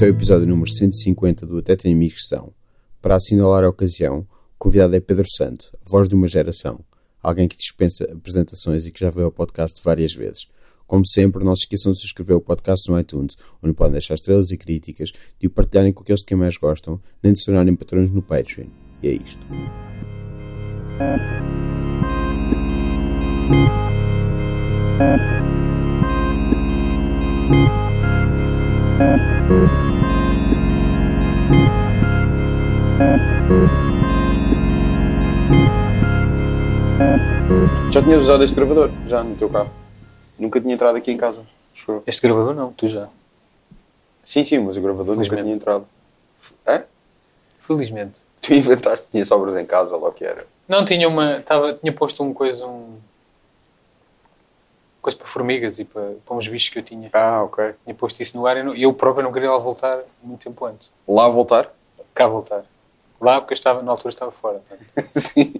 Este é o episódio número 150 do Até Tem Amigos São. Para assinalar a ocasião, o convidado é Pedro Santo, a voz de uma geração. Alguém que dispensa apresentações e que já veio ao podcast várias vezes. Como sempre, não se esqueçam de subscrever o podcast no iTunes, onde podem deixar estrelas e críticas, de o partilharem com aqueles de quem mais gostam, nem de se tornarem patrões no Patreon. E é isto. Já tinhas usado este gravador? Já no teu carro? Nunca tinha entrado aqui em casa. Este gravador não, tu já. Sim, sim, mas o gravador nunca Felizmente. tinha entrado. É? Felizmente. Tu inventaste tinha sobras em casa, lá o que era. Não, tinha uma. Tava, tinha posto um coisa, um. Coisa para formigas e para, para uns bichos que eu tinha. Ah, ok. Tinha posto isso no ar e eu próprio não queria lá voltar muito tempo antes. Lá voltar? Cá voltar. Lá porque eu estava, na altura estava fora. sim.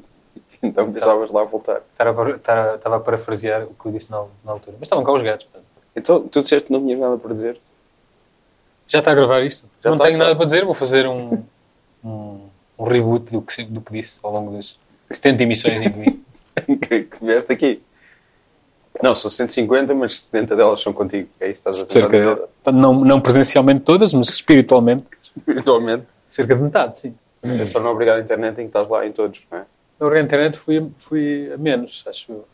Então pensavas lá voltar. Estava a, estava- estava a parafrasear o que eu disse na, na altura. Mas estavam cá os gatos. portanto. Então, tu disseste que não tinhas nada para dizer? Já está a gravar isto? Já não tenho está. nada para dizer, vou fazer um, um, um reboot do que, do que disse ao longo das 70 emissões em que vim. que, que vieste aqui? Não, são 150, mas 70 delas são contigo. É isso que estás a tentar Cerca dizer? de, não, não presencialmente todas, mas espiritualmente. Espiritualmente. Cerca de metade, sim. É só não obrigado à internet em que estás lá em todos, não é? Na hora da internet fui, a- fui a menos, acho eu.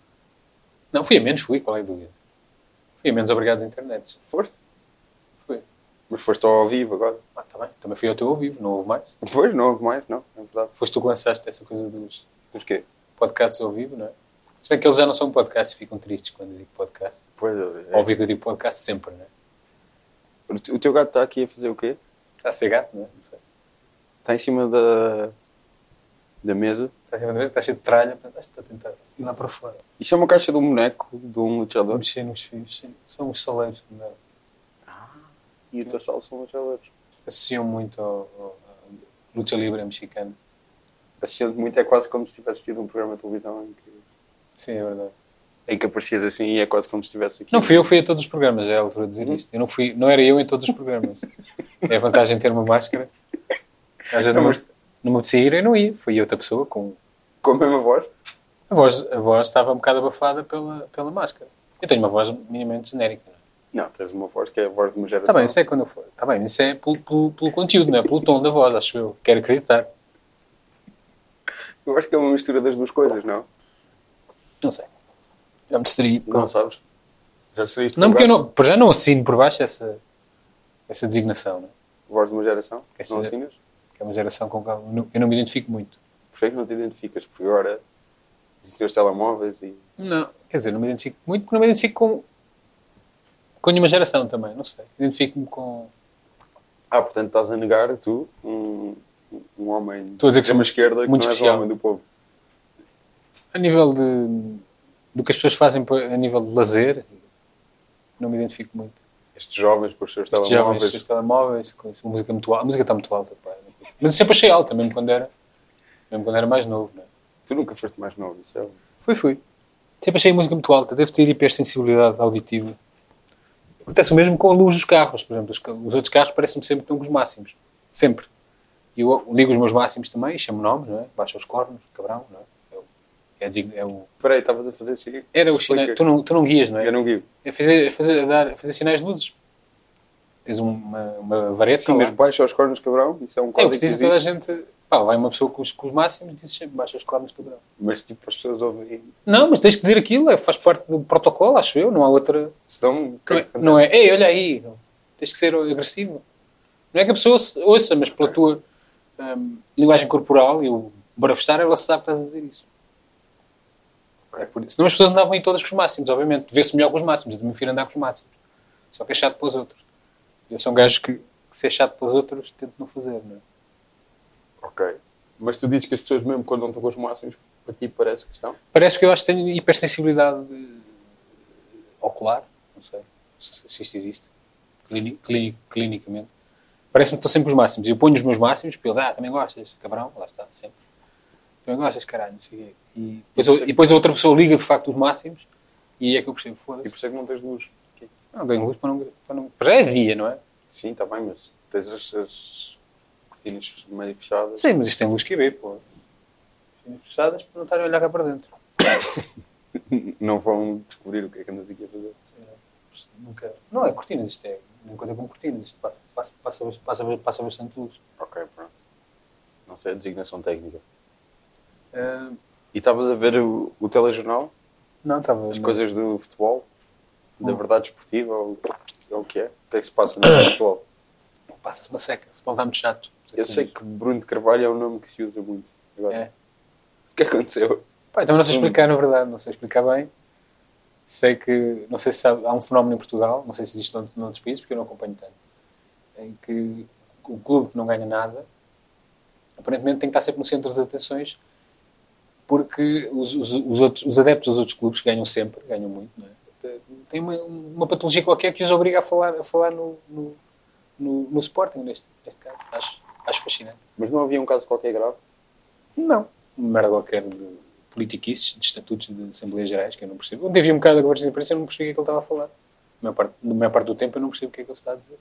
Não, fui a menos, fui, qual é a dúvida? Fui a menos obrigado à internet. Foste? Fui. Mas foste ao vivo agora. Ah, tá bem. Também fui ao teu ao vivo, não houve mais. Pois, não houve mais, não. É verdade. Foste tu que lançaste essa coisa dos Mas quê? podcasts ao vivo, não é? Se bem que eles já não são podcasts e ficam tristes quando eu digo podcast. Pois, é. Óbvio que eu digo podcast sempre, não é? O te- O teu gato está aqui a fazer o quê? Está a ser gato, é? Sei. Está em cima da, da mesa. Está, a ser- está cheio de tralha, portanto, acho que está a tentar ir lá para fora. Isso é uma caixa de um boneco, de um luteador. mexer nos fios, sim. São os saleiros que me deram. E o teu sal são luteadores. Associam muito ao, ao, ao luta livre mexicana. Associando muito, é quase como se tivesse tido um programa de televisão em que, Sim, é verdade. em que aparecias assim e é quase como se estivesse aqui. Não fui eu que fui a todos os programas, é a altura de dizer isto. Eu não, fui, não era eu em todos os programas. É a vantagem de ter uma máscara. Às vezes não, Não, me- não me apetecia ir, eu não ia. Foi outra pessoa com... Com a mesma voz. A voz, a voz estava um bocado abafada pela, pela máscara. Eu tenho uma voz minimamente genérica. não? Não, tens uma voz que é a voz de uma Está geração. bem, isso é quando eu for. Está bem, isso é pelo, pelo, pelo conteúdo, não é? Pelo tom da voz, acho eu. Quero acreditar. Eu acho que é uma mistura das duas coisas, não? Não sei. Já me distraí. Não sabes? Já saíste Não, porque eu não, por já não assino por baixo essa, essa designação, não é? Voz de uma geração? Não assinas? que é uma geração com que eu não, eu não me identifico muito. Porquê é que não te identificas? Porque agora existem os telemóveis e... Não, quer dizer, não me identifico muito porque não me identifico com, com nenhuma geração também, não sei. Identifico-me com. Ah, portanto estás a negar, tu, um, um homem Estou a dizer que de uma esquerda que muito não és um homem do povo. A nível de. do que as pessoas fazem a nível de lazer, não me identifico muito. Estes jovens com os seus Estes jovens, telemóveis. os telemóveis, com a música muito alta. A música está muito alta, pá. Mas eu sempre achei alta, mesmo quando era, mesmo quando era mais novo, não é? Tu nunca foste mais novo, isso é... Fui, fui. Sempre achei a música muito alta. Devo ter hipersensibilidade auditiva. Acontece o mesmo com a luz dos carros, por exemplo. Os, os outros carros parecem-me sempre que estão com os máximos. Sempre. E eu ligo os meus máximos também chamo nomes, não é? Baixa os cornos, cabrão, não é? É é, o- Espera aí, estavas a fazer assim? era o sinal. Tu não, tu não guias, não é? Eu não guio. É fazer, é fazer, dar, é fazer sinais de luzes. Tens uma, uma vareta Sim, mas baixa os cornos, cabrão. Isso é um É o código que diz a toda a gente. Pá, vai uma pessoa com os, com os máximos e diz sempre baixa os cornos, cabrão. Mas tipo, as pessoas ouvem... Não, mas tens que dizer aquilo, é, faz parte do protocolo, acho eu, não há outra. Senão, Não é não é ei, olha aí, não. tens que ser agressivo. Não é que a pessoa ouça, mas pela tua hum, linguagem corporal e o barafestar, ela sabe que estás a dizer isso. É por isso. Senão as pessoas andavam aí todas com os máximos, obviamente. Vê-se melhor com os máximos, eu também prefiro andar com os máximos. Só que é chato para os outros. Eu sou um gajo que, que se é chato para os outros, tento não fazer, não é? Ok. Mas tu dizes que as pessoas, mesmo quando não estão com os máximos, para ti parece que estão? Parece que eu acho que tenho hipersensibilidade ocular, não sei se se isto existe, clini- clini- clinicamente. Parece-me que estou sempre os máximos. Eu ponho os meus máximos, para eles, ah, também gostas, cabrão, lá está, sempre. Também gostas, caralho, não sei o quê. E depois, eu- e depois a outra pessoa liga de facto os máximos e é que eu percebo, E foda-se. isso é que não tens luz. Não, ganho luz para não, para não... Para já é dia, não é? Sim, está bem, mas tens as, as cortinas meio fechadas. Sim, mas isto tem luz que ver, pô. Cortinas fechadas para não estarem a olhar cá para dentro. Não vão descobrir o que é que andas aqui a fazer. Nunca. Não é cortinas, isto é. Não conta com cortinas, isto passa, passa, passa, passa, passa bastante luz. Ok, pronto. Não sei a designação técnica. Ah, E estavas a ver o, o telejornal? não, estava. As não. coisas do futebol? Da Hum. verdade esportiva? Ou, ou o que é? O que é que se passa no futebol? Passa-se uma seca. O futebol está muito chato. Não Eu se sei diz. que Bruno de Carvalho é um nome que se usa muito. Agora, É. O que aconteceu? Pá, então não sei explicar, na verdade, não sei explicar bem. Sei que, não sei se sabe, há um fenómeno em Portugal, não sei se existe noutros noutros países, porque eu não acompanho tanto, em que o clube que não ganha nada, aparentemente tem que estar sempre no centro das atenções, porque os, os, os, outros, os adeptos dos outros clubes ganham sempre, ganham muito, é? Tem uma, uma patologia qualquer que os obriga a falar, a falar no, no, no, no Sporting, neste, neste caso. Acho, acho fascinante. Mas não havia um caso qualquer grave? Não. Uma merda qualquer de politiquices, de estatutos de Assembleias Gerais, que eu não percebo. Onde havia um bocado a conversa de imprensa, eu não percebi o que ele estava a falar. Na maior, parte, na maior parte do tempo, eu não percebo o que é que ele está a dizer.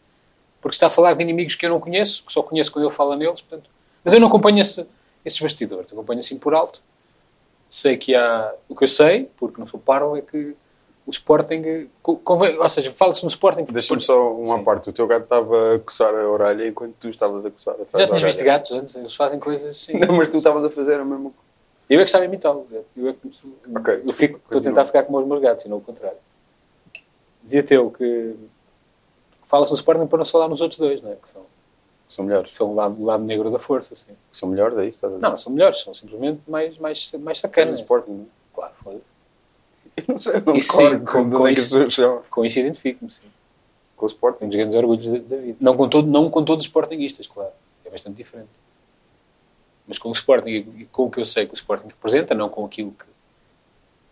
Porque está a falar de inimigos que eu não conheço, que só conheço quando ele fala neles, portanto... Mas eu não acompanho esse, esses bastidores. Acompanho assim por alto. Sei que há... O que eu sei, porque não sou parvo, é que o Sporting... co- Convém, ou seja, fala-se no Sporting... Deixa-me só uma Sim. parte. O teu gato estava a coçar a orelha enquanto tu estavas a coçar atrás Já tinhas visto gatos antes? Eles fazem coisas... Sim. Não, mas tu estavas a fazer a mesma coisa. Eu é que estava a imitá-lo. Eu, é que, Ok, eu fico, estou a tentar ficar como os meus gatos e não o contrário. Dizia teu que fala-se no Sporting para não se falar nos outros dois, não é? Que são, São melhores. são o, lado, o lado negro da força. Assim. São melhores, é isso? Estás a dizer? Não, são melhores, são simplesmente mais, mais, mais sacanas. Sporting, não? Claro, foda-se. Eu não sei, não Isso sim, com- onde é com são. Com isso identifico-me, sim. Com o Sporting. Tenho os grandes orgulhos da, da vida. Não com, todo, não com todos os Sportingistas, claro. É bastante diferente. Mas com o Sporting e e com o que eu sei que o Sporting representa, não com aquilo que,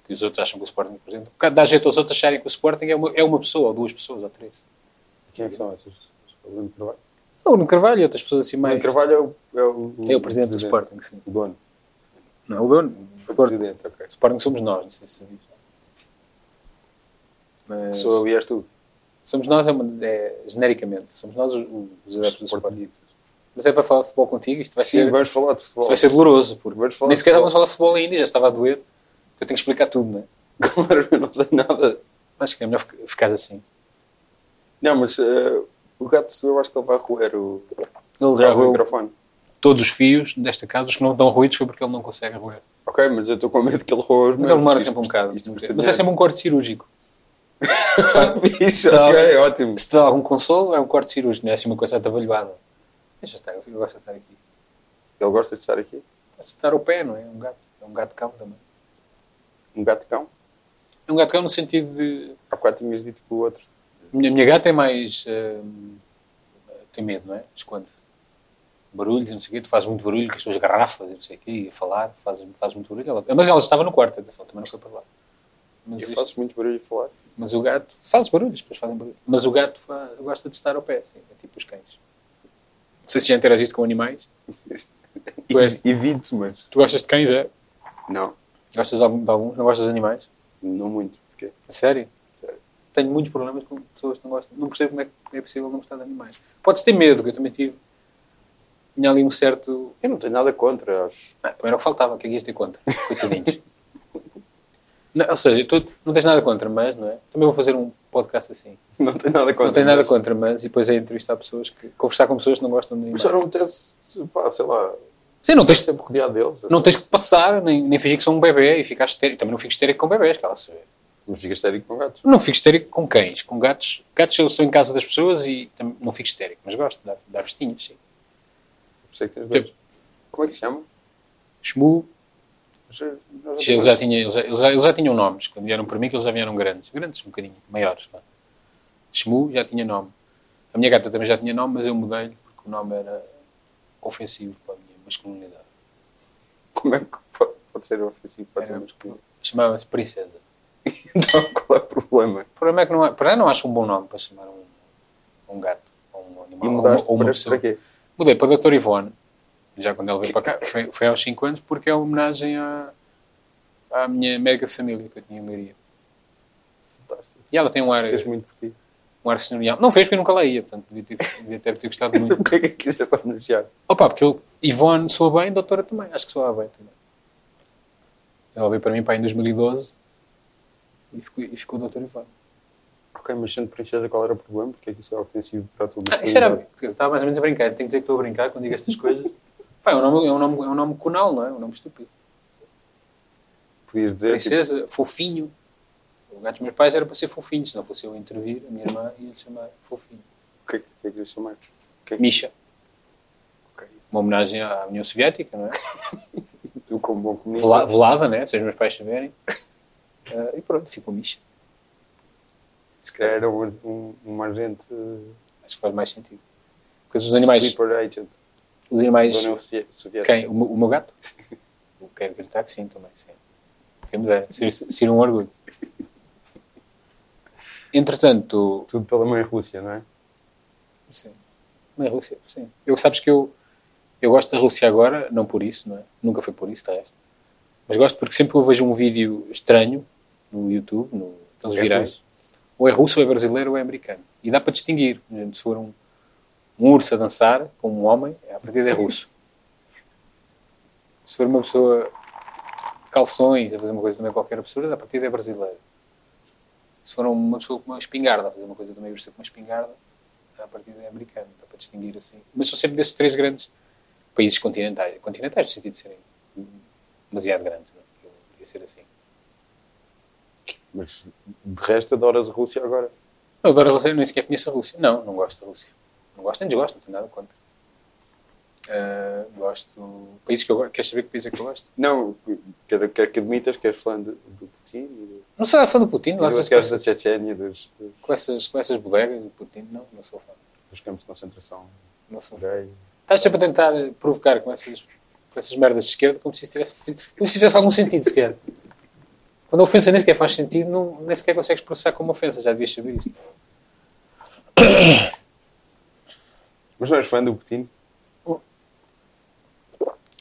que os outros acham que o Sporting representa. Porque dá jeito aos outros acharem que o Sporting é uma, é uma pessoa, ou duas pessoas, ou três. Quem é que são essas? O Bruno Carvalho? O Nuno Carvalho e outras pessoas assim mais... Bruno Carvalho é o, é o, É o presidente do Sporting, sim. O dono. Não, o dono. O Sporting, presidente, ok. o Sporting somos nós, não sei se sabias. Mas Sou eu e és tu. somos nós, é, uma- é genericamente, somos nós os, os adeptos do Sporting. Mas é para falar de futebol contigo, isto vai Sim, ser... vamos falar de futebol. Vai ser doloroso, porque Vamos falar nem sequer vamos falar de futebol ainda, já estava a doer. porque Eu tenho que explicar tudo, não é? Claro, eu não sei nada. Acho que é melhor fic- ficares assim. Não, mas eh, o gato, eu acho que ele vai roer o, Ele já o roeu microfone. todos os fios desta casa, os que não estão ruídos foi porque ele não consegue roer. Ok, mas eu estou com medo que ele roa os Mas ele demora sempre um bocado. Mas é sempre um corte cirúrgico. Fixe, se dá- ok, ótimo. Se te dá algum consolo, é um corte cirúrgico, não é assim uma coisa atabalhoada. Deixa estar, eu gosto de estar aqui. Ele gosta de estar aqui. Gosto de estar ao pé, não é? É um gato. É um gato cão também. Um gato cão. É um gato cão no sentido de. Há bocado tinhas dito que o outro. A minha, minha gata é mais. hum, tem medo, não é? Esconde. Barulhos e não sei o quê. Tu fazes muito barulho com as tuas garrafas e não sei o quê, e a falar, fazes, fazes muito barulho. Ela- mas ela estava no quarto, atenção, também não foi para lá. Mas, Eu faço muito barulho a falar. mas o gato. Fazes barulhos, depois fazem barulho. Mas o gato fa- gosta de estar ao pé, sim, é tipo os cães. Não sei se já interagiste com animais. Tu és- Evito, mas. Tu gostas de cães, é? Não, Gostas de algum- de alguns? Não gostas de animais? não muito. Porque A sério? Tenho muitos problemas com pessoas que não gostam. Não percebo como é que é possível não gostar de animais. Podes ter medo, que eu também tive. Tinha ali um certo. eu não tenho nada contra. Acho. Ah, também era o que faltava, que é que ias ter contra? Coitadinhos. não, ou seja, tu não tens nada contra, mas, não é? Também vou fazer um podcast assim. Não tenho nada contra. não tenho nada mas- contra, mas, e depois é entrevistar pessoas que. conversar com pessoas que não gostam de Mas animais. já não tens, pá, sei lá. Sim, não tens, rodeado deles. não tens que passar, nem, nem fingir que sou um bebê e ficar histérico. Também não fico histérico com bebés, cala Mas fica histérico com gatos. Não fico histérico com cães. Com gatos, gatos eu estou em casa das pessoas e não fico histérico, mas gosto de dar, dar vestinhos, sim. Por isso é que tens dois. Como é que se chama? Nós eles já, eles, já, eles, já, eles já tinham nomes. Quando vieram para mim, que eles já vieram grandes. Grandes, um bocadinho, maiores. Shmu já tinha nome. A minha gata também já tinha nome, mas eu mudei-lhe porque o nome era ofensivo para a minha masculinidade. Como é que pode, pode ser ofensivo para Era- ti? Mas... Chamava-se Princesa. Então qual é o problema? O problema é que não, há- para já não acho um bom nome para chamar um, um gato ou um animal E ou uma, mudaste ou uma para, para quê? Mudei para a Dr. Ivone, já quando ela veio para cá, foi, foi aos 5 anos, porque é uma homenagem à, à minha médica de família que eu tinha em Leiria. Fantástico. E ela tem um ar. Fez muito por ti. um ar cerimonial. Não fez porque eu nunca lá ia, portanto, devia ter, devia ter, ter gostado muito. O que é que quiseste homenagear? Opa, porque ele, Ivone soa bem, doutora também. Acho que soa bem também. Ela veio para mim para em 2012 e ficou, e ficou doutora Ivone. Ok, mas sendo princesa, qual era o problema? Porque é que isso é ofensivo para tua Ah, isso era. Eu estava mais ou menos a brincar. Tenho que dizer que estou a brincar quando digo estas coisas. Pá, é um nome, é um nome, é um nome conal, não é? É um nome estúpido. Podias dizer, tipo, Princesa, fofinho. O gato dos meus pais era para ser fofinho. Se não fosse eu intervir, a minha irmã ia lhe chamar fofinho. o que é que- é que lhe chamaste? Misha. Ok. Uma homenagem à União Soviética, não é? Tu, como bom comunista, Vela- Velada, né? Se os meus pais saberem. Ah, e pronto, ficou Misha. se calhar era um, um, agente Acho que faz mais sentido. Porque os animais. sleeper agent Os animais. Quem? O, meu- o meu gato? Eu quero gritar que sim também, sim. Quem me dera. Ser, ser um orgulho. Entretanto, Tudo pela mãe Rússia, não é? sim. Na Rússia, sim. Eu sabes que eu, eu gosto da Rússia agora, não por isso, não é? Nunca foi por isso, de resto. Mas gosto porque sempre que eu vejo um vídeo estranho no YouTube, no, aqueles É virais, russo. ou é russo, ou é brasileiro, ou é americano. E dá para distinguir. Exemplo, se for um, um urso a dançar com um homem, a partir é russo. Se for uma pessoa de calções a fazer uma coisa também qualquer absurda, a partir é brasileiro. Se for uma pessoa com uma espingarda a fazer uma coisa também agressiva com uma espingarda, a partir é americano. Dá para distinguir assim. Mas são sempre desses três grandes países continentais. Continentais no sentido de serem demasiado grandes. Não? é? Devia ser assim. Mas de resto adoras a Rússia agora. Eu adoro a Rússia, eu nem sequer conheço a Rússia. Não, não gosto da Rússia. Não gosto nem desgosto, não tenho nada contra. Ah, gosto. Países que eu gosto. Queres saber que país é que eu gosto? Não, quer, quer que admitas que és fã de- do Putin do, Não sou fã do Putin, lá e essas que és da Chechênia, dos, dos, com, essas, com essas bodegas do Putin. Não, não sou fã. dos campos de concentração Não sou fã. gay. Estás sempre a tentar provocar com essas, com essas merdas de esquerda como se isso tivesse, como se tivesse algum sentido sequer. Quando a ofensa nem sequer faz sentido, não, nem sequer consegues processar como ofensa. Já devias saber isto. Mas não és fã do Putin?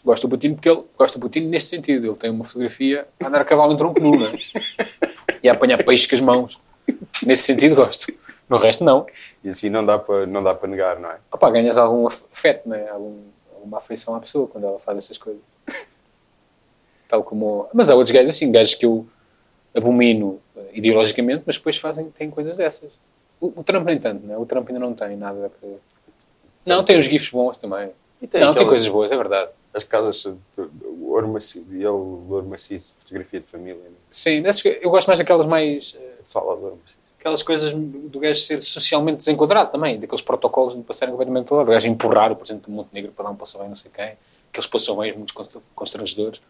Gosto do Putin porque ele gosto do Putin neste sentido. Ele tem uma fotografia a andar a cavalo em tronco nu, não é? E a apanhar peixe com as mãos. Nesse sentido gosto. No resto não. E assim não dá para não dá para negar, não é? Opa, ganhas algum af- afeto, não é? Algum, alguma afeição à pessoa quando ela faz essas coisas. Tal como... Mas há outros gajos assim, gajos que eu abomino eh, ideologicamente, mas depois fazem, têm coisas dessas. O, o Trump nem tanto, não é? O Trump ainda não tem nada que... Não, tem uns gifs bons também. E tem não, tem aquelas- coisas boas, é verdade. As casas, o ouro maciço, ele, o ouro maciço, fotografia de família, né? Sim, eu gosto mais daquelas mais... eh, sala de ouro maciço. aquelas coisas do gajo ser socialmente desenquadrado também, daqueles protocolos de passarem completamente do lado. O gajo empurrar o presidente do Montenegro para dar um passo bem não sei quem, aqueles passou bem muito const- constrangedores.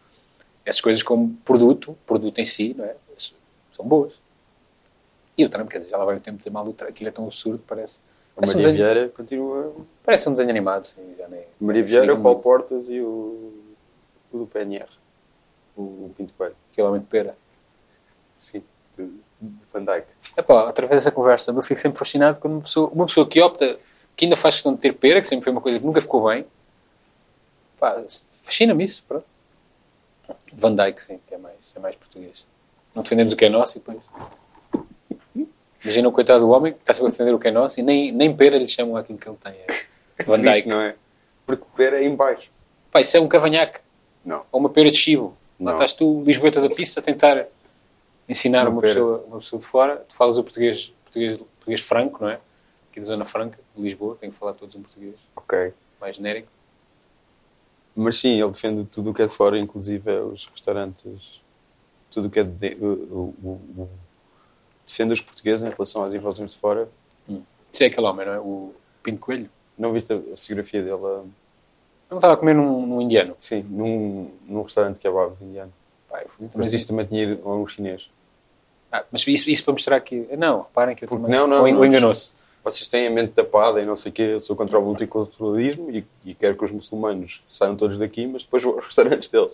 Essas coisas como produto, produto em si, não é? São boas. E o Trump, quer dizer, já lá vai o tempo de dizer mal aquilo é tão absurdo, parece. Parece um, Maria desenho, Vieira continua. parece um desenho animado, sim, já nem. Maria Vieira, o Paulo. Portas e o, o do PNR. O, Pinto Coelho. Aquele homem de pera. Sim, de Van Dyke. Epá, através dessa conversa, eu fico sempre fascinado quando uma pessoa, uma pessoa que opta, que ainda faz questão de ter pera, que sempre foi uma coisa que nunca ficou bem, fascina-me isso, pronto. Van Dyke, sim, que é mais, é mais português. Não defendemos o que é nosso e depois... Imagina o coitado do homem que está sempre a defender o que é nosso e nem, nem pera lhe chamam aquilo que ele tem. É Van Triste, Dyke. não é? Porque pera é em baixo. Pá, isso é um cavanhaque Não. ou uma pera de chivo. Lá Não. estás tu, Lisboeta da pista, a tentar ensinar Uma pessoa, uma pessoa de fora. Tu falas o português, português, português franco, não é? Aqui da Zona Franca, de Lisboa, tenho que falar todos em português, Ok. mais genérico. Mas sim, ele defende tudo o que é de fora, inclusive é os restaurantes, tudo o que é de. o, o- em relação às invasões de fora. Isso é aquele homem, não é? O Pinto Coelho. Não viste a, a fotografia dele? ah, não estava a comer num, num indiano. Sim, num, num restaurante kebab indiano. Fui- Mas isto também tinha ido a um chinês. ah, mas isso, isso para mostrar que. Não, reparem que eu Porque também. não, não, ou enganou-se. Vocês têm a mente tapada e não sei o quê, eu sou contra o multiculturalismo e, e quero que os muçulmanos saiam todos daqui, mas depois vou aos restaurantes deles.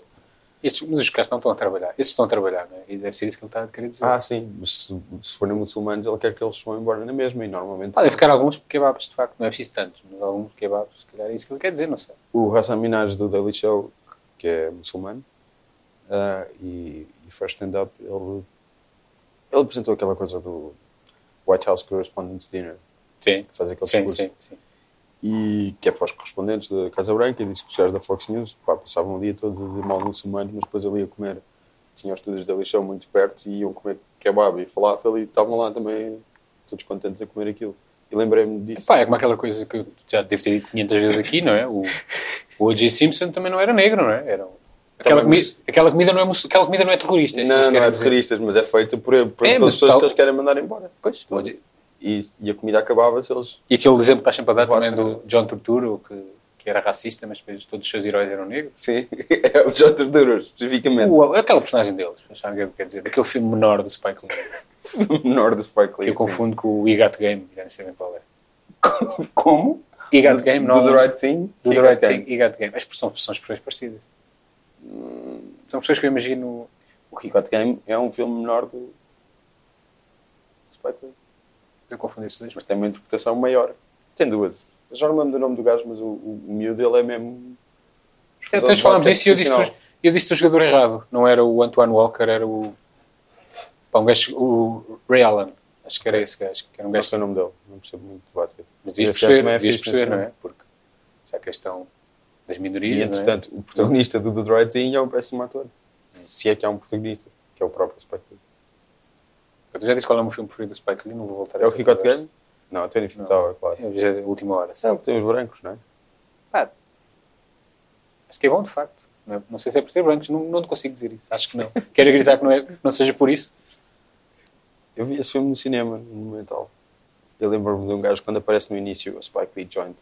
Estes, mas os caras não estão a trabalhar. Estes estão a trabalhar, não é? E deve ser isso que ele está a querer dizer. Ah, sim, mas se, forem muçulmanos, ele quer que eles vão embora na mesma e normalmente. Podem ficar alguns kebabs, de facto. Não é preciso tantos, mas alguns kebabs, se calhar é isso que ele quer dizer, não sei. O Hassan Minaj do Daily Show, que é muçulmano ah, e, e faz stand-up, ele, ele apresentou aquela coisa do White House Correspondents' Dinner, Sim, que faz aquele sim, discurso. sim, sim. E que é para os correspondentes da Casa Branca, e diz que os gajos da Fox News pá, passavam o dia todo de mal muçulmanos, mas depois ali a comer. Tinham os estúdios da lixão muito perto e iam comer kebab e falafel e estavam lá também todos contentes a comer aquilo. E lembrei-me disso. É como aquela coisa que eu já devo ter dito 500 vezes aqui, não é? O, o O.J. Simpson também não era negro, não é? Era, aquela, Também, comida, aquela, comida não é, aquela comida não é terrorista. é não, não é dizer. terroristas, mas é feita por, por, É, mas pessoas tal- que eles querem mandar embora. Pois, O.J. E, e a comida acabava-se, eles. E aquele exemplo que estás sempre a dar também do John Turturro, que, que era racista, mas depois todos os seus heróis eram negros. Sim, é o John Turturro, especificamente. O, aquela personagem deles, o que é que quer dizer? Aquele filme menor do Spike Lee, menor do Spike Lee. que eu sim. confundo com o We Got Game, já nem sei bem qual é. Como? E Got do, Game, do não. The Right Thing? Do The Right. Thing Got Game. As são, são expressões parecidas. São pessoas que eu imagino. O He Got Game é um filme menor do Spike Lee. Eu confundo esses dois. Mas tem uma interpretação maior. Tem duas. Eu já não me lembro do nome do gajo, mas o, o, o miúdo dele é mesmo. É, de falámos basquete disso e eu disse, eu disse o jogador errado. Não era o Antoine Walker, era o. Pá, um gajo, o Ray Allen. Acho que era esse gajo. Que era um Não gajo sei o nome dele, não percebo muito de basquete. Mas devias perceber, é devias perceber, não é? Porque já a questão das E minorias, não é? entretanto, o protagonista do Thing é um péssimo ator. Se é que há um protagonista, que é o próprio Lee. Eu já disse qual é o meu filme preferido do Spike Lee, não vou voltar a É o conversa. Game? Não, a Twenty Fifth Não. Hour, claro. Eu a última hora. O que tem os brancos, não é? Pá, acho que é bom, de facto. Não, não sei se é por ser brancos, não, não te consigo dizer isso. Acho que não. Quero gritar que não, é, não seja por isso. Eu vi esse filme no cinema, no Monumental. Eu lembro-me de um gajo quando aparece no início, o Spike Lee Joint.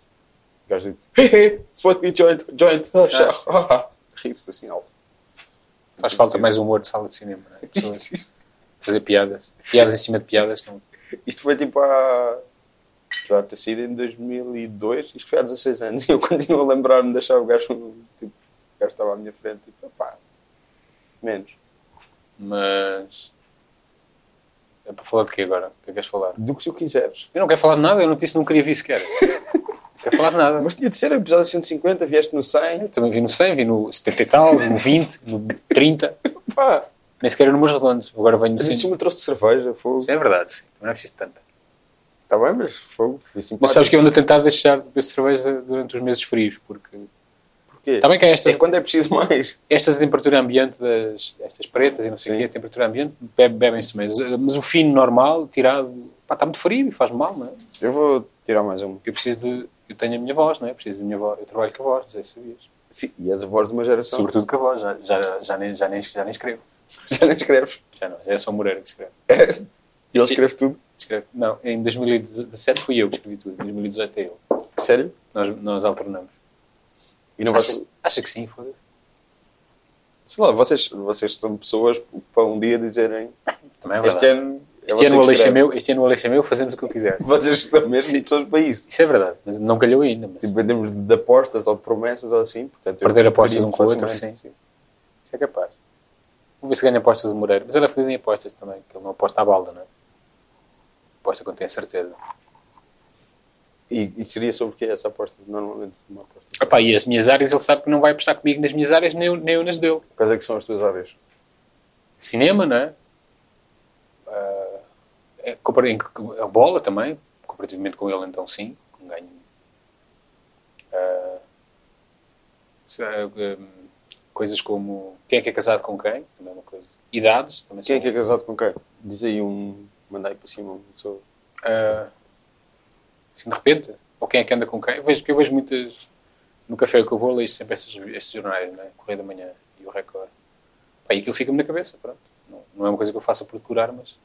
O gajo diz, hey, hey, Spike Lee Joint, Joint, ah, chá, ah, ah." rir-se assim alto. Faz falta mais humor de sala de cinema, não é? Fazer piadas. Piadas em cima de piadas. Não. Isto foi tipo há. Apesar de ter sido em 2002, isto foi há 16 anos. E eu continuo a lembrar-me de achar o gajo. Tipo, o gajo estava à minha frente, tipo, pá, menos. Mas. É para falar de quê agora? O que é que queres falar? Do que se o quiseres. Eu não quero falar de nada, eu não disse que não queria vir sequer. Não quero falar de nada. Mas tinha de ser episódio 150, vieste no 100. Eu também vi no 100, vi no 70 e tal, no 20, no 30. Pá, Nem sequer números redondos. Agora venho no gente 100. me trouxe de cerveja, fogo. Isso é verdade, sim. Não é preciso tanta. Está bem, mas fogo. Mas sabes que eu ando a tentar deixar de beber cerveja durante os meses frios, porque Porquê? Está bem que estas- É quando é preciso mais. estas a temperatura ambiente, das, estas pretas e não sei o Sim. quê, a temperatura ambiente, bebe- bebem-se mais. Mas o fino normal, tirado, pá, está muito frio e faz mal, não é? Eu vou tirar mais uma. Eu preciso de. Eu tenho a minha voz, não é? Eu preciso da minha voz. Eu trabalho com a voz, não sei se sabias. Sim, e és a voz de uma geração. Sobretudo com a voz, já, já, já, nem, já, nem, já nem escrevo. Já nem escreves. Já não, é só o Moreira que escreve. É. E ele escreve tudo. escreve. Não, em 2017 fui eu que escrevi tudo, em 2018 é ele. Sério? Nós, nós alternamos. E não Acha, acha que sim, foda-se. Sei lá, vocês, vocês são pessoas para um dia dizerem Também é este ano é Este ano, Aleixo é meu, este ano o Aleixo é meu, fazemos o que eu quiser. Vocês são mesmo pessoas para isso. Isso é verdade, mas não calhou ainda. Mas Tipo, em termos de apostas ou de promessas ou assim. Portanto, perder apostas um com o outro, sim. Isso é capaz. Vou ver se ganha apostas de Moreira. Mas ele é fodido em apostas também, que ele não aposta à balda, não é? Aposta quando tem certeza. E, e seria sobre o que essa aposta? Normalmente, uma aposta. Epá, e as minhas áreas, ele sabe que não vai apostar comigo nas minhas áreas, nem eu, nem eu nas dele. Quais é que são as tuas áreas? Cinema, não é? É em- a bola também, comparativamente com ele, então sim, ganho. Ah, se- hum, coisas como quem é que é casado com quem, também é uma coisa. Idades, também Quem é que é casado com quem? Diz aí um. Mandai para cima uma pessoa. Ah, assim, de repente, ou quem é que anda com quem. Eu vejo, eu vejo muitas. No café que eu vou, leio sempre esses, esses jornais, né? Correio da Manhã e o Record. Pá, e aquilo fica-me na cabeça, pronto. Não, não é uma coisa que eu faça por decorar, mas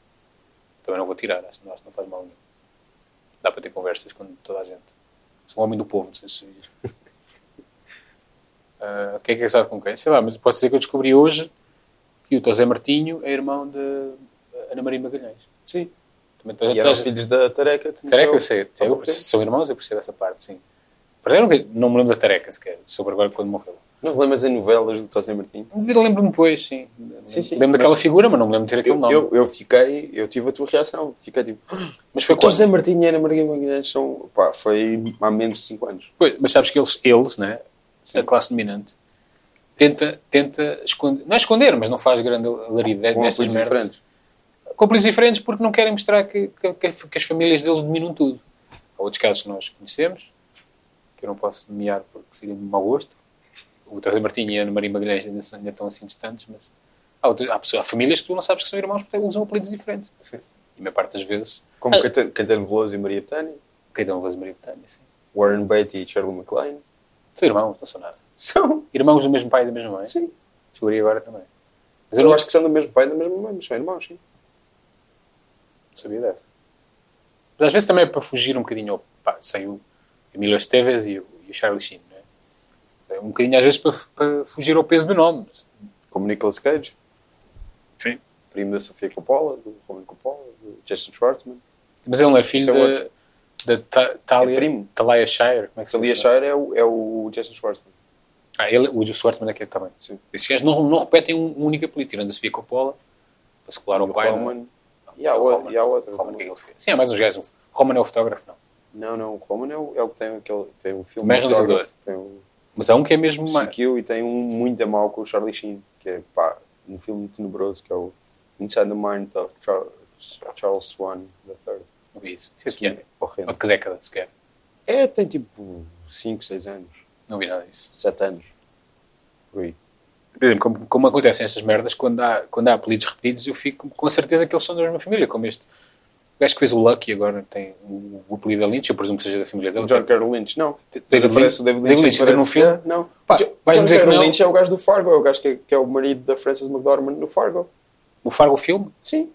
também não vou tirar, acho, acho que não faz mal nenhum. Dá para ter conversas com toda a gente. Sou um homem do povo, não sei se Ah, quem é que é casado com quem? Sei lá, mas posso dizer que eu descobri hoje que o José Martinho é irmão de Ana Maria Magalhães. Sim. Também E eram estás- filhos da Tareca. Tareca, eu sei. Eu, tempo. são irmãos, eu percebo essa parte, sim. Mas eu não, não me lembro da Tareca sequer, sobre agora quando morreu. Não te lembras em novelas do José Martinho? Lembro-me depois, sim. Sim, sim, lembro daquela figura, mas não me lembro de ter aquele Eu, nome. eu, eu fiquei, eu tive a tua reação. Fiquei tipo, mas foi? José Martinho e Ana Maria Magalhães são, pá, foi há menos de 5 anos. Pois, mas sabes que eles, eles né, a classe dominante, tenta, tenta esconder, não é esconder, mas não faz grande alarido destas merdas. diferentes. cúmplices diferentes porque não querem mostrar que, que, que- as famílias deles dominam tudo. Há outros casos que nós conhecemos, que eu não posso nomear porque seria de mau gosto. O Trazer Martinho e a Ana Maria Magalhães ainda, estão assim distantes, mas há, outras- há, pessoas- há famílias que tu não sabes que são irmãos porque usam apelidos diferentes. Sim. E a maior parte das vezes, Como Ah. Caetano Veloso e Maria Betânia, Caetano Veloso e Maria Betânia, assim. Warren Beatty e Shirley MacLaine. São irmãos, não são nada. São. Irmãos do mesmo pai e da mesma mãe. Sim. Descobri agora também. Mas Eu, eu não acho que são do mesmo pai e da mesma mãe, mas são irmãos, sim. sabia dessa. Mas às vezes também é para fugir um bocadinho ao... Pá, sem o Emílio Esteves e o, e o Charlie Sheen, não é? É um bocadinho às vezes para, para fugir ao peso do nome. Como Nicolas Cage, Sim. primo da Sofia Coppola, do Roman Coppola, do Jason Schwartzman. Mas ele não é filho é da, outro. Da Ta- Talia, É primo. Talia Shire. Como é que se Talia? Shire é o, é o Jason Schwartzman. Ah, ele, o Schwartzman é que é também. Sim. Esses gajos não, não repetem um, um único apelido, tirando a Sofia Coppola. Para se colar o pai. é? Roman. E há, outro. Roman, que é que ele fez? Sim, há mais uns gajos. Roman é o fotógrafo, não. Não, não, o Roman é o, é o que tem, aquele, tem o filme Mais realizador. Tem o Mas há um que é mesmo mais... CQ e tem um muito a mal com o Charlie Sheen, que é pá, um filme tenebroso que é o Inside the Mind of Charles, Charles Swan III. Não isso. Isso é que é. Ou horrendo. de que década, sequer. É, tem tipo 5, 6 anos, Não vi nada disso. 7 anos. Por aí. Por exemplo, como, como acontecem estas merdas, quando há, quando há apelidos repetidos, eu fico com a certeza que eles são da mesma família, como este. O gajo que fez o Lucky agora tem o, o apelido é Lynch, eu presumo que seja da família dele. John Carroll Lynch, não. David Mas aparece Lynch- David David Lynch, Lynch entra num aparece- filme? Não. Pá, vais-me John dizer que Carroll? Lynch é o gajo do Fargo, é o gajo que é, é o marido da Frances McDormand no Fargo. O Fargo filme? Sim.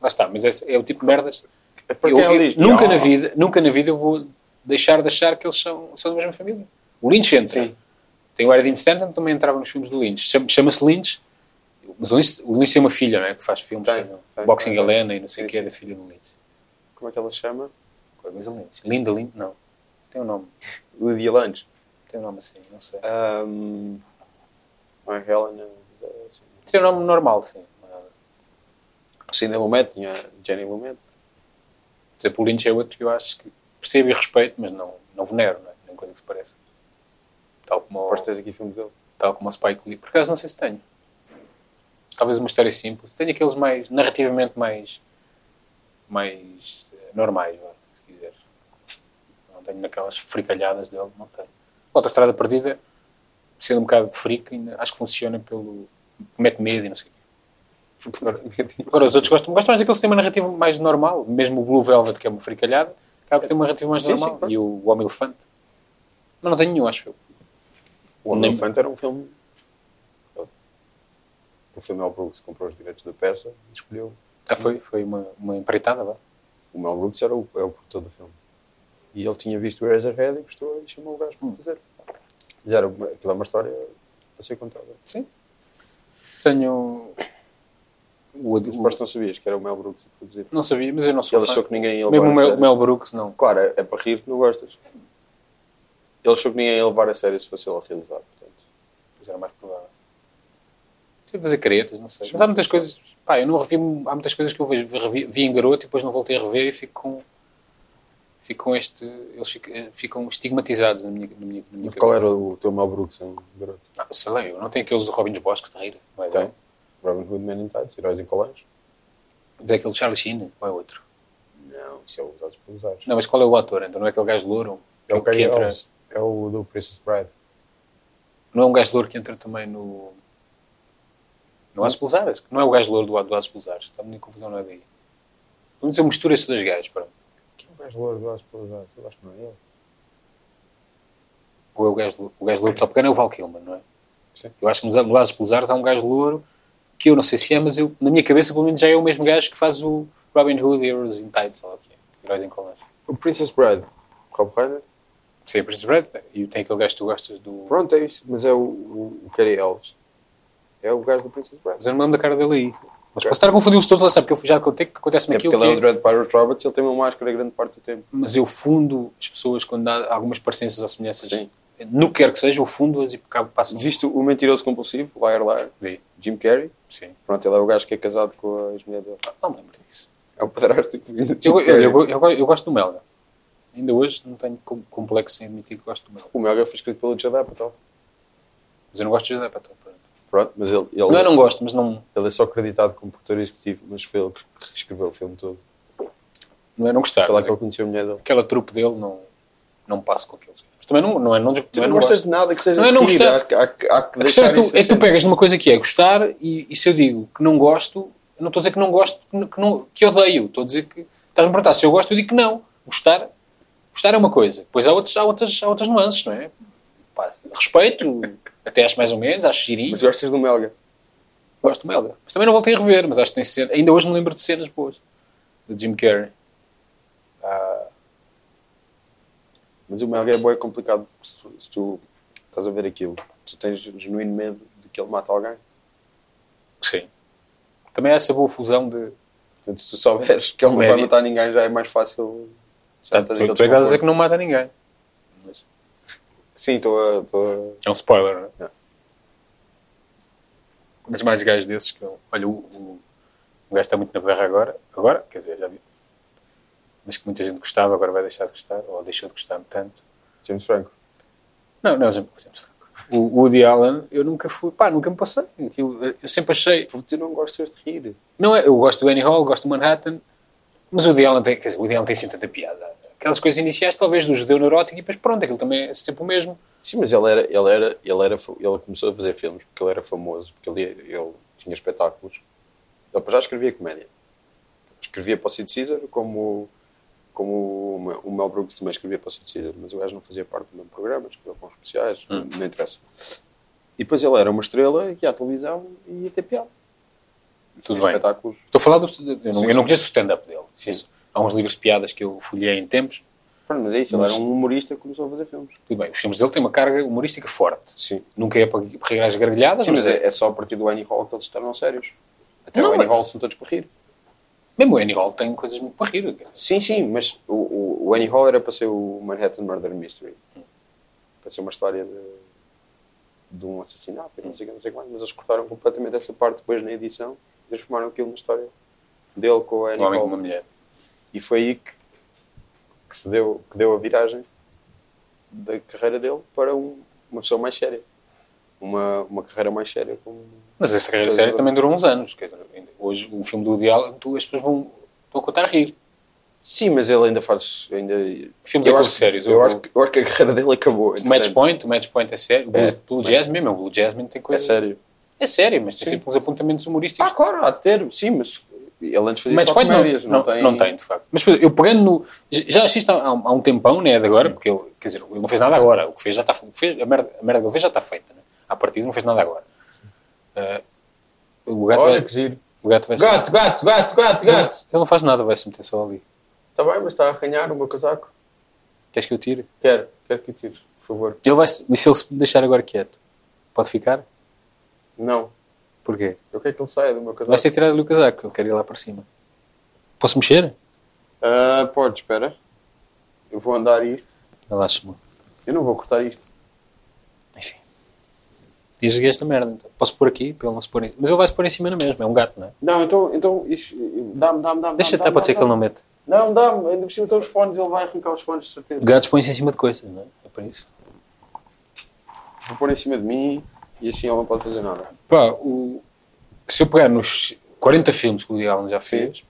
Lá está, mas esse é o tipo de merdas. É Eu- eu- diz. nunca, "Ah, na vida, nunca na vida eu vou deixar de achar que eles são, são da mesma família. O Lynch entra. Sim. Tem o Eddie Stanton também entrava nos filmes do Lynch. Chama- Chama-se Lynch, mas o Lynch, o Lynch tem uma filha, não é? Que faz filmes, Tem, faz tem, Boxing tem. Helena e não sei o que é da filha do Lynch. Como é que ela se chama? Qual é a Lynch? Linda Lynch? Não. Tem um nome. Lydia Lunch. Tem um nome assim, não sei. Um, é Helena. Tem um nome normal, sim. Cindy Lumet, tinha a Jenny Lumet. Por exemplo, o Lynch é outro que eu acho que percebo e respeito, mas não, não venero, não é? Nem coisa que se pareça. Tal como, tens aqui filmes dele. tal como o Spike Lee. Por acaso não sei se tenho. Talvez uma história simples. Tenho aqueles mais, narrativamente mais, mais eh, normais, se quiser. Não tenho naquelas fricalhadas dele, não tenho. Outra Estrada Perdida, sendo um bocado de frico, ainda acho que funciona pelo... mete medo e não sei o quê. Agora, agora os outros gostam, gostam mais daqueles que têm uma narrativa mais normal. Mesmo o Blue Velvet, que é uma fricalhada, acaba por ter uma narrativa mais Sim, sim, normal. claro. E o, Homem Elefante. Mas não tenho nenhum, acho eu. O Homem Elefante era um filme. O filme Mel Brooks comprou os direitos da peça e escolheu. Ah, foi, foi uma, uma empreitada, vá. O Mel Brooks era o, é o produtor do filme. E ele tinha visto o Eraserhead e gostou e chamou o gajo para fazer. Mas era, uma- aquilo é uma história para ser contada. Sim. Tenho. O, o, suposto não sabias que era o Mel Brooks a produzir. não sabia, mas eu não sou Ele fã. achou que ninguém ia levar Mesmo o a Mel, sério. Mel Brooks, não. Claro, é, é para rir que não gostas. Ele achou que ninguém ia levar a sério se fosse ele a realizar. Portanto. Pois era mais provável. Sei fazer caretas, não sei. Mas há muitas coisas. Pá, eu não revi. Há muitas coisas que eu vejo, revi, vi em garoto e depois não voltei a rever e fico com. Fico com este. Eles ficam, ficam estigmatizados na minha, na minha, na minha Mas qual cabeça. era o teu Mel Brooks, um garoto? Ah, sei lá, eu não tenho aqueles do Robin dos Bosques de rir. Não é Tem. Robin Hood Men in Tights, Heróis em Colãs? Mas é aquele Charlie Sheen, ou é outro? Não, isso é o Usados pelos Ares. Não, mas qual é o ator? Então não é aquele gajo louro? É o que entra. É o do Princess Bride. Não é um gajo louro que entra também no. No Aço Pulsares? Não é o gajo louro do, do Aço Pulsares. Está em confusão, não é daí. Vamos dizer, mistura esses dois gajos. Pronto. Quem é o gajo louro do Usados pelos Ares? Eu acho que não é ele. Ou é o gajo, louro- o gajo louro de Top Gun é o Val Kilmer, não é? Sim. Eu acho que no Aço Pulsares há um gajo louro que eu não sei se é, mas eu, na minha cabeça, pelo menos, já é o mesmo gajo que faz o Robin Hood Heroes in Tights, ou o. Heróis em Colãs. O Princess Bride. Rob Reiner? Sim, Prince Brad. E tem aquele gajo que tu gostas do. Pronto, é isso. Mas é o, o, o Cary Elves. É o gajo do Princess Bride. Mas eu não me lembro da cara dele aí. Mas posso estar a confundir-los todos, lá sabe? Porque eu já contei que acontece-me É porque aquilo. ele é o é- Dread Pirate Roberts ele tem uma máscara grande parte do tempo. mas eu fundo as pessoas quando há algumas parecenças ou semelhanças. Sim. No que quer que seja, eu fundo-as e acabo passando. Visto o mentiroso compulsivo, Liar Liar, Vi. Jim Carrey. Sim. Pronto, ele é o gajo que é casado com a ex-mulher dele. Não me lembro disso. É o padrasto que Jim Eu, eu, eu, eu, eu gosto do Melga. Ainda hoje não tenho com- complexo em admitir que gosto do Melga. O Melga foi escrito pelo Judd Apatow. Mas eu não gosto de José Patrão. pronto. Pronto, mas ele, ele, Não é não gosto, mas não, ele é só acreditado como produtor executivo, mas foi ele que escreveu o filme todo. não é não gostar. Foi lá que ele conheceu a mulher dele. Aquela trupe dele não, não passa com aquilo. Também não, não é não, Tu não, não gostas de nada que seja Não é não gostar. há, há, há que A questão é tu, é que tu assente. pegas numa coisa que é gostar e, e se eu digo que não gosto, não estou a dizer que não gosto, que, não- que, odeio. Estou a dizer que estás-me a perguntar se eu gosto, eu digo que não. Gostar, gostar é uma coisa. Depois há, outros, há, outras, há outras nuances, não é? Pá, respeito, até acho mais ou menos, acho girinho. Mas gostas do Melga? Gosto do Melga. Mas também não voltei a rever, mas acho que tem cena. Ainda hoje me lembro de cenas boas. Do Jim Carrey. Ah, Mas o Melga é bom é complicado. porque Se tu, se tu estás a ver aquilo, tu tens genuíno medo de que ele mate alguém. sim. Também há essa boa fusão de. Portanto, se tu souberes que ele não vai matar ninguém, já é mais fácil. Já tens tu, tu é a dizer que não mata ninguém. Mas Sim, estou a. estou é um spoiler, não é? É. Mas mais gajos desses que. Olha, o, o, o gajo está muito na berra agora. Agora, quer dizer, já vi. Mas que muita gente gostava, agora vai deixar de gostar, ou deixou de gostar tanto. James Franco. Não, não, James Franco. O Woody Allen, eu nunca fui. Pá, nunca me passei. Aquilo, eu sempre achei. Tu não gostas de rir. Não é, eu gosto do Annie Hall, gosto do Manhattan, mas o Woody Allen tem, quer dizer, o Woody Allen tem assim tanta piada. Aquelas coisas iniciais, talvez, do judeu neurótico, e depois pronto, aquilo também é sempre o mesmo. Sim, mas ele era, ele era, ele era, ele começou a fazer filmes porque ele era famoso, porque ele, ele tinha espetáculos. Ele já escrevia comédia. Escrevia para o Sid Caesar, como, como o Mel- Brooks também escrevia para o Caesar, mas o gajo não fazia parte do mesmo programa, escrevia filmes especiais, Hum. não interessa. E depois ele era uma estrela que ia à televisão e ia ter piada. Tudo bem. espetáculos. Estou a falar do. Eu não, eu não conheço o stand-up dele. Sim. Há uns livros de piadas que eu folhei em tempos. Pronto, mas é isso, ele Mas- era um humorista que começou a fazer filmes. Tudo bem, os filmes dele têm uma carga humorística forte. Sim. Nunca é para, rir às gargalhadas, Sim, mas, mas é, é, é só a partir do Annie Hall que eles se tornam sérios. Até Não, o Annie mas- Hall são todos para rir. Mesmo o Annie Hall tem coisas muito para rir. Sim, sim, mas o, o, o Annie Hall era para ser o Manhattan Murder Mystery. Para ser uma história de, de um assassinato, não sei o que, não sei o mais, mas eles cortaram completamente essa parte depois na edição e transformaram aquilo na história dele com a Annie Um homem com Hall. uma mulher. E foi aí que, que se deu, que deu a viragem da carreira dele para um- uma pessoa mais séria. Uma, uma carreira mais séria. Como... Mas essa carreira séria é. também durou uns anos. Quer dizer, hoje, o filme do Woody Allen, tu, as pessoas vão, estão a contar a rir. Sim, mas ele ainda faz. Ainda... Filmes eu é acho, com sérios. Eu, eu acho eu acho que a carreira dele acabou. O Match. Point, o Match Point é sério. O Blue, É, Blue mas- Jasmine, mesmo, o Blue Jasmine tem É coisa. sério. É sério, mas tem Sim. sempre uns apontamentos humorísticos. Ah, claro, há de ter, sim, mas ele antes fazia Match só Point não, comédias, não, tem... não tem, de facto. Mas eu pegando no. Já assisto há, há um tempão, não é de agora, porque ele, quer dizer, ele não fez nada agora. O que fez já está. Fez, a, merda, a merda que ele fez já está feita. Né? À partida não fez nada agora. Ah, o gato Olha vai. que giro. O gato vai Gato, gato, gato, gato, Ele, gato. ele não faz nada, vai se meter só ali. Está bem, mas está a arranhar o meu casaco. Queres que eu tire? Quero, quero que tires, por favor. Ele vai. E se ele se deixar agora quieto? Pode ficar? Não, Porquê? eu quero que ele saia do meu casaco. Ter tirado ali o casaco, ele quer ir lá para cima. Posso mexer? Ah, pode, espera. Eu vou andar isto. Relaxa-me. Eu não vou cortar isto. Enfim. Diz-lhe esta merda, então. Posso pôr aqui, para ele não se pôr em... Mas ele vai se pôr em cima na mesma, é um gato, não é? Não, então, então dá-me, dá-me, dá-me. Deixa dá-me, estar, pode ser que ele não mete. Não, dá-me, ainda por cima estão os fones, ele vai arrancar os fones, de certeza. Gatos põem-se em cima de coisas, não é? É para isso. Vou pôr em cima de mim e assim ele não pode fazer nada. Pá, o... se eu pegar nos 40 filmes que o Woody Allen já fez,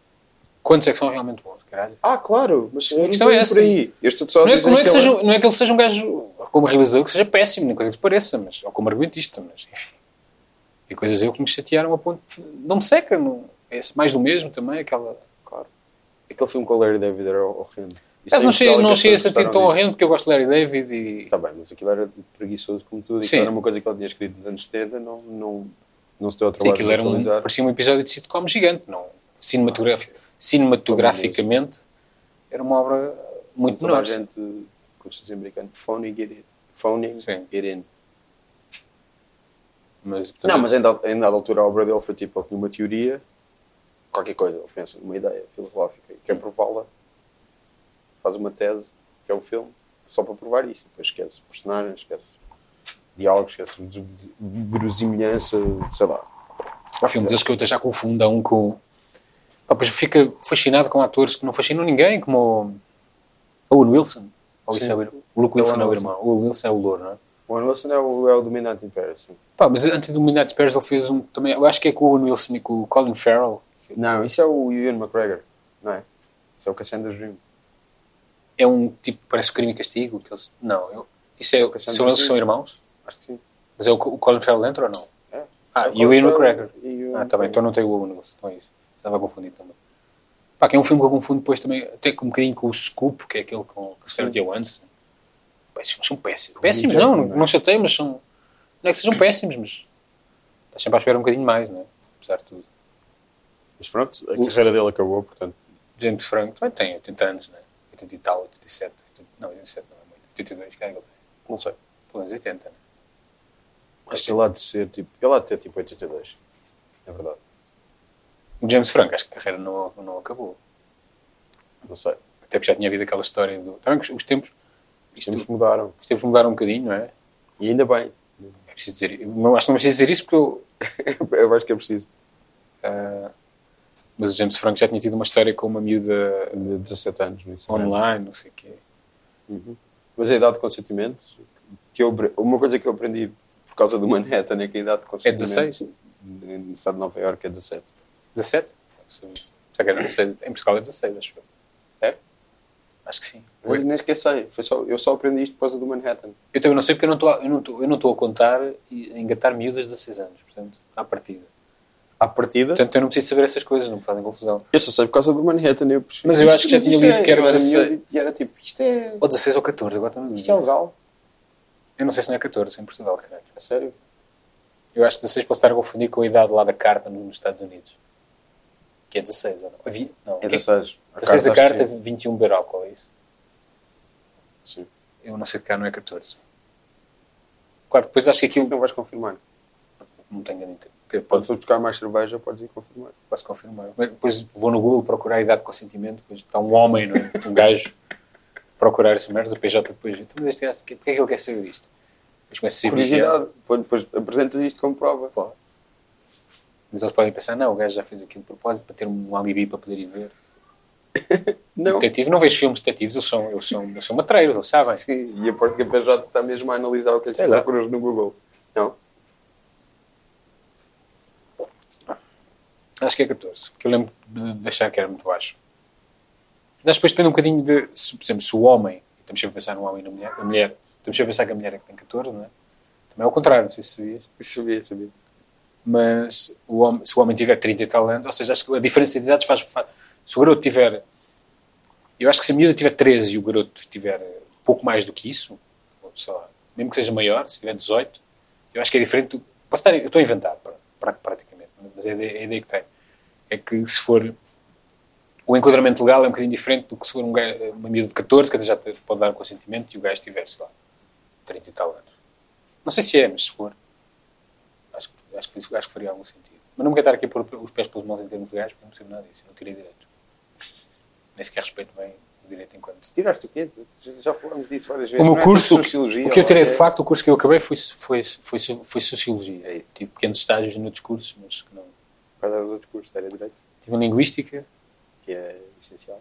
quantos é que são realmente bons, caralho? Ah, claro, mas não questão é essa. por aí. Eu estou só a Não é, não, é que ele- seja, não é que ele seja um gajo, como realizador, que seja péssimo, nem coisa que pareça, mas, ou como argumentista, mas enfim. E coisas dele que me chatearam a ponto. Não me seca, não, é mais do mesmo também, aquela. Claro. Aquele filme com o Larry David era horrendo. Caso não que não as cheguei a pessoas sentir tão horrendo porque eu gosto de Larry David e. Está bem, mas aquilo era preguiçoso como tudo. Sim. Aquilo era uma coisa que ele tinha escrito nos anos 70, não, não, não se deu Sim, trabalho aquilo de era um, parecia um episódio de sitcom gigante, não? Cinematografi- cinematograficamente era uma obra muito Toda a menor. gente, como se diz americano, phoning it in. Phoning Sim. it in. Mas, portanto, Não, mas ainda, ainda à altura a obra dele foi tipo, ele tinha uma teoria, qualquer coisa, ele pensa numa ideia filosófica e quer prová-la, faz uma tese, que é um filme, só para provar isso. Depois esquece personagens, esquece diálogos, esquece verosimilhança, sei lá. há filmes que eu até já confundo um com. Pá, Depois fica fascinado com atores que não fascinam ninguém, como o Owen Wilson. Ou isso Sim. é o, ir- o Luke Wilson é o irmão. O Owen Wilson é o louro, não é? O Owen Wilson é o, é o dominante em Paris, sim. Pá, mas antes do Midnight Bears ele fez um também, eu acho que é com o Owen Wilson e com o Colin Farrell. Não, isso é o Ian McGregor, não é? Isso é o Cassandra's Dream. É um tipo, parece o crime e castigo. Que eles, não, eu, isso é, Cassandra são eles que são irmãos? Acho que sim. Mas é o, o Colin Farrell dentro ou não? É. Ah, É o e o Ian McGregor. e o- Ah, tá bem, então não tem o Owen Wilson, então é isso. Estava confundido também. Pá, que é um filme que eu confundo depois também, até com um bocadinho com o Scoop, que é aquele com o Johansson. Pá, esses filmes são péssimos. Péssimos, não, não é? não chatei, mas são. Não é que sejam péssimos, mas. Estás sempre à espera um bocadinho mais, não é? Apesar de tudo. Mas pronto, a carreira dele acabou, portanto. James Franco também tem 80 anos, não é? 80 e tal, 87. 80, não, 87 não é muito. 82, que é que ele tem? Não sei. Pelo menos 80, não é? Acho que ele há de ser tipo. Ele há de ter tipo 82. É verdade. O James Franco, acho que a carreira não, não acabou. Não sei. Até porque já tinha havido aquela história do. Também os, os tempos. Os Isto, tempos mudaram. os tempos mudaram um bocadinho, não é? E ainda bem. É preciso dizer. eu acho que não é preciso dizer isso porque eu. Eu acho que é preciso. ah, mas o James Franco já tinha tido uma história com uma miúda De 17 anos, no Instagram. online, não sei o quê. Mas a idade de consentimento, que eu, uma coisa que eu aprendi por causa do Manhattan é que a idade de consentimento 16? no estado de Nova Iorque é 17. 17? Não sabia. Já que era 16. Em Portugal é 16, acho eu. É? Acho que sim. Eu nem esqueci. Foi só, eu só aprendi isto por causa do Manhattan. Eu também não sei porque eu não estou a- eu não estou- eu não estou a contar e a engatar miúdas de 16 anos, portanto, à partida. À partida, Portanto, eu não preciso saber essas coisas, não me fazem confusão. eu só sei por causa do Manhattan. Eu percebi- Mas eu acho que já tinha lido é- que era eu era 16. miúdo E era tipo, isto é. Ou 16 ou 14, agora na Isto é legal. Eu não sei se não é 14 em Portugal, caralho. É sério. Eu acho que 16 posso estar a confundir com a idade lá da carta nos Estados Unidos. Que é 16, ou não? Havia- não. É 16. 16 a acho que carta, sim. 21 beber álcool, é isso? Sim. Eu não sei de cá, não é 14. Claro, depois acho que aquilo... Não vais confirmar. Não tenho grande. Que Quando Pode, fores buscar mais cerveja, podes ir confirmar. posso confirmar. Mas Depois vou no Google procurar a idade de consentimento, depois está um homem, não é? um gajo, procurar essa merda, o PJ depois... Então, mas este gajo, porquê é que ele quer saber isto? Depois começa a ser vigiado. Curiosidade. Depois, depois apresentas isto como prova. Pode. Mas eles podem pensar, não, o gajo já fez aquilo de propósito para ter um alibi para poder ir ver. Não. Detetive, não vejo filmes detetives, eles são, eles são, eles são matreiros, eles sabem. Sim, e a Porta PJ está mesmo a analisar o que é que procuras no Google. Não? Acho que é 14, porque eu lembro de de achar que era muito baixo. Mas depois depende um bocadinho de, se, por exemplo, se o homem, estamos sempre a pensar no homem e na mulher, a mulher, estamos sempre a pensar que a mulher é que tem 14, não é? Também é o contrário, não sei se sabias. Sabia, sabia. Mas o homem, se o homem tiver 30 e tal anos, ou seja, acho que a diferença de idades faz, faz. Se o garoto tiver. Eu acho que se a miúda tiver 13 e o garoto tiver pouco mais do que isso, ou sei lá, mesmo que seja maior, se tiver 18, eu acho que é diferente. Do, posso estar, eu estou a inventar, pra- pra- praticamente, mas é a ideia, é a ideia que tenho. É que se for. O enquadramento legal é um bocadinho diferente do que se for um gajo, uma miúda de 14, que até já pode dar o consentimento, e o gajo tiver, sei lá, 30 e tal anos. Não sei se é, mas se for. Acho, que- acho, que, faria algum sentido. Mas não me quero estar aqui a pôr os pés pelas mãos em termos legais, porque não percebo nada disso. Eu não tirei direito. Nem sequer respeito bem o direito enquanto. Se tiraste o quê? Já falámos disso várias O vezes. meu Não é curso, sociologia, o que eu tirei é- de facto, o curso que eu acabei foi, foi, foi, foi Sociologia. É isso. Tive pequenos estágios em outros cursos, mas que não. Quais eram os outros cursos? Era direito, Tive em Linguística, que é essencial.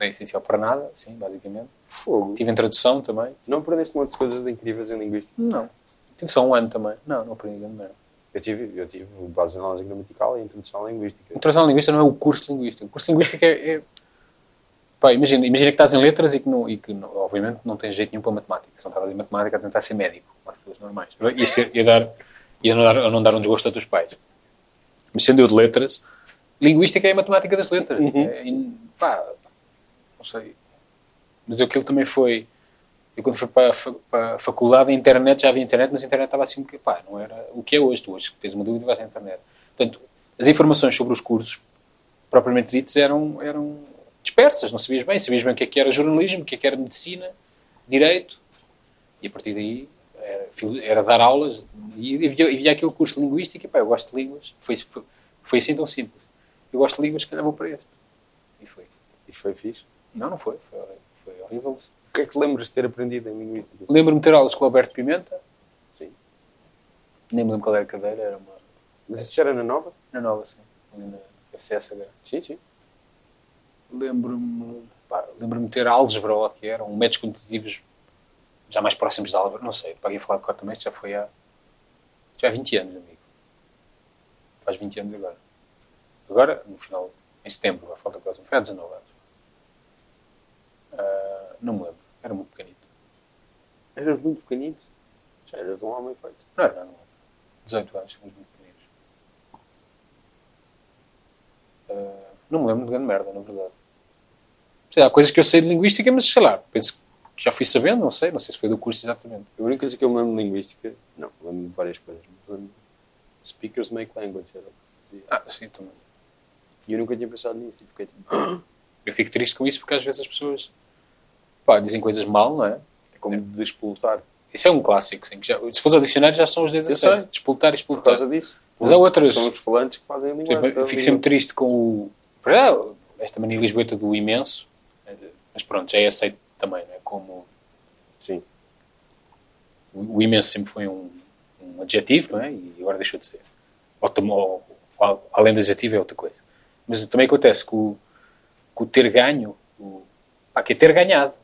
é essencial para nada, sim, basicamente. Fogo. Tive em Tradução também. Não aprendeste de coisas incríveis em linguística? Não. Tive só um ano também. Não, não aprendi grande merda. Eu tive, eu tive base de análise gramatical e introdução linguística. Introdução linguística não é o curso de linguística. O curso de linguística é. é... Pá, imagina, imagina que estás em letras e que, não, e que não- obviamente, não tens jeito nenhum para matemática. Se não estavas em matemática, a tentar ser médico, as pessoas normais. Ia, ser, dar, ia não, dar, a não dar um desgosto a teus pais. Mas sendo eu de letras, linguística é a matemática das letras. É, e, pá, não sei. Mas aquilo também foi. Eu, quando fui para a, faculdade, a internet já havia internet, mas a internet estava assim, porque, pá, não era o que é hoje. Tu hoje tens uma dúvida, vais à internet. Portanto, as informações sobre os cursos, propriamente ditos, eram, eram dispersas. Não sabias bem. Sabias bem o que é que era jornalismo, o que é que era medicina, direito. E a partir daí era, era dar aulas. E havia, havia aquele curso de linguística. E, pá, eu gosto de línguas. Foi, foi, foi assim tão simples. Eu gosto de línguas, se calhar vou para este. E foi. E foi fixe. Não, não foi. Foi, foi horrível. O que é que lembras de ter aprendido em linguística? Lembro-me de ter aulas com o Alberto Pimenta. Sim. Nem me lembro qual era a cadeira. Era uma... Mas isso já era na nova? Na nova, assim. Ali na FCSH. Sim, sim. Lembro-me... Lembro-me de ter álgebra, ou que era. Um métodos quantitativos já mais próximos de Álvaro, não sei, para aqui falar de Cota Mestre já foi há, já há 20 anos, amigo. Faz 20 anos agora. Agora, no final, em setembro, falta quase, foi há 19 anos. Ah, não me lembro, era muito pequenito. Eras muito pequenito. Já eras um homem feito. Não era, não. 18 anos, somos muito pequeninos. Ah, não me lembro de grande merda, na verdade. Sei há coisas que eu sei de linguística, mas sei lá, penso que já fui sabendo, não sei, não sei se foi do curso exatamente. A única coisa que eu me lembro de linguística, não, lembro de várias coisas, lembro Speakers make language. Ah, sim, também. E eu nunca tinha pensado nisso e fiquei tipo, Eu fico triste com isso porque às vezes as pessoas pá, dizem coisas mal, não é? é como despoltar. Isso é um clássico, sim, já, se for ao dicionário já são os dedos a sério, sei. despoltar e Por explotar. causa disso. Mas há outras- São os falantes que fazem a Por exemplo, eu fico sempre triste com o. já, esta mania lisboeta do imenso, mas pronto, já é aceito também, não é? Como Sim. o, o imenso sempre foi um, um adjetivo, não é? E agora deixou de ser. Ou, ou- ou- além do adjetivo é outra coisa. Mas também acontece que o, que o ter ganho, o, pá, que é ter ganhado.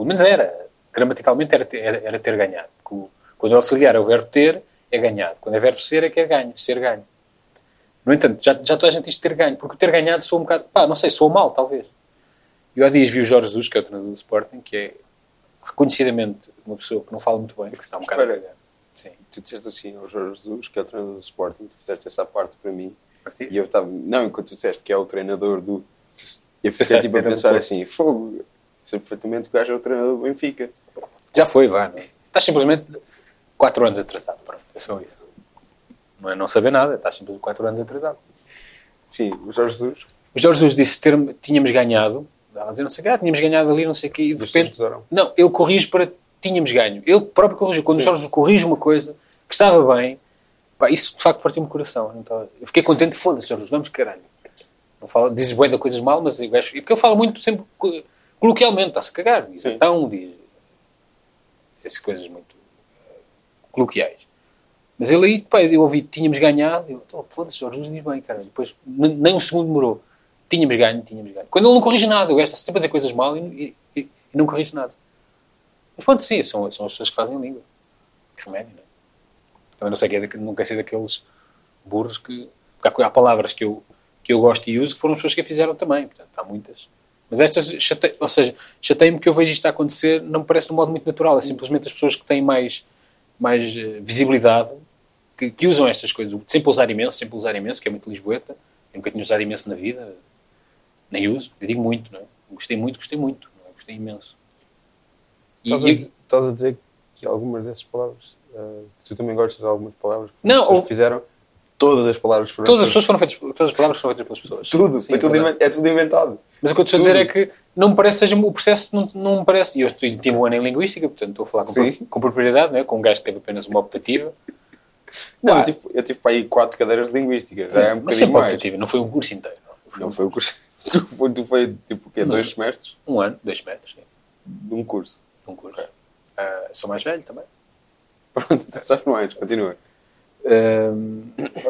Pelo menos era. Gramaticalmente era ter, era, era ter ganhado. O- quando o auxiliar é o verbo ter, é ganhado. Quando é verbo ser, é que é ganho, ser ganho. No entanto, já, já toda a gente diz ter ganho, porque o ter ganhado soa um bocado, pá, não sei, soa mal, talvez. Eu há dias vi o Jorge Jesus, que é o treinador do Sporting, que é reconhecidamente uma pessoa que não fala muito bem, que está um bocado Espera. a. Sim. Tu disseste assim ao Jorge Jesus, que é o treinador do Sporting, tu fizeste essa parte para mim. Partiste? E eu estava. Não, enquanto tu disseste que é o treinador do. Eu fiquei tipo a pensar assim: fogo, sei perfeitamente que o gajo é o treinador do Benfica. Já foi, vá. Não é? Estás simplesmente 4 anos atrasado. Pronto, é só isso. Não é não saber nada, estás simplesmente 4 anos atrasado. Sim, o Jorge Jesus. O Jorge Jesus disse que tínhamos ganhado, estava a dizer não sei o que, ah, tínhamos ganhado ali, não sei o que, e de repente. Não, ele corrige para tínhamos ganho. Ele próprio corrigiu. Quando Sim. o Jorge corrige uma coisa que estava bem, pá, isso de facto partiu-me o coração. Então, eu fiquei contente, foda-se, Jorge, vamos caralho. Não fala, diz bué de coisas mal, mas o gajo, e porque ele fala muito sempre coloquialmente, está-se a cagar, diz Sim. então, diz, essas coisas muito eh, coloquiais. Mas ele aí, pá, eu ouvi, tínhamos ganhado, eu, oh, foda-se, Jorge, Jesus diz bem, cara. Depois, nem um segundo demorou. Tínhamos ganho, tínhamos ganho. Quando ele não corrige nada, o gajo está sempre a dizer coisas mal e, e- e não corrige nada. Mas pronto, sim, são, são as pessoas que fazem a língua. Que remédio, não é? Também não sei que é, não quer ser daqueles burros que. Porque há, há palavras que eu, que eu gosto e uso que foram as pessoas que a fizeram também. Portanto, há muitas. Mas estas, chate, ou seja, chatei-me que eu vejo isto a acontecer, não me parece de um modo muito natural. É simplesmente as pessoas que têm mais, mais eh, visibilidade que, que usam estas coisas. Sempre usar imenso, sempre usar imenso, que é muito lisboeta. Eu nunca tinha usado imenso na vida, nem uso. Eu digo muito, não é? Gostei muito, gostei muito, é? gostei imenso. E- Estás a, dizer- estás a dizer que algumas dessas palavras. eh, tu também gostas de algumas palavras que Não, as pessoas ou- fizeram. Todas as palavras foram Todas as pessoas foram feitas, todas as palavras foram feitas pelas pessoas. Tudo, Sim, foi tudo é tudo inventado. Mas o que eu estou a dizer é que não me parece seja o processo, não, não me parece. E eu estive tive um ano em linguística, portanto estou a falar com, pro- com propriedade, não é? com um gajo que teve apenas uma optativa. Não, eu tive, eu tive para aí quatro cadeiras de linguística. Já é um mas bocadinho mais. optativa, não foi um curso inteiro. Não. Foi Não um, foi o curso. Tu foi, tu foi tipo o quê? Não. Dois semestres um ano, dois sim, de um curso. de um curso. Ah, sou mais velho também. Pronto, sabes mais, continua.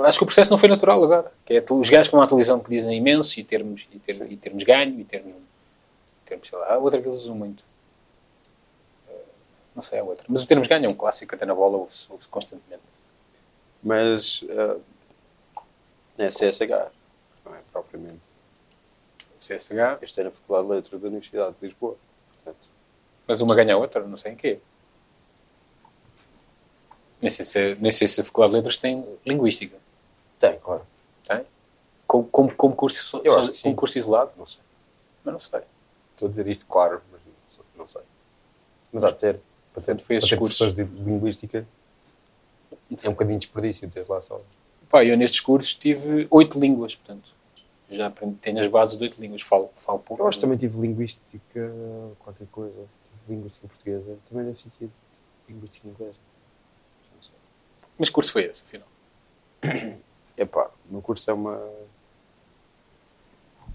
Acho que o processo não foi natural agora. Que é os gajos que vão à televisão que dizem imenso e termos, e ter- e termos ganho e termos, termos sei lá, há outra que eles usam muito. Uh, não sei, é outra. Mas o termos ganho é um clássico, até na bola ouve-se ouve constantemente. Mas eh, é CSH, não é propriamente. CSH, Eu estou na Faculdade de Letras da Universidade de Lisboa. Portanto, mas uma ganha a outra, não sei em quê. Nem sei se, nem sei se a Faculdade de Letras tem linguística. tem, claro. Tem? Como, como, como, curso, Eu sim. como curso isolado? Não sei. Mas não sei. Estou a dizer isto, claro, mas não sei. Mas há de ter. Portanto, foi Para ter cursos. de linguística é um bocadinho de desperdício ter lá só. Pá, eu nestes cursos tive oito línguas, portanto, já aprendi, tenho as bases de oito línguas, falo, falo pouco. Eu acho que também tive linguística, qualquer coisa. Tive linguística portuguesa. Também deve ser tido linguística inglesa. Mas que curso foi esse, afinal? Epá, o meu curso é uma.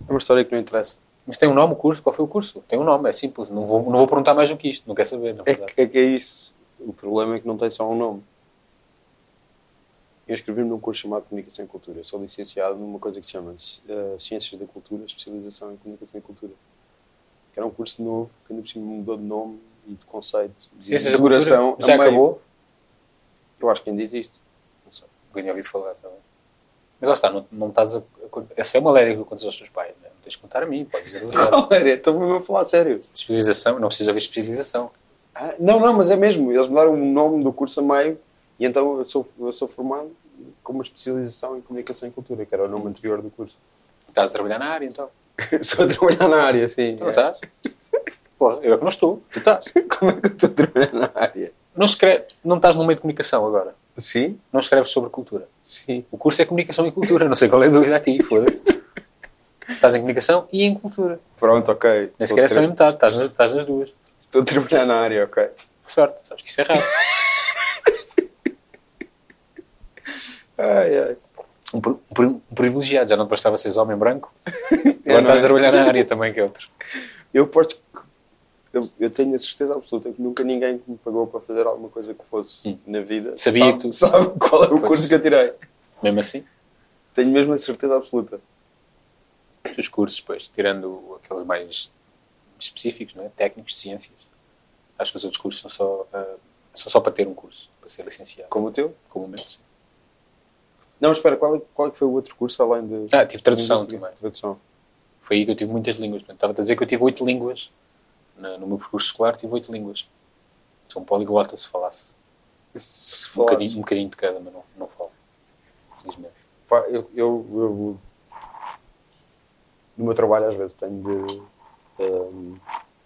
É uma história que não interessa. Mas tem um nome o curso? Qual foi o curso? Tem um nome, é simples. Não vou, não vou perguntar mais do que isto, não quer saber, na É verdade. que, é que é isso. O problema é que não tem só um nome. Eu inscrevi-me num curso chamado Comunicação e Cultura. Eu sou licenciado numa coisa que se chama eh, Ciências da Cultura, especialização em Comunicação e Cultura. Que era um curso novo, que ainda por cima mudou de nome e de conceito de Ciências da cultura, já meio. acabou? Eu acho que ainda existe. Não sei. Nunca tinha ouvido falar também. Mas lá está, não, não estás a. Essa é uma lei que aconteceu aos teus pais, não é? Não tens de contar a mim, podes dizer a verdade. Olha, estou mesmo a falar sério. Especialização, não precisas ouvir especialização. Ah, não, não, mas é mesmo. Eles mudaram o nome do curso a meio e então eu sou, eu sou formado com uma especialização em comunicação e cultura, que era o nome anterior do curso. Estás a trabalhar na área, então. estou a trabalhar na área, sim. Tu não estás? Porra, eu é que não estou. Tu estás. Como é que eu estou a trabalhar na área? Não, escreve, não estás no meio de comunicação agora. Sim, Não escreves sobre cultura. sim. O curso é comunicação e cultura. Não sei qual é a dúvida aqui. Foda-se. Estás em comunicação e em cultura. Pronto, ok. Nem sequer é só em metade. Estás nas, estás nas duas. Estou a trabalhar na área, ok. Que sorte. Sabes que isso é raro. Ai, ai. Um, pri- um pri- privilegiado. Já não bastava seres homem branco. Agora estás a trabalhar na área também, que é outro. Eu aposto que eu, eu tenho a certeza absoluta que nunca ninguém me pagou para fazer alguma coisa que fosse Hum. na vida Sabia sabe, que tu- sabe qual é o Pois. curso que eu tirei. Mesmo assim, Tenho mesmo a certeza absoluta. os cursos, depois, tirando aqueles mais específicos, não é? técnicos de ciências, acho que os outros cursos são só, ah, são só para ter um curso, para ser licenciado. Como o teu? Como o meu, sim. Não, mas espera, qual, é- qual é foi o outro curso além de. Ah, tive tradução também. Tradução. Foi aí que eu tive muitas línguas. Portanto, estava a dizer que eu tive oito línguas. Na- no meu percurso escolar tive oito línguas. Sou um poliglota, se falasse. Se Um falasses- bocadinho, um bocadinho de cada, mas não, não falo. Felizmente. Pá, eu, eu, eu- no meu trabalho às vezes tenho de. ehm,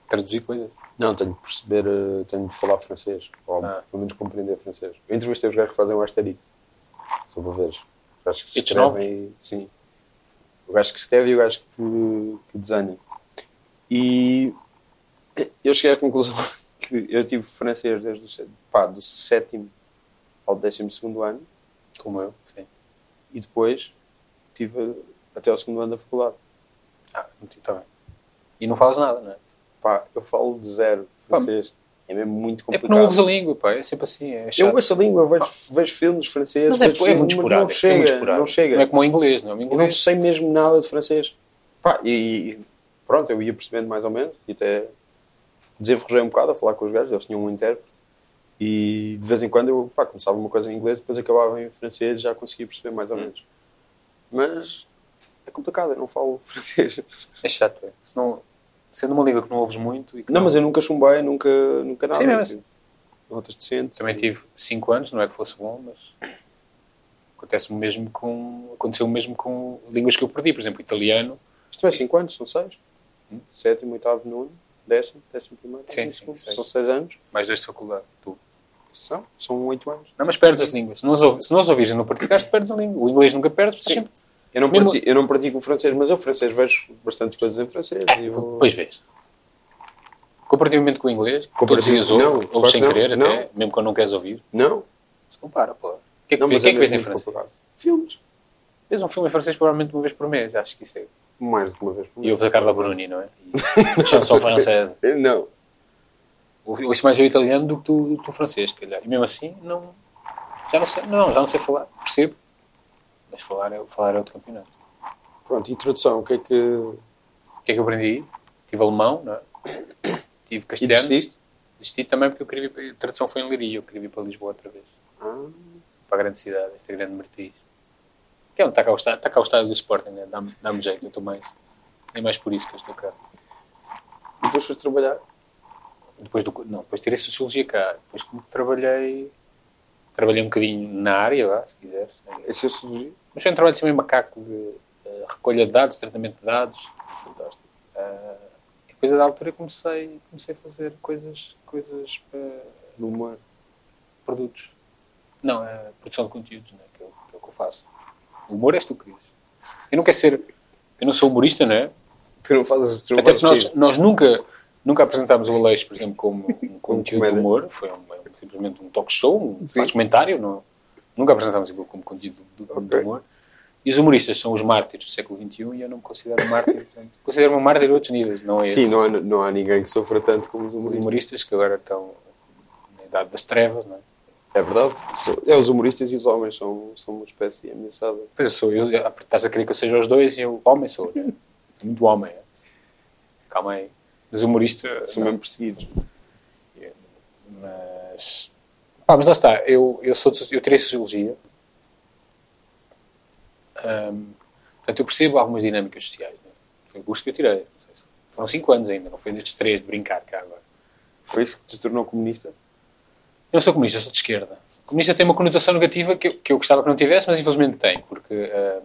Traduzir coisas. não, tenho de perceber, eh, tenho de falar francês, ou Ah. pelo menos compreender francês. Eu entrevistei os gajos que fazem o Asterix, só para veres. Gajos que escrevem, sim. O gajo que escreve e o gajo que, que desenha. E eu cheguei à conclusão que eu tive francês desde o, pá, do sétimo ao décimo segundo ano Como eu. Sim. e depois tive até ao segundo ano da faculdade. Ah, está bem. E não falas nada, não é? Pá, eu falo de zero francês. É mesmo muito É complicado. porque não ouves a língua, pá. É sempre assim. É Eu ouço a língua, vejo, vejo filmes franceses. Mas é, é muito esporádico. Não chega, é muito esporádico. não chega. Não é como o inglês, não é? O Eu não inglês sei mesmo nada de francês. Pá, e, e pronto, eu ia percebendo mais ou menos e até desenferrujei um bocado a falar com os gajos, eles tinham um intérprete e de vez em quando eu pá, começava uma coisa em inglês depois acabava em francês e já conseguia perceber mais ou Hum. menos. Mas é complicado, eu não falo francês. é chato. É. Se não, sendo uma língua que não ouves muito e que Não, mas eu nunca chumbei, nunca, nunca nada. Sim, não, mas- Notas decentes. Também tive 5 anos, não é que fosse bom, mas acontece o mesmo com aconteceu o mesmo com línguas que eu perdi, por exemplo, italiano. Isto é 5 anos, são 6. Hum? Sétimo, oitavo, nono, décimo, décimo primeiro. Sim, décimo sim, segundo. seis. São 6 anos. Mais dois de faculdade, tu. São, são 8 anos. Não, mas perdes as línguas. Se não as, se não as ouvires e não praticaste, perdes a língua. O inglês nunca perdes, porque sempre. Eu não, Mesmo- pratico, eu não pratico o francês, mas eu francês vejo bastantes coisas em francês. e vou... Depois vês. Comparativamente com o inglês, todos os dias ouves, ouves sem não, querer, não. até, mesmo quando não queres ouvir. Não, Se compara, pô. O que é que, não, vês, que, é que vês em francês? Filmes. Vês um filme em francês provavelmente uma vez por mês, acho que isso é. Mais do que uma vez por E ouves a Carla Bruni, não é? E chanson francesa. Não. Ouço mais eu italiano do que tu, do que tu francês, calhar. E mesmo assim, não, já não sei, não, já não sei falar, percebo. Mas falar é, falar é outro campeonato. Pronto, e tradução, o que é que... O que é que eu aprendi? Tive alemão, não é? Tive E castelhano. desististe? Desisti também porque eu queria a tradução foi em Leiria, eu queria vir para Lisboa outra vez. Ah, Para a grande cidade, esta grande Martins. Que é está cá o estádio, está cá o estádio do Sporting, né? dá-me dá jeito, eu estou mais. É mais por isso que eu estou cá. e depois foste trabalhar? Depois do, não, depois tirei Sociologia cá. Depois como trabalhei, trabalhei um bocadinho na área, lá, se quiseres. Esse é sociologia? Mas foi um trabalho assim meio macaco de eh, recolha de dados, tratamento de dados. Fantástico. Ah, e depois a da altura comecei, comecei a fazer coisas, coisas para No humor. produtos. Não, é produção de conteúdos, né? é que é o que eu faço. O humor és tu que dizes. Eu não quero ser. Eu não sou humorista, não é? Tu não fazes... Tu não Até porque nós, nós nunca, nunca apresentámos o Aleixo, por exemplo, como um conteúdo de humor. Foi um, é simplesmente um talk show, um faz comentário. Não, nunca apresentámos aquilo como conteúdo de, de humor. E os humoristas são os mártires do século XXI e eu não me considero um mártir. Considero-me um mártir a outros níveis, não é Sim, esse. não há, não há ninguém que sofra tanto como os Os humoristas. humoristas que agora estão na idade das trevas, não é? É verdade. É, os humoristas e os homens são, são uma espécie ameaçada. Pois eu sou, eu, estás a querer que eu seja os dois e eu homem sou, né? Sou muito homem. é. Calma aí. Mas humorista. São não. mesmo perseguidos. Mas, pá, mas lá está, eu, eu, sou, eu tirei Sociologia. Ahm, portanto, eu percebo algumas dinâmicas sociais. Né? Foi o curso que eu tirei. Foram 5 anos ainda, não foi nestes 3 de brincar cá agora. Foi isso que te tornou comunista? Eu não sou comunista, eu sou de esquerda. Comunista tem uma conotação negativa que eu, que eu gostava que não tivesse, mas infelizmente tem, porque ahm,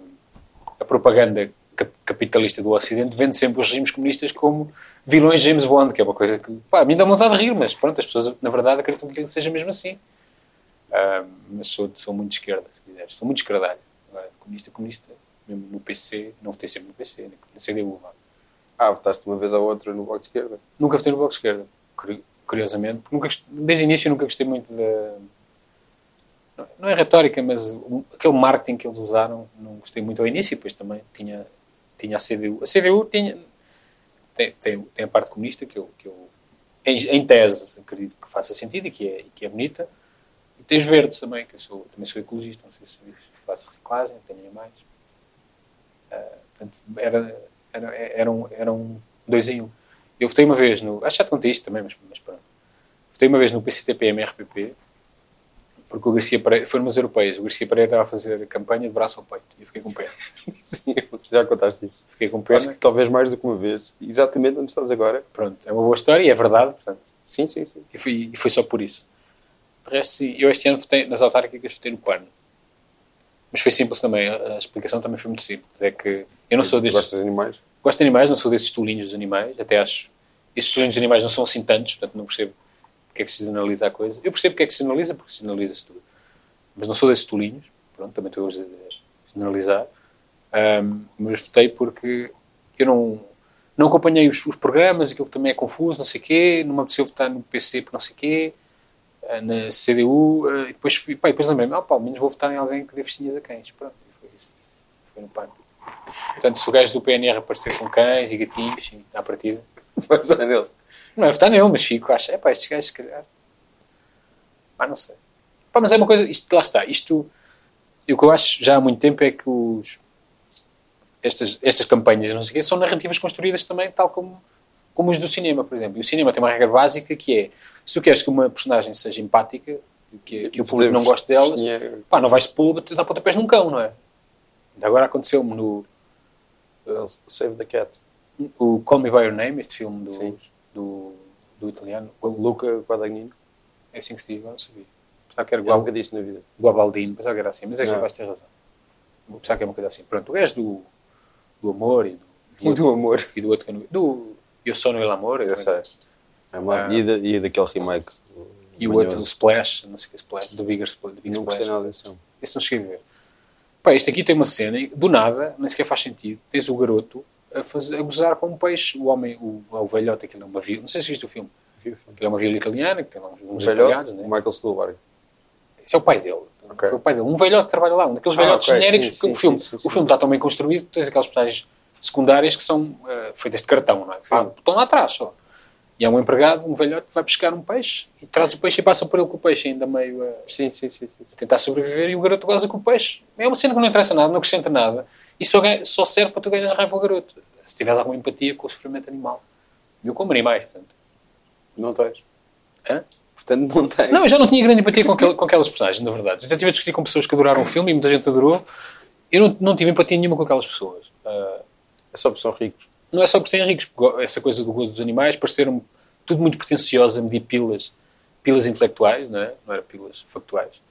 a propaganda cap- capitalista do Ocidente vende sempre os regimes comunistas como vilões de James Bond, que é uma coisa que, pá, a mim dá vontade de rir, mas pronto, as pessoas, na verdade, acreditam que seja mesmo assim. Ahm, mas sou, sou muito de esquerda, se quiseres. Sou muito esquerdalho. Agora, comunista, comunista, mesmo no PC, não votei sempre no PC, na CDU, vá. Ah, votaste uma vez ou outra no Bloco de Esquerda. Nunca votei no Bloco de Esquerda, curiosamente. Nunca, desde o início nunca gostei muito da... não- é retórica, mas aquele marketing que eles usaram, não gostei muito ao início, depois também tinha, tinha a CDU. A CDU tinha, tem, tem, tem a parte comunista que eu, que eu em, em tese, acredito que faça sentido e que é, que é bonita. E tem os verdes também, que eu sou, também sou ecologista, não sei se. Faço reciclagem, tenho animais. Ah, portanto, era, era, eram, eram dois em um. Eu votei uma vez no. Acho que já te contei isto também, mas, mas pronto. Votei uma vez no PCTP-MRPP, porque o Garcia Pereira. Foi numas europeias. O Garcia Pereira estava a fazer campanha de braço ao peito. E eu fiquei com pena. Sim, já contaste isso. Fiquei com pena. Acho que talvez mais do que uma vez. Exatamente onde estás agora. Pronto, é uma boa história e é verdade, portanto. Sim, sim, sim. E foi, e foi só por isso. De resto, sim. Eu este ano votei, nas autárquicas votei no PAN. Mas foi simples também. A, explicação também foi muito simples. É que eu não sou Tu desses. gostas de animais? Gosto de animais, não sou desses tolinhos dos animais. Até acho. Esses tolinhos dos animais não são assim tantos, portanto não percebo porque é que se analisa a coisa. Eu percebo porque é que se analisa, porque se analisa-se tudo. Mas não sou desses tolinhos. Pronto, também estou a generalizar. Ahm, mas votei porque eu não, não acompanhei os, os programas, aquilo também é confuso, não sei o quê. Não me apeteceu votar no PC por não sei o quê. ah, Na CDU. ah, e depois, depois lembrei-me, ah, pá, ao menos vou votar em alguém que dê festinhas a cães. Pronto, foi isso. Foi no PAN. Portanto, se o gajo do PNR aparecer com cães e gatinhos, sim, à partida. Vai votar nele. Não é votar nele, mas fico, acho, é pá, estes gajos, se calhar. Pá, não sei. Pá, mas é uma coisa, isto, lá está, isto, o que eu acho já há muito tempo é que os, estas, estas campanhas, não sei o quê, são narrativas construídas também, tal como, como os do cinema, por exemplo. E o cinema tem uma regra básica que é, se tu queres que uma personagem seja empática, que, que o público não goste Dinheiro. pá, não vais a dar pontapés num cão, não é? Ainda Agora aconteceu-me no Save the cat. o Call Me By Your Name, este filme do, do, do italiano, O Luca Guadagnino. é assim que se diz, agora não sabia. Pensava que era Guab, nunca disse na vida. Guabaldino, pensava que era assim, mas é que vais ter razão. Pensava que é uma coisa assim. Pronto, o gajo do, do amor e do, do, Muito amor. e do outro que eu não do Eu Sou No El Amor Eu sei. É uma... Ah. e, da, e daquele remake. e o outro, o Splash, não sei o que é Splash, do Bigger Splash. do Big Não Splash. gostei nada desse filme. Esse não cheguei a ver. Pá, este aqui tem uma cena, e do nada, nem sequer faz sentido. Tens o garoto a, fazer, a gozar com um peixe. O homem, o, o velhote, aquilo é uma vila. Não sei se viste o filme. Aquilo é uma vila italiana que tem lá uns, uns Velhote, empregados, né? Michael Stuhlbarg. Esse é o pai dele. Ok. Foi o pai dele. Um velhote que trabalha lá. Um daqueles Ah, velhotes ok, genéricos. sim, porque sim, o, filme, sim, sim, o filme está tão bem construído que tens aquelas personagens secundárias que são eh, feitas de cartão, não é? Pá, estão lá atrás só. E há um empregado, um velhote, que vai pescar um peixe e traz o peixe e passa por ele com o peixe ainda meio a Sim, sim, sim. tentar sobreviver e o garoto goza com o peixe. É uma cena que não interessa nada, não acrescenta nada e só, só serve para tu ganhar raiva ao garoto. Se tiveres alguma empatia com o sofrimento animal. Eu como animais, portanto. Não tens. Hã? Portanto, não tens. Não, eu já não tinha grande empatia com, aquel- com aquelas personagens, na verdade. Já estive a discutir com pessoas que adoraram o filme e muita gente adorou. Eu não, não tive empatia nenhuma com aquelas pessoas. Ah, É só são ricos. Não é só por serem ricos, porque essa coisa do gozo dos animais pareceram tudo muito pretencioso a medir pilas, pilas intelectuais, não é? Não era pilas factuais.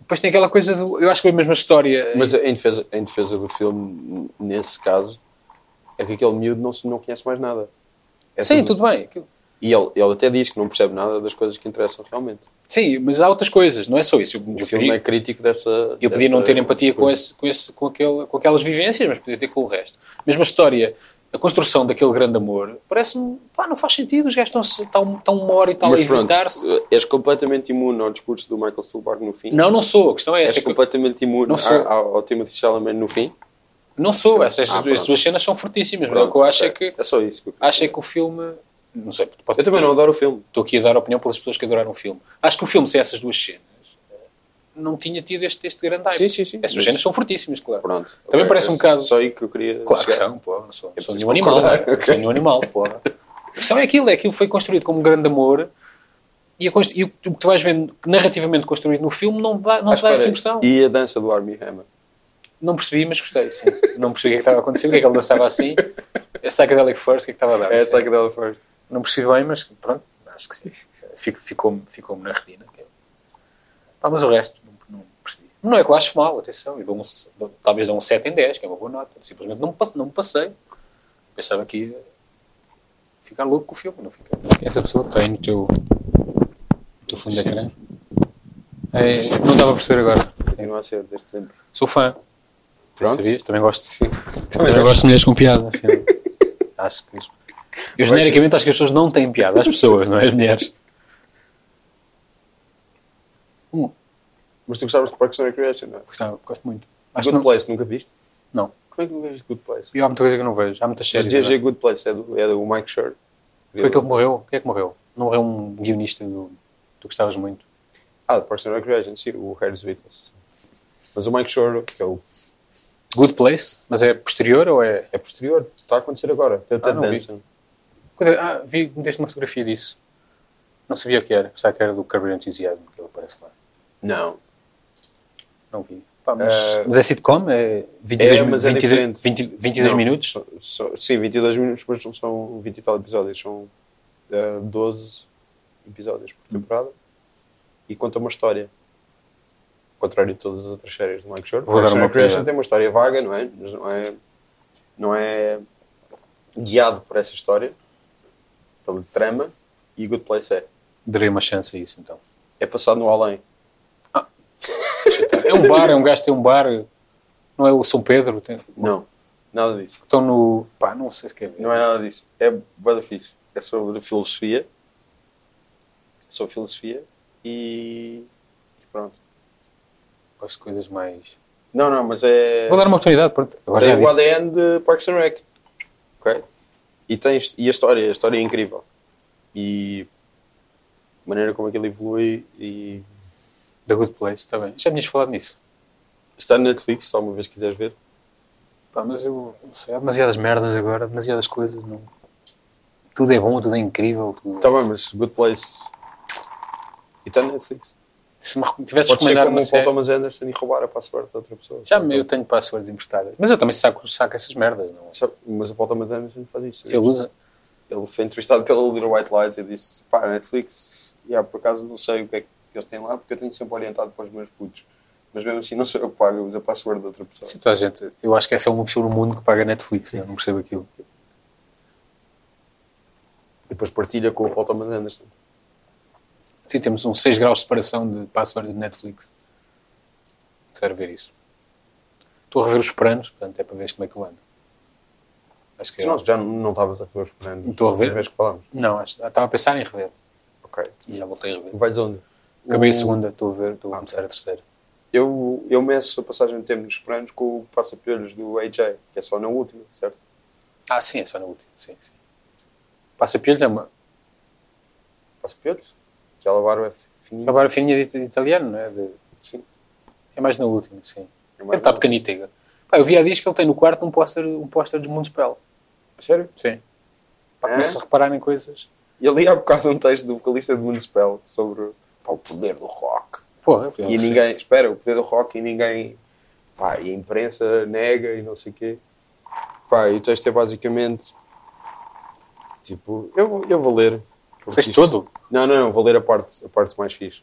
Depois tem aquela coisa do. Eu acho que foi a mesma história. Mas em defesa, em defesa do filme, nesse caso, é que aquele miúdo não, não conhece mais nada. É Sim, tudo bem. aquilo- E ele, ele até diz que não percebe nada das coisas que interessam realmente. Sim, mas há outras coisas, não é só isso. Eu, O eu filme podia, é crítico dessa. eu podia dessa não ter empatia com, esse, com, esse, com, aquele, com aquelas vivências, mas podia ter com o resto. Mesmo a história, a construção daquele grande amor, parece-me, pá, não faz sentido. Os gajos estão, estão, estão uma hora e tal a Mas pronto, evitar-se. és completamente imune ao discurso do Michael Stuhlbarg no fim. Não, não sou. A questão é És essa. que eu- completamente imune sou. ao, ao Timothy Chalamet no fim. Não sou. Sim. Essas, Ah, essas pronto. duas cenas são fortíssimas. mas o Pronto, que eu acho é que, É só isso. que eu acho é que o filme. Não sei, posso, Eu também não adoro o filme. Estou aqui a dar opinião pelas pessoas que adoraram o filme. Acho que o filme, sem essas duas cenas, eh, não tinha tido este, este grande hype. Sim, sim, sim. Essas Mas- cenas são fortíssimas, claro. Pronto. Também Ok, parece um é bocado- Só aí que eu queria. Claro que são, pô. Não sou, É sou nenhum animal. não. ok. Sou nenhum animal, pô. A questão é aquilo, é aquilo foi construído como um grande amor E, a const- e o que tu vais vendo narrativamente construído no filme não, dá, não Ah, te dá essa impressão. E a dança do Armie Hammer. Não percebi, mas gostei, sim. Não percebi o que é que estava a acontecer, porque é que ele dançava assim. É Psychedelic First, o que é que estava a dar? É Não a sei. Psychedelic First. Não percebi bem, mas pronto, acho que sim. Fico- Ficou-me ficou na retina. Pá, mas o resto, não, não percebi. Não é que eu acho mal, atenção. Eu dou um, talvez dou um 7 em 10, que é uma boa nota. Simplesmente não me passei. Não me passei. Pensava que ia ficar louco com o filme, não fica. Essa pessoa que tem no teu, no teu fundo de ecrã. É, não estava a perceber agora. Continua a ser, desde sempre. Sou fã. Pronto. Sabias? Também gosto. Sim. Também gosto de mulheres com piada. Assim. acho que isso. Eu genericamente acho que as pessoas não têm piada. As pessoas, não é as mulheres. Hum, Mas tu gostavas de Parks and Recreation, não é? gostava, gosto muito. Acho Good não, Place, nunca viste? não. Como é que nunca viste Good Place? E há muita coisa que não vejo. Há muitas Mas séries. DG agora. Good Place é do, é do Mike Schur. Foi aquele que morreu? Quem é que morreu? Não morreu um guionista do tu gostavas muito. Ah, do Parks and Recreation, sim, o Harris Beatles. Mas o Mike Schur, que é o Good Place? Mas é posterior ou é. É posterior, está a acontecer agora. Tem o Ted não vi. Danson. Quando é- Ah, vi, me deste uma fotografia disso. Não sabia o que era. Pensava que era do Curb Your Enthusiasm que ele aparece lá. Não. Não vi. Pá, mas, Eh, mas é sitcom? É 22, É, mas é 22, diferente. 20 22 Não, minutos? só- só- sim, 22 minutos, depois não são 20 e tal episódios, são eh, 12 episódios por temporada e conta uma história. Ao contrário de todas as outras séries do Mike Shore. Vou dar uma oportunidade. tem uma história vaga, não é? Mas não é, não é guiado por essa história, pela trama, e Good Place é. Darei uma chance a isso então. É passado no além. É um bar, é um gajo que tem um bar. Não é o São Pedro? Tem, Não, nada disso. estão no. Pá, não sei se quer ver. Não é nada disso. É da fixe. É sobre filosofia. Sobre filosofia e pronto. De coisas mais. Não, não, mas é. Vou dar uma oportunidade, pronto. Agora Tem o. ADN de Parks and Rec. Ok? E, tens, e a história, a história é incrível. E a maneira como aquilo evolui e The Good Place, está bem. Já tinhas falado nisso. está na Netflix, se alguma vez quiseres ver. Pá, mas eu não sei, há demasiadas merdas agora, demasiadas coisas. Não... Tudo é bom, tudo é incrível. Tudo... Está bem, mas Good Place. E está na Netflix. Se me tivesse Pode ser como uma o Paul. Thomas Anderson e roubar a password de outra pessoa. Já me- eu tenho passwords emprestadas. Mas eu também saco, saco essas merdas. Não? é? Sabe, Mas o Paul Thomas Anderson faz isso. Ele usa. Ele foi entrevistado pela Little White Lies e disse: pá, Netflix, yeah, por acaso não sei o que é que eles têm lá, porque eu tenho sempre orientado para os meus putos. Mas mesmo assim não sei eu que pago, eu uso a password de outra pessoa. Sim, toda a gente, eu acho que essa é uma pessoa no mundo que paga Netflix. né? Eu não percebo aquilo. E depois partilha com o Paul Thomas Anderson. Sim, temos uns 6 graus de separação de password de Netflix. Quero ver isso. Estou a rever os planos, portanto é para ver como é que eu ando. Acho que Se não, já não estavas a rever os planos. Estou a rever? vez que falámos. Não, acho, estava a pensar em rever. Ok. E já voltei a rever. Vais onde? Acabei O- a segunda, estou a ver, estou a Ah, começar a terceira. Eu, eu meço a passagem de tempo nos planos com o passa-piolhos do AJ, que é só na última, certo? Ah, sim, é só na última. Sim, sim. Passa piolhos é uma. Passa-piolhos? Aquela barba fininha. Acabar a fininha de italiano, não é? De- Sim. É mais na última, sim. É Ele está agora. Pá, eu vi há dias que ele tem no quarto um póster um póster de Municipal. Sério? Sim. Pá, É? começa a reparar em coisas. E ali há bocado um texto do vocalista de Municipal sobre pá, o poder do rock. Porra, eu E ninguém, espera, o poder do rock e ninguém, pá, e a imprensa nega e não sei o quê. Pá, e o texto é basicamente, tipo, eu, vou- eu vou ler. O texto todo? Não, não, não, vou ler a parte, a parte mais fixe.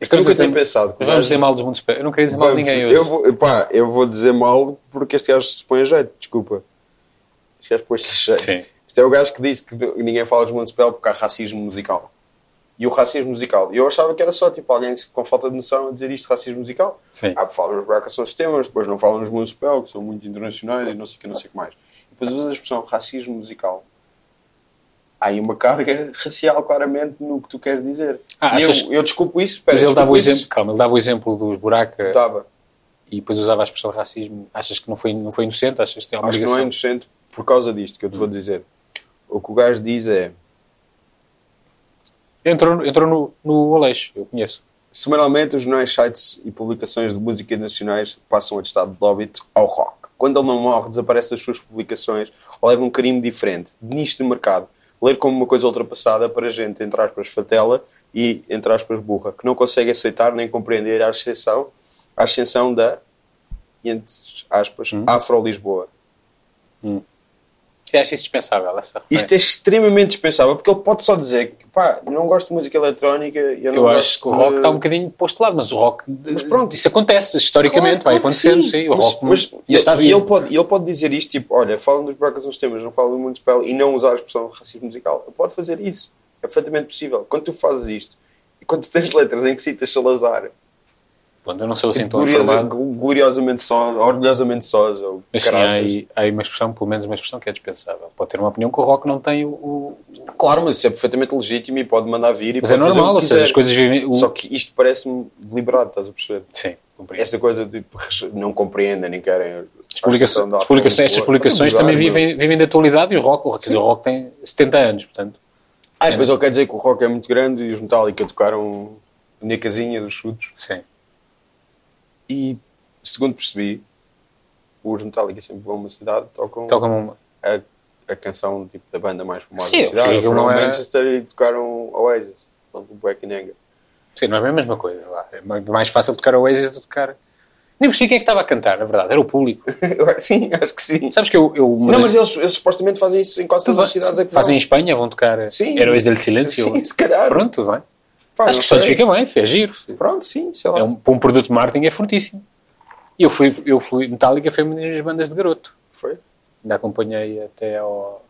Eu Estamos nunca a dizer- tinha pensado. vamos dizer mal dos Municipal. Eu não queria dizer mal de ninguém hoje. eu vou, pá, eu vou dizer mal porque este gajo se põe a jeito, desculpa. Este gajo põe-se a jeito. Sim. Este é o gajo que disse que ninguém fala dos Municipal porque há racismo musical. E o racismo musical. E eu achava que era só tipo alguém com falta de noção a dizer isto racismo musical. Sim. Ah, falam nos Braca são sistemas, depois não falam nos Municipal, que são muito internacionais e não sei o que, não sei o que mais. Depois usa a expressão racismo musical. Há aí uma carga racial claramente no que tu queres dizer. Ah, e achas- eu, eu desculpo isso, espera, Mas ele dava o desculpo exemplo, calma, ele dava o exemplo dos buraca Dava. e depois usava a expressão racismo. Achas que não foi, não foi inocente? Achas que tem uma Acho que não é inocente por causa disto que eu te vou dizer. O que o gajo diz é: Entrou, entrou no, no Aleixo, eu conheço. semanalmente os jornais, sites e publicações de música nacionais passam a estado de óbito ao rock. Quando ele não morre, desaparece das suas publicações ou leva um carimbo diferente, de nicho de mercado. ler como uma coisa ultrapassada para gente, entre aspas, fatela e, entre aspas, burra, que não consegue aceitar nem compreender a ascensão, a ascensão da, entre aspas, Afro-Lisboa. Você acha isso dispensável, essa Isto é extremamente dispensável, porque ele pode só dizer que, pá, não gosto de música eletrónica eu não Eu gosto acho que o rock de- está um bocadinho posto de lado, mas o rock, Mas pronto. isso acontece historicamente, Claro, vai claro acontecendo, sim. O Mas- rock mas, e, está e ele pode, ele pode dizer isto, tipo, olha, falam dos buracos nos temas, não falam do municipal e não usar a expressão racismo musical. Ele pode fazer isso. É perfeitamente possível. Quando tu fazes isto e quando tu tens letras em que citas Salazar, Pronto, eu não sou assim tipo, tão gloriosa- informado, gl- gloriosamente sós, orgulhosamente sós, ou mas sim, há aí, há aí uma expressão, pelo menos uma expressão que é dispensável. Pode ter uma opinião que o rock não tem o... o- Claro, mas isso é perfeitamente legítimo e pode mandar vir e Mas é normal, ou seja, as coisas vivem... O... Só que isto parece-me deliberado, estás a perceber? Sim, compreendo. Esta coisa de tipo, não compreendem nem querem. As publicações, as publicações- estas publicações também gozar, meu. vivem, vivem da atualidade e o rock, o rock, quer dizer, o rock tem 70 anos, portanto. Ah, e depois ele quer dizer que o rock é muito grande e os Metallica tocaram na casinha dos chutos. Sim. E, segundo percebi, os Metallica sempre vão a uma cidade, tocam Toca-me uma... a, a canção tipo, da banda mais famosa Sim, da cidade. aquilo Foram a é- Manchester e tocaram Oasis, o Black and Anger. Sim, não é a mesma coisa. lá. É mais- fácil tocar Oasis do que tocar... Nem percebi quem é que estava a cantar, na verdade. Era o público. sim, acho que sim. Sabes que eu... eu Não, das- mas eles, eles supostamente fazem isso em quase todas as cidades. Fazem em. Espanha, vão tocar Sim. Heróis del Silêncio. Sim, se calhar. Pronto, bem. Pá, Acho que os Santos sei. fica bem, é giro. Pronto, sim, sei lá. É um, para um produto de marketing é fortíssimo. E eu fui, eu fui, Metallica foi uma das bandas de garoto. Foi? Ainda acompanhei até ao,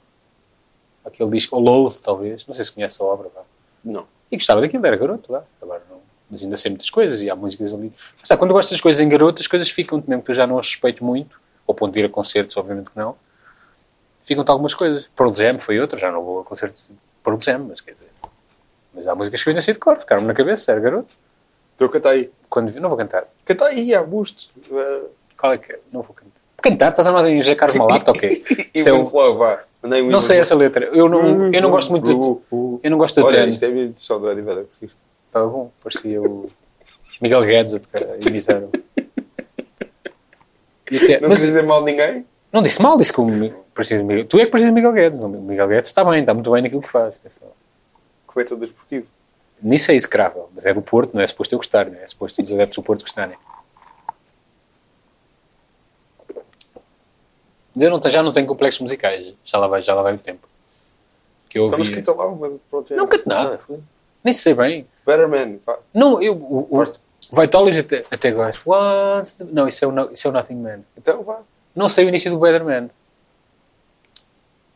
aquele disco, ao Loathe, talvez. Não sei se conhece a obra. Vá. Não. E gostava daquilo, era garoto, vá. Agora não. Mas ainda sei muitas coisas e há músicas ali. Mas, sabe, quando gostas das coisas em garoto, as coisas ficam-te mesmo que eu já não as respeito muito, ao ponto de ir a concertos, obviamente que não. Ficam-te algumas coisas. Pearl Jam foi outra, já não vou a concertos de Pearl Jam, mas quer dizer. Mas há músicas que eu ainda sei de cor, ficaram na cabeça, era garoto. Então canta aí. Quando vi, não vou cantar. Canta aí, Augusto. Uh, Qual é que é? Não vou cantar. Cantar? Estás a mandar em José Carlos Malato? Ok. Isto é um flow, vá. Não sei essa letra. Eu não, eu não gosto muito de, de... eu não gosto de Olha, isto é a minha edição do Eddie Vedder. Estava bom. Parecia o Miguel Guedes a tocar- a imitar. o- até- Não mas dizer mal de ninguém? não disse mal, disse que o parecia tu é que parecia o Miguel Guedes. O Miguel Guedes está bem, está muito bem naquilo que faz. É só- Comentador desportivo. Nisso é execrável, mas é do Porto, não é suposto eu gostar, não é? é suposto os adeptos do Porto gostarem. Mas eu não, já não tenho complexos musicais, já lá vai, já lá vai o tempo. Que eu Então, ouvi. canta lá uma do Project. Não canto nada, nem sei bem. Better Man. pá. Não, eu, o, o. Vitology até, até gosto. What's the- Não, isso é, o, isso é o Nothing Man. Então vá. Não sei o início do Better Man.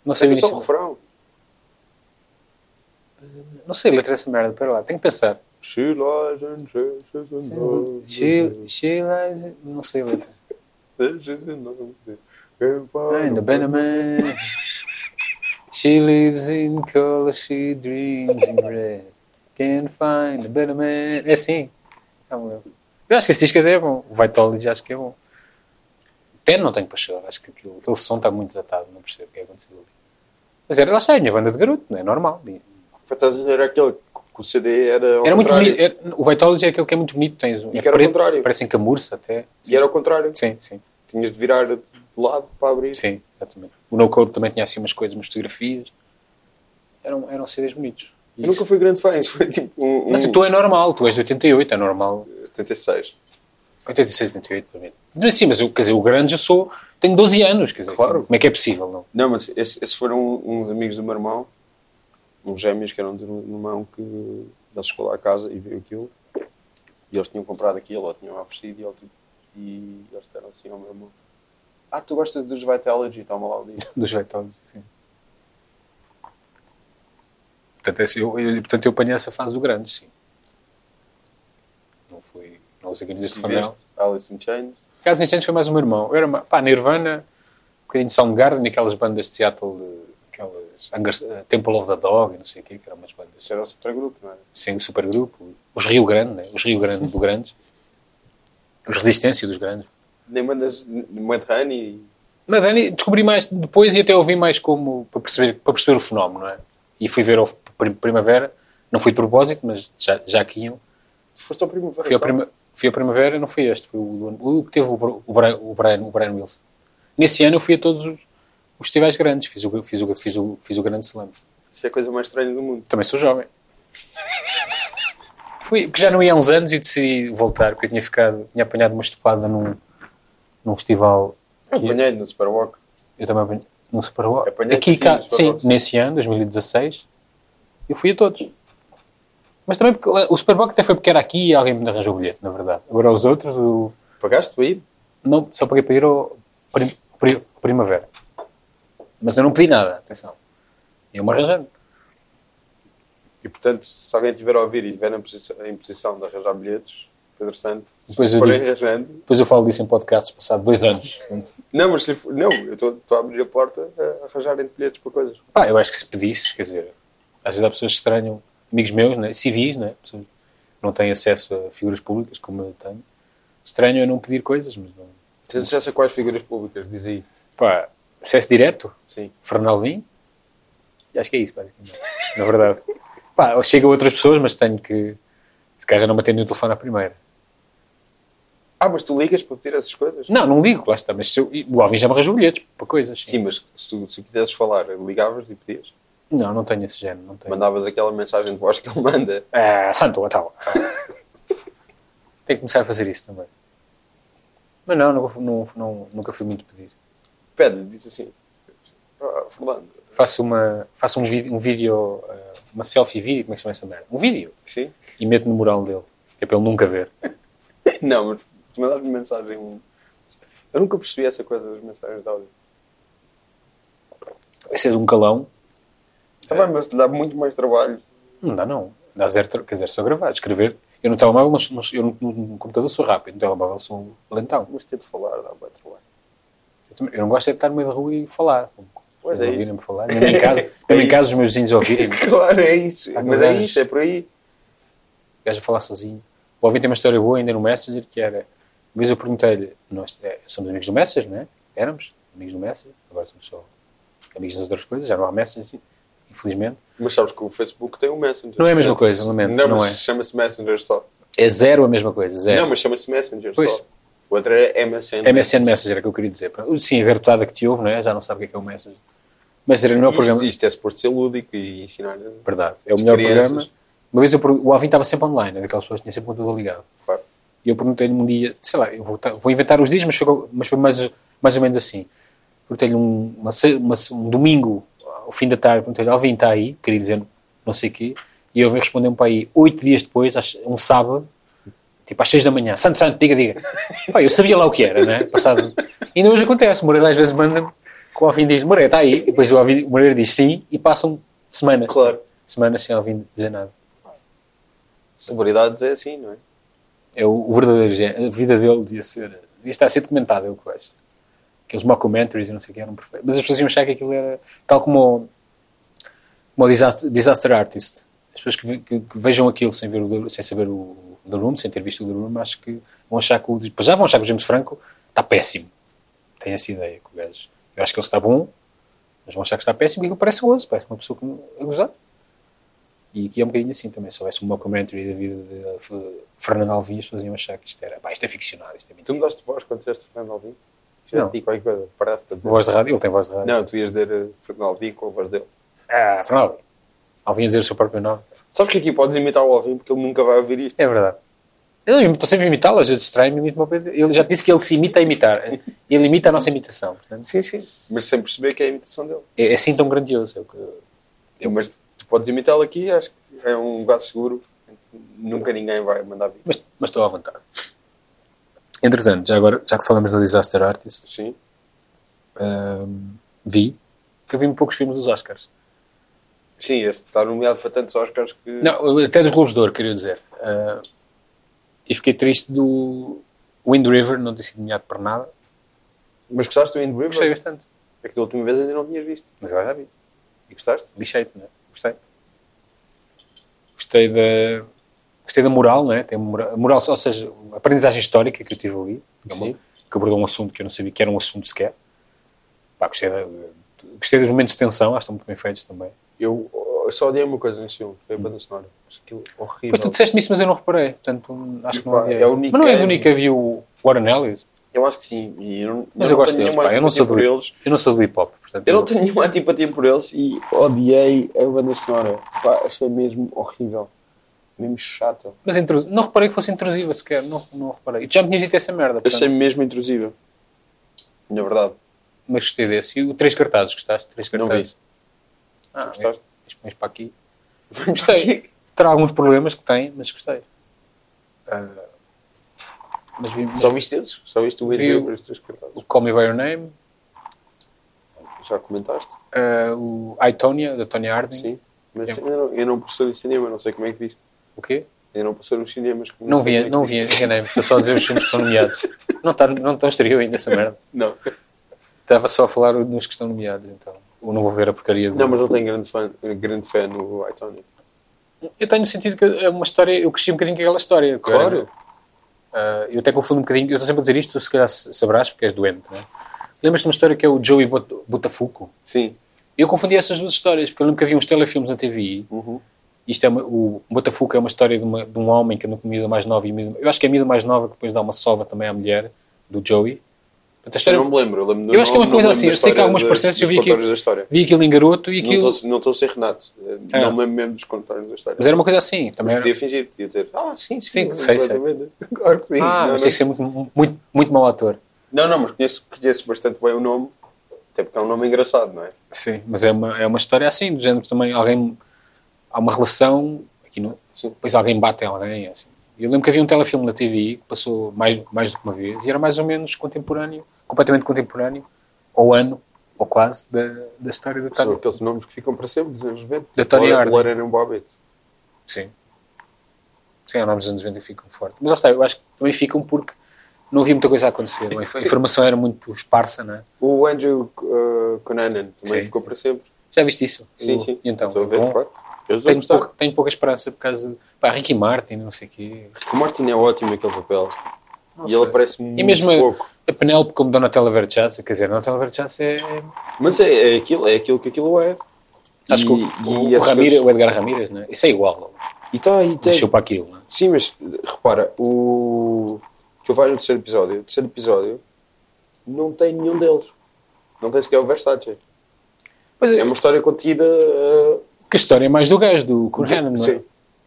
Não sei o Canta só início. o refrão. Não sei a letra dessa merda, pera lá, tenho que pensar. She lies and She, she lies. in- Não sei a letra. Find a better man. She lives in color, she dreams in red. Can't find a better man. É assim. Lembro. Eu acho que esse disco até é bom. O Vitology acho que é bom. Ten não tenho paixão. Acho que aquilo, aquele som está muito desatado. Não percebo o que é acontecido ali. Mas era, lá está, é a minha banda de garoto, não é normal. Estás a dizer aquele que o CD era Era muito bonito. era- o Vitology é aquele que é muito bonito. Tens, E é que era preto, contrário. Parecem camurça até. E era ao contrário. Sim, sim. Tinhas de virar de lado para abrir. Sim, exatamente. O No Code também tinha assim umas coisas, umas fotografias. Eram, eram CDs bonitos. Eu nunca fui grande fã. Isso foi tipo um, um Mas tu é normal, tu és de 88, é normal. 86. 86, 88 para mim. Mas sim, mas eu, quer dizer, o grande eu sou, tenho 12 anos, quer dizer, Claro. como é que é possível, não? Não, mas esses, esses foram uns amigos do meu irmão, uns gêmeos que eram meu irmão, que ele chegou lá a casa e viu aquilo. E eles tinham comprado aquilo, ou tinham oferecido, e, ele, tipo, e eles disseram assim ao meu irmão: Ah, tu gostas dos Vitalogy? Toma lá o disco. Dos Vitology, sim. Portanto, esse- eu, eu, portanto, eu apanhei essa fase do grande, sim. Não fui, não usei camisas de flanela. Veste Alice in Chains. Casos Instantes foi mais meu irmão. Eu era, pá, Nirvana, um bocadinho de Soundgarden, aquelas bandas de Seattle, de, aquelas Angers- eh, Temple of the Dog, não sei o quê, que eram umas bandas. Isso era o supergrupo, não era? Sim, o supergrupo. Os Rio Grande, né? Os Rio Grande do Grandes. Os Resistência dos Grandes. Nem bandas Mudhoney Mas Dani, descobri mais depois e até ouvi mais como para perceber, para perceber o fenómeno, não é? E fui ver ao Prim- Primavera, não fui de propósito, mas já, já que iam. foste ao primavera. Fui ao, prima, fui ao Primavera, não foi este, foi o, o que teve o, o, o, Brian, o Brian Wilson. Nesse ano eu fui a todos os, os festivais grandes, fiz o, fiz o, fiz o, fiz o Grande Slam. Isso é a coisa mais estranha do mundo. Também sou jovem. Fui, porque já não ia há uns anos e decidi voltar, porque eu tinha ficado, tinha apanhado uma estupada num, num festival. Eu apanhei no Superwalk. Eu também apanhei num Superbowl. Apanhei-te Aqui, cá, no sim, nesse ano, 2016, eu fui a todos. Mas também porque o Superbowl até foi porque era aqui e alguém me arranjou o bilhete, na verdade. Agora os outros, o, Pagaste para ir? não, só paguei para ir ao prim, pri- Primavera. Mas eu não pedi nada, atenção. Eu-me arranjando. E portanto, se alguém estiver a ouvir e estiver em posição, em posição de arranjar bilhetes, Pedro Santos, se Depois eu digo. arranjando. Depois eu falo disso em podcasts passado dois anos. Não, mas for- não, eu estou estou a abrir a porta a arranjarem bilhetes para coisas. Pá, eu acho que se pedisse, quer dizer, às vezes há pessoas que estranham, amigos meus, né, civis, né, pessoas que não têm acesso a figuras públicas, como eu tenho, estranham eu não pedir coisas, mas não. Tens acesso a quais figuras públicas? Diz aí. Pá, acesso direto, Sim. E acho que é isso, basicamente, na verdade. Pá, chega a outras pessoas, mas tenho que, se calhar já não me atendem o telefone à primeira. Ah, mas tu ligas para pedir essas coisas? Não, não ligo, lá está, mas eu, o Alvim já me arranjou bilhetes para coisas. Sim, mas se tu, se quisesses falar, ligavas e pedias. Não, não tenho esse género, não tenho. Mandavas aquela mensagem de voz que ele manda. Ah, santo, tal. Tenho que começar a fazer isso também. Mas não, nunca, não, não, nunca fui muito pedir. Pede-lhe, diz assim: ah, Fernando, Faço, uma, faço um, vídeo, um vídeo, ah, uma selfie vídeo, como é que se chama essa merda? Um vídeo. sim? E meto no mural dele. Que é para ele nunca ver. Não, mas tu mandaste mensagem. um- Eu nunca percebi essa coisa das mensagens de áudio. Esse é um calão. Está bem, mas dá muito mais trabalho. Não dá não. Dá zero, quer dizer, só gravar, escrever. Eu no telemóvel, eu no, no computador sou rápido, no telemóvel sou lentão. Mas ter de falar dá muito trabalho. Eu, eu não gosto é de estar no meio da rua e falar. Pois é Ouvirem-me isso. falar. Mesmo em casa, mesmo em casa os meus vizinhos ouvirem-me. Claro, é isso. Há Mas é gajos- isso, é por aí. o gajo a falar sozinho. O Alvin tem uma história boa ainda no Messenger, que era, uma vez eu perguntei-lhe, nós é, somos amigos do Messenger, não é? Éramos amigos do Messenger, agora somos só amigos das outras coisas, já não há Messenger, infelizmente. Mas sabes que o Facebook tem um Messenger. Não é a mesma coisa, lamento, Não, não é. chama-se Messenger só. É zero a mesma coisa, zero. Não, mas chama-se Messenger Pois. só. O outro é MSN. MSN Messenger é que eu queria dizer. Sim, a garotada que te ouve, não é? Já não sabe o que é, é o Messenger. Messenger é o melhor Isto, programa. isto é suposto ser lúdico e ensinar. Verdade, é o melhor crianças. programa. Uma vez eu, o Alvin estava sempre online, é daquelas pessoas que tinha sempre o computador ligado. Claro. E eu perguntei-lhe um dia, sei lá, eu vou, vou inventar os dias, mas foi, mas foi mais, mais ou menos assim. Perguntei-lhe um, uma uma um domingo, ao fim da tarde, perguntei-lhe, Alvin está aí? Queria dizer não sei o quê. E ele respondeu-me para aí, oito dias depois, um sábado, tipo às seis da manhã, Santo, Santo, diga, diga. Pá, eu sabia lá o que era, né? Passado. E ainda hoje acontece, Moreira às vezes manda-me, que o Alvin diz, Moreira está aí? E depois o, Alvin, Moreira diz sim, e passam semanas. Claro. Semanas sem Alvin dizer nada. Celebridades é assim, não é? É o, o verdadeiro. A vida dele devia ser. Devia estar a ser documentada, é o que eu acho. Aqueles mockumentaries e não sei o que eram perfeitos. Mas as pessoas iam achar que aquilo era. Tal como o, como o disaster, disaster Artist. As pessoas que, que- que vejam aquilo sem, ver o, sem saber o The Room, sem ter visto o The Room, acho que vão achar que o. Já vão achar que o James Franco está péssimo. Tem essa ideia. Que o gajo, eu acho que ele está bom, mas vão achar que está péssimo e ele parece gozo. Parece uma pessoa que a gozar. E aqui é um bocadinho assim também. Se houvesse um mockumentary da vida de uh, Fernando Alvim, as pessoas iam achar que isto era. Pá, isto é ficcionado, isto é Tu mudaste de voz quando disseste Fernando Alvim? Não. Fizeste aí qualquer coisa? Paraste para dizer. Voz de rádio, ele tem voz de rádio. Não, tu ias dizer eh, Fernando Alvim com a voz dele. Ah, Fernando Alvim. Alvim a dizer o seu próprio nome. Sabes que aqui podes imitar o Alvim porque ele nunca vai ouvir isto. É verdade. Eu estou sempre a imitá-lo, às vezes estranho, imito Ele já disse que ele se imita a imitar. Ele imita a nossa imitação. Portanto, Sim, sim. Mas sem perceber que é a imitação dele. é, é assim tão grandioso. É que- Eu, mas tu podes imitá-lo aqui, acho que é um lugar seguro. Nunca ninguém vai mandar vir. mas, mas estou à vontade. Entretanto, já agora, já que falamos no Disaster Artist, Sim. ahm, vi que eu vi poucos filmes dos Oscars. Sim, esse está nomeado para tantos Oscars que. Não, até dos Globos de Ouro, queria dizer. Ah, e fiquei triste do Wind River não ter sido nomeado para nada. Mas gostaste do Wind River? Gostei bastante. É que da última vez ainda não tinhas visto. Mas agora já vi. E gostaste? Lixei-te, não é? Gostei. Gostei da, gostei da moral, não é? Tem moral, moral, ou seja, a aprendizagem histórica que eu tive ali, que é Sim. que abordou um assunto que eu não sabia que era um assunto sequer. Pá, gostei, da, gostei dos momentos de tensão, acho que estão muito bem feitos também. Eu, eu só odiei uma coisa nesse filme, foi a banda sonora. Acho aquilo horrível. Depois tu disseste-me isso, mas eu não reparei. Portanto, acho que não é o Nick mas não é do. Nick Cave e o Warren Ellis? Eu acho que sim. E eu não, Mas eu, gosto tenho deles, pá. Eu não, sou do, eles. eu não sou do hip hop. Portanto, Eu não tenho nenhuma antipatia por eles e odiei a banda sonora. Pá, achei mesmo horrível. Mesmo chata. Mas intru- não reparei que fosse intrusiva sequer. Não, não reparei. E tu já me tinhas dito essa merda. portanto, Achei mesmo intrusiva. Na verdade. Mas gostei desse. E o Três Cartazes, gostaste? Três Não Cartazes. vi. Ah, Gostaste? Pões para aqui. Gostei. Terá alguns problemas que tem, mas gostei. Ah, mas vi, Só viste esses? Só viste o Vi HBO o- para os três cartazes? o Call Me By Your Name, Já comentaste? ah, o I, Tonya, da Tonya Harding. Sim. Mas É. eu não, eu não passei no cinema, não sei como é que viste. O quê? Eu não passei nos cinemas. como Não sei vi, é não vi, enganei-me. Estou só a dizer os filmes que estão nomeados. Não está não está estreou ainda essa merda. Não. Estava só a falar nos que estão nomeados, então. Ou não vou ver a porcaria do... Não, mas não tenho grande fã, grande fã no iTunes. Eu tenho sentido que é uma história... Eu cresci um bocadinho com aquela história. Claro. era- Ah, eu até confundo um bocadinho... Eu estou sempre a dizer isto, tu se calhar saberás, porque és doente, não é? Lembras-te de uma história que é o Joey Bot- Botafuco? Sim. Eu confundi essas duas histórias, porque eu lembro que havia uns telefilmes na TVI. Uhum. Isto é uma, o Botafuco é uma história de, uma- de um homem que anda com a miúda mais nova e a miúda, eu acho que é a miúda mais nova que depois dá uma sova também à mulher do Joey. Portanto, a Eu história, não me lembro. Eu, lembro Eu acho que é uma coisa não assim, eu sei que há algumas história dos eu vi aquilo- história. vi aquilo em garoto e Não aquilo. Não estou a ser Renato. Ah. Não me lembro mesmo dos contornos da história. Mas era uma coisa assim. Também Mas era, podia fingir, podia ter. Ah, sim, sim. Sim, sei, sei. Claro que sim. ah, não, mas não. tem que ser muito, muito, muito mau ator. não, não, mas conheço, conheço bastante bem o nome. Até porque é um nome engraçado, não é? Sim, mas é uma, é uma história assim, do género que também alguém. Há uma relação. Aqui no, Sim. depois alguém bate em alguém. Assim. Eu lembro que havia um telefilme na TVI que passou mais, mais do que uma vez e era mais ou menos contemporâneo, completamente contemporâneo, ou ano, ou quase, da, da história da São Tânia. aqueles nomes que ficam para sempre dos anos 90. Da Tony Harding. Lorena Bobbitt. Sim. Sim, há nomes dos anos 90 que ficam fortes. Mas lá está, eu acho que também ficam porque não havia muita coisa a acontecer. é? A informação era muito esparsa, não é? O Andrew uh, Cunanan também Sim, ficou para sempre. Já viste isso? Sim, O- sim. E então, Estou a ver, bom. claro. Eu tenho, pouca, tenho pouca esperança por causa de. Pá, Ricky Martin, não sei o quê. O Martin é ótimo naquele papel. Não e sei. ele aparece muito E mesmo a, pouco. a Penélope como Donatella Versace, quer dizer, Donatella Versace é. Mas é, é, aquilo, é aquilo que aquilo é. Acho que o, E- o, e o, coisas- o Edgar Ramírez, né? isso é igual. E tá, e tem- Nasceu para aquilo. Né? Sim, mas repara, o que eu vai no terceiro episódio, o terceiro episódio não tem nenhum deles. Não tem sequer o Versace. Pois É é, uma história contida. uh, que a história é mais do gajo, do Curhanan, não é? Sim.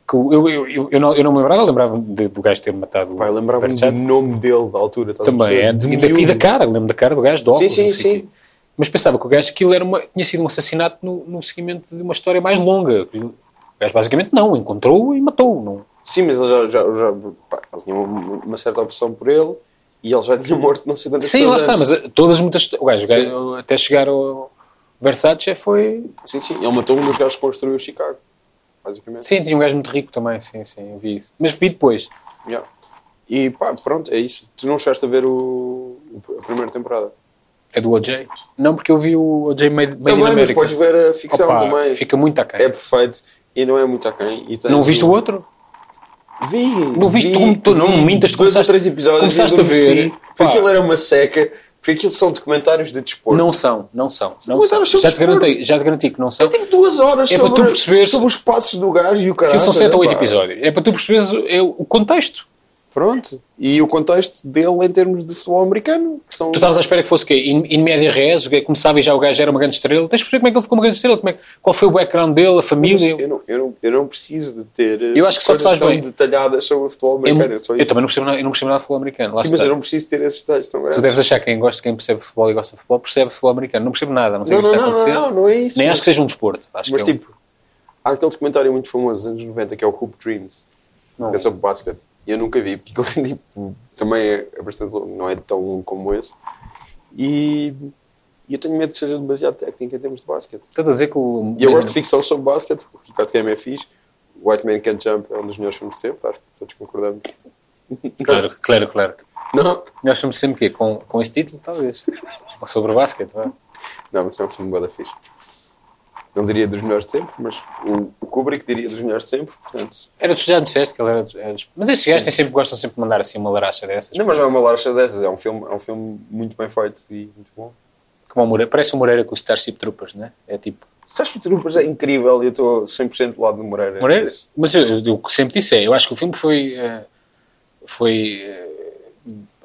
Que eu, eu, eu, eu, não, eu não me lembrava, lembrava do gajo ter matado o lembrava-me do nome dele da altura. Também é. De E da, e da cara, lembro da cara do gajo, do Sim, óculos, sim, o sim. quê. Mas pensava que o gajo, aquilo era uma, tinha sido um assassinato no, no seguimento de uma história mais longa. O gajo basicamente não, encontrou e matou. Não. Sim, mas ele já, já, já pá, ele tinha uma, uma certa opção por ele e ele já tinha morto não sei quantas Sim, lá está, mas eh, todas muitas. O gajo, o Sim. gajo, até chegar ao Versace foi. Sim, sim. Ele matou um dos gajos que construiu Chicago. Basicamente. Sim, tinha um gajo muito rico também, sim, sim, eu vi isso. Mas vi depois. Yeah. E pá, pronto, é isso. Tu não chegaste a ver o, a primeira temporada. É do OJ? Não, porque eu vi o OJ Made, Made in Também, mas America. podes ver a ficção Opa, também. Fica muito aquém. É perfeito e não é muito aquém. E não viste o outro? Vi. Não viste vi, tu- tu não vi mintas, dois ou começaste- três episódios começaste a ver, Porque aquilo era uma seca. Porque aquilo são documentários de desporto. Não são, não são. Não são. Já, te garanti, já te garanti que não são. Eu tenho duas horas É para sobre, tu perceberes- sobre os passos do gajo e o caralho. Aquilo são 7 ou 8 episódios. É para tu perceberes o, é o contexto. Pronto. E o contexto dele em termos de futebol americano. São... Tu estavas à espera que fosse o quê? In, in média res, o que começava e já o gajo era uma grande estrela. Tens de perceber como é que ele ficou uma grande estrela, como é, qual foi o background dele, a Mas família. eu, não, eu, não, eu não preciso de ter eh, Eu acho que só coisas tão bem. detalhadas sobre o futebol Eu, americano. é eu isso. também não percebo nada, eu não percebo nada de futebol americano. Lá Sim, mas está. eu não preciso ter esses detalhes tão grandes. Tu deves achar que quem gosta, quem percebe futebol e gosta de futebol, percebe futebol americano. Não percebo nada, não sei Não, o que não, está a não, acontecer. não, não é isso. Nem mas, acho que seja um desporto. Acho mas que é um- tipo, há aquele documentário muito famoso dos anos 90 que é o Hoop Dreams. Não. que é sobre basquete. E eu nunca vi, porque ele tipo, também é, é bastante longo, não é tão longo como esse. E, e eu tenho medo que seja demasiado técnico em termos de basquete. Estou a dizer que o. E eu gosto de ficção sobre basquete, o Ricardo Game é fixe. White Man Can't Jump é um dos melhores filmes de sempre, acho que todos concordamos. Claro, claro, claro. Não, Nós somos sempre o quê? Com, com esse título, talvez. Ou sobre basquete, vá. não, mas é um filme boa da fixe. Não diria dos melhores de sempre, mas o, o Kubrick diria dos melhores de sempre, portanto... Era, tu já me disseste que ele era. era mas esses gajos sempre, gostam sempre de mandar assim uma laracha dessas. Não, mas não é uma laranja dessas, é um filme, é um filme muito bem feito e muito bom. Como o Moreira. Parece o Moreira com o Starship Troopers, né? É tipo. Starship Troopers é incrível e eu estou 100% do lado do Moreira. Moreira? Mas eu, eu, o que sempre disse é: eu acho que o filme foi. eh, foi. eh,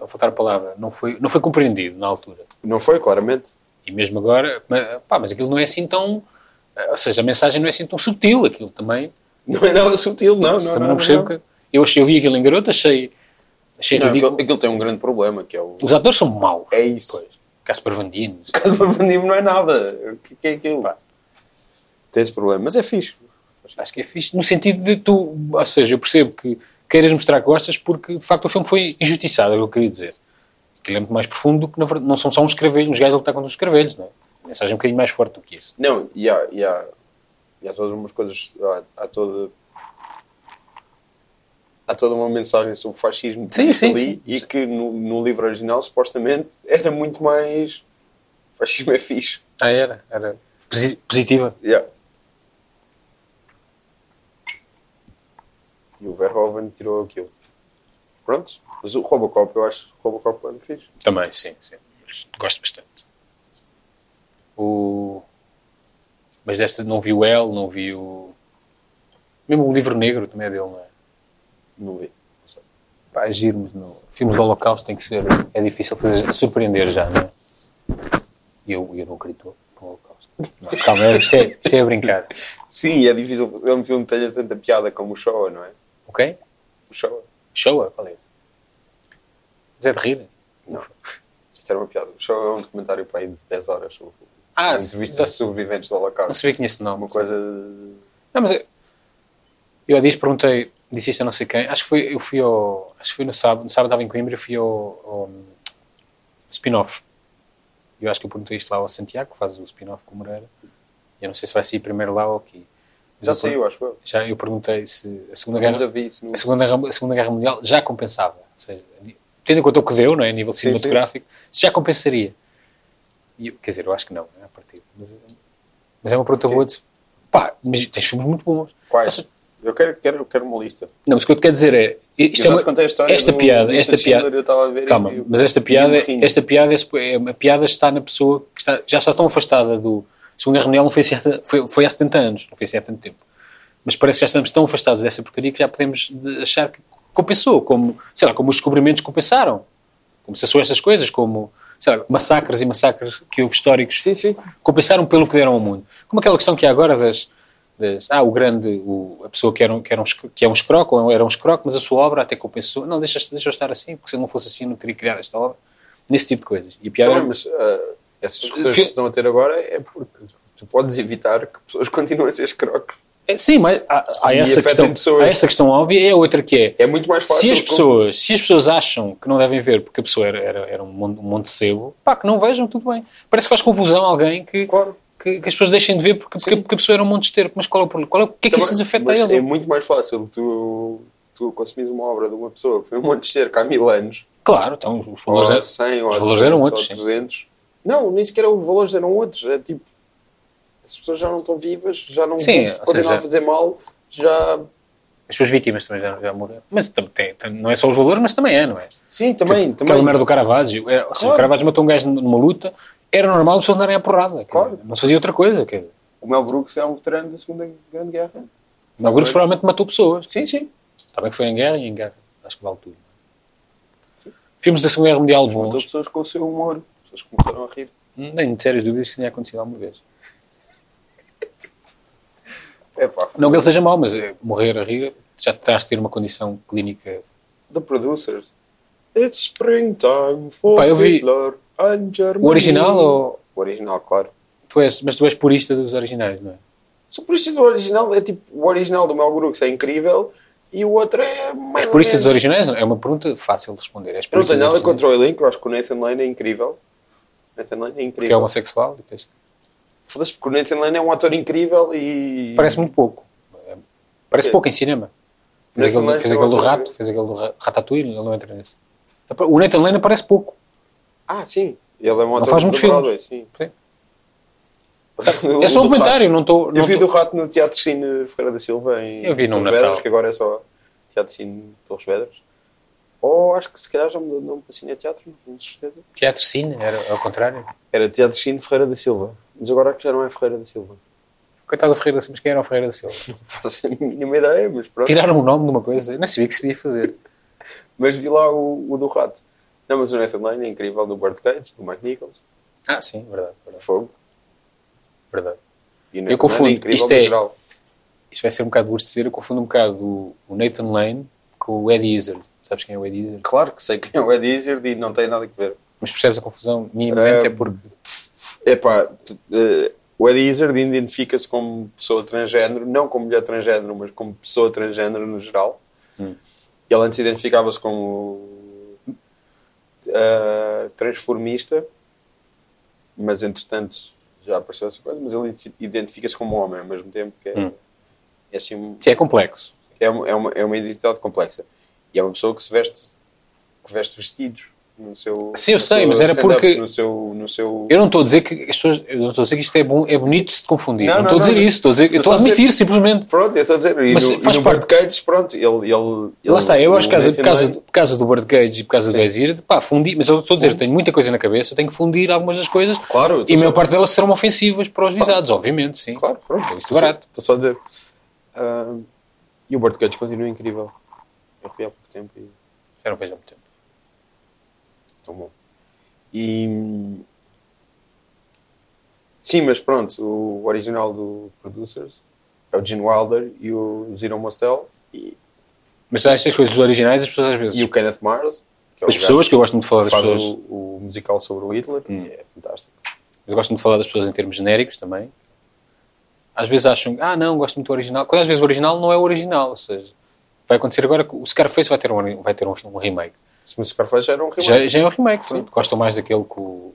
a faltar a palavra, não foi, não foi compreendido na altura. Não foi, claramente. E mesmo agora, mas, pá, mas aquilo não é assim tão. Ou seja, a mensagem não é assim tão sutil, aquilo também. Não é nada sutil, não. não, também não, não percebo que. Eu, eu vi aquilo em garoto, achei. Achei Não, ridículo. aquilo, aquilo tem um grande problema, que é o... Os atores são maus. É isso. Pois. Casper Van Dien. Caso para Vandimo não é nada. O que, que é aquilo? Tem esse problema, mas é fixe. Acho que é fixe. No sentido de tu. Ou seja, eu percebo que queiras mostrar que gostas porque de facto o filme foi injustiçado, é o que eu queria dizer. Aquilo é muito mais profundo do que na verdade. Não são só uns escravelhos, uns gajos a lutar contra os escravelhos, não é? Mensagem um bocadinho mais forte do que isso. Não, e há, e há, e há todas umas coisas, há, há toda há toda uma mensagem sobre o fascismo que Sim, sim, ali sim. e que no, no livro original supostamente era muito mais fascismo é fixe. Ah, era. Era posi- positiva. Yeah. E o Verhoeven tirou aquilo. Pronto, mas o Robocop eu acho o Robocop é fixe. Também, sim, sim. Gosto bastante. O... Mas desta não vi o El, não vi o. Mesmo o livro negro também é dele, não é? Não vi. Pá, é giro, mas não. Filmes do Holocausto tem que ser. É difícil fazer, surpreender já, não é? E eu, eu não acredito no Holocausto. Não, calma, é- isto é, isto é a brincar. Sim, é difícil. É um filme que tenha tanta piada como o Showa, não é? Ok? O Showa. Showa, qual é? esse? Mas é de rir. Não. Isto era uma piada. O Showa é um documentário para aí de 10 horas sobre Ah, entrevistas de sobreviventes do Não Holocausto. sabia que tinha esse nome. Uma coisa. de- Não, mas eu, eu há dias perguntei, disse isto a não sei quem, acho que foi, eu fui ao, acho que foi no sábado, no sábado estava em Coimbra, eu fui ao, ao spin-off. Eu acho que eu perguntei isto lá ao Santiago, que faz o spin-off com o Moreira. Eu não sei se vai sair primeiro lá ou aqui. Mas Já eu saiu, acho eu. Já eu perguntei se a Segunda Guerra, no- a Segunda, a Segunda Guerra Mundial já compensava. Ou seja, tendo em conta o que deu, não é, a nível Sim, cinematográfico, se já compensaria. Eu- quer dizer, eu acho que não, não é, a partir. Mas, mas é uma pergunta boa de Pá, mas tens filmes muito bons. Quais? Seja, Eu quero, quero, quero uma lista. não, mas o que eu te quero dizer é. Isto eu é uma, a esta do piada, esta piada. A Calma, e- mas esta piada, esta piada, é, é- a piada está na pessoa que está, já está tão afastada do. A Segunda Guerra Mundial não foi, assim há- foi, foi há 70 anos, não foi assim há tanto tempo. Mas parece que já estamos tão afastados dessa porcaria que já podemos de- achar que compensou, como, sei lá, como os descobrimentos compensaram. Como se são estas coisas, como, sei lá, massacres e massacres que houve históricos Sim, sim. compensaram pelo que deram ao mundo. Como aquela questão que há agora das, das- ah, o grande, o, a pessoa que, era, um- que, era um, que é um escroco, ou era um escroco, mas a sua obra até compensou. Não, deixa, deixa eu estar assim, porque se não fosse assim eu não teria criado esta obra. Nesse tipo de coisas. E a piada Sabe, mas ah, essas discussões que se estão a ter agora é porque tu podes evitar que pessoas continuem a ser escrocos. É, sim, mas há, há essa questão, pessoas. há essa questão óbvia e a outra que é, É muito mais fácil. se as, com- pessoas, se as pessoas acham que não devem ver porque a pessoa era, era, era um, monte, de sebo, pá, que não vejam, tudo bem. Parece que faz confusão alguém que, Claro. que, que as pessoas deixem de ver porque, porque, porque a pessoa era um monte de esterco. Mas qual é o problema? Qual é, o que é que isso Também- nos afeta a eles? É muito mais fácil tu, tu consumires uma obra de uma pessoa que foi um monte de cerca há mil anos, Claro, então os ou valores, eram- 100, ou os valores 200, eram ou outros, sim. 300. Não, nem sequer os valores eram outros. É tipo, as pessoas já não estão vivas, já não Sim, continuar seja- a fazer mal, já. as suas vítimas também já, já morreram. Mas tem- tem- não é só os valores, mas também é, não é? Sim, também. Aquela também. merda do Caravaggio. Era, seja, Claro. O Caravaggio matou um gajo numa luta, era normal as pessoas andarem à porrada. Claro. Não se fazia outra coisa. Quer dizer. O Mel Brooks é um veterano da Segunda Grande Guerra. O Mel Brooks provavelmente matou pessoas. Sim, sim. Está bem que foi em guerra e em guerra. Acho que vale tudo. Sim. Filmes da Segunda Guerra Mundial Matou bons. pessoas com o seu humor. Pessoas que começaram a rir. Não tenho sérias dúvidas que isso tenha acontecido alguma vez. É pá. Não que ele seja mau, mas eh, morrer a rir já terás de ter uma condição clínica. The Producers. It's springtime for Pá, eu vi- Hitler and Germany. O original ou. O original, claro. Tu és, mas tu és purista dos originais, não é? Só por isso do original é tipo, o original do Mel Brooks é incrível e o outro é mais És purista dos originais? É uma pergunta fácil de responder. És não purista tenho nada contra o elenco, eu acho que o Nathan Lane é incrível. Nathan Lane é Porque é incrível. homossexual e tens- Foda-se, porque o Nathan Lane é um ator incrível e. Parece muito pouco. É, Parece Quê? pouco em cinema. Fez Nathan aquele, fez é aquele do rato, fez aquele do Ra- Ratatouille, ele não entra nesse. O Nathan Lane parece pouco. Ah, sim. Ele é um ator faz muitos filmes. Broadway, sim. Sim. É só um comentário, rato. não estou. Eu vi do rato no Teatro Cine Ferreira da Silva em Eu vi no Torres Natal. Vedras, que agora é só Teatro Cine Torres Vedras. Ou acho que se calhar já mudou de nome para Cine Teatro, não tenho certeza. Teatro Cine, era ao contrário. Era Teatro Cine Ferreira da Silva. Mas agora que já não é Ferreira da Silva. Coitado do Ferreira da Silva, mas quem era o Ferreira da Silva? Não faço a mínima ideia, mas pronto. Tiraram o nome de uma coisa, eu nem sabia que se podia fazer. Mas vi lá o, o do rato. Não, mas o Nathan Lane é incrível no Birdcage, do Mike Nichols. Ah, sim, verdade. Verdade. Fogo. verdade. E o Nathan confundo. É incrível Isto é- geral. Isto vai ser um bocado gosto de dizer, eu confundo um bocado o, o Nathan Lane com o Eddie Izzard. Sabes quem é o Eddie Izzard? Claro que sei quem é o Ed Izzard e não tem nada a ver. Mas percebes a confusão minimamente É, é porque... Epá, t- eh, o Ed Izzard identifica-se como pessoa transgénero, não como mulher transgénero, mas como pessoa transgénero no geral. Hum. Ele antes identificava-se como eh, transformista, mas entretanto já apareceu essa coisa, mas ele identifica-se como homem ao mesmo tempo, que é, Hum. é assim um- Sim, é complexo. é uma, é, uma, é uma identidade complexa. E é uma pessoa que se veste, que veste vestidos no seu. Sim, eu sei, mas era porque- No seu, no seu... Eu não estou a dizer que as pessoas, eu não estou a dizer que isto é bom, é bonito se confundir. Não, Não, estou a dizer não. isso, estou a dizer, Estou a só a dizer- admitir simplesmente. Pronto, eu estou a dizer. E Mas no, faz e no parte- Birdcage, pronto, ele. ele, ele Lá está, eu acho que por por causa, por causa do Birdcage e por causa do Sim. Exir, pá, fundi, mas eu estou a dizer, tenho muita coisa na cabeça, tenho que fundir algumas das coisas Claro, e a maior parte delas serão ofensivas para os visados, obviamente, sim. Claro, pronto. Isto estou só- barato. Estou só a dizer. Ah, e o Birdcage continua incrível. Eu fui há pouco tempo e Já não vejo há muito tempo. Tão bom. E. Sim, mas pronto, o original do Producers é o Gene Wilder e o Zero Mostel e, Mas já estas coisas originais, as pessoas às vezes. e o Kenneth Mars. Que é o as pessoas, que eu gosto muito de falar das pessoas. o, o musical sobre o Hitler Hum. é fantástico. Eu gosto muito de falar das pessoas em termos genéricos também. Às vezes acham, ah, não, gosto muito do original. Quando às vezes o original não é o original, ou seja, vai acontecer agora que o Scarface vai ter um, vai ter um, um remake. Mas o Scarface já era um remake. Já, já é um remake, pronto. Gostam mais daquele com o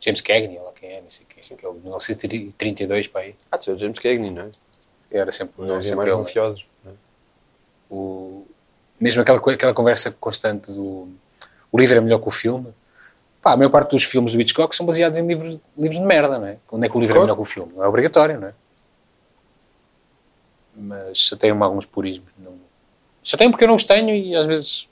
James Cagney, ou lá quem é, não sei quem, aquele de 1932 para aí. Ah, é o James Cagney, não é? Era sempre, Não era sempre ele. mafiosos. não é? O, mesmo aquela, aquela conversa constante do o livro é melhor que o filme. Pá, a maior parte dos filmes do Hitchcock são baseados em livros, livros de merda, não é? Onde é que o livro Claro. é melhor que o filme? Não é obrigatório, não é? Mas chateiam-me alguns purismos. Não... Chateiam porque eu não os tenho e às vezes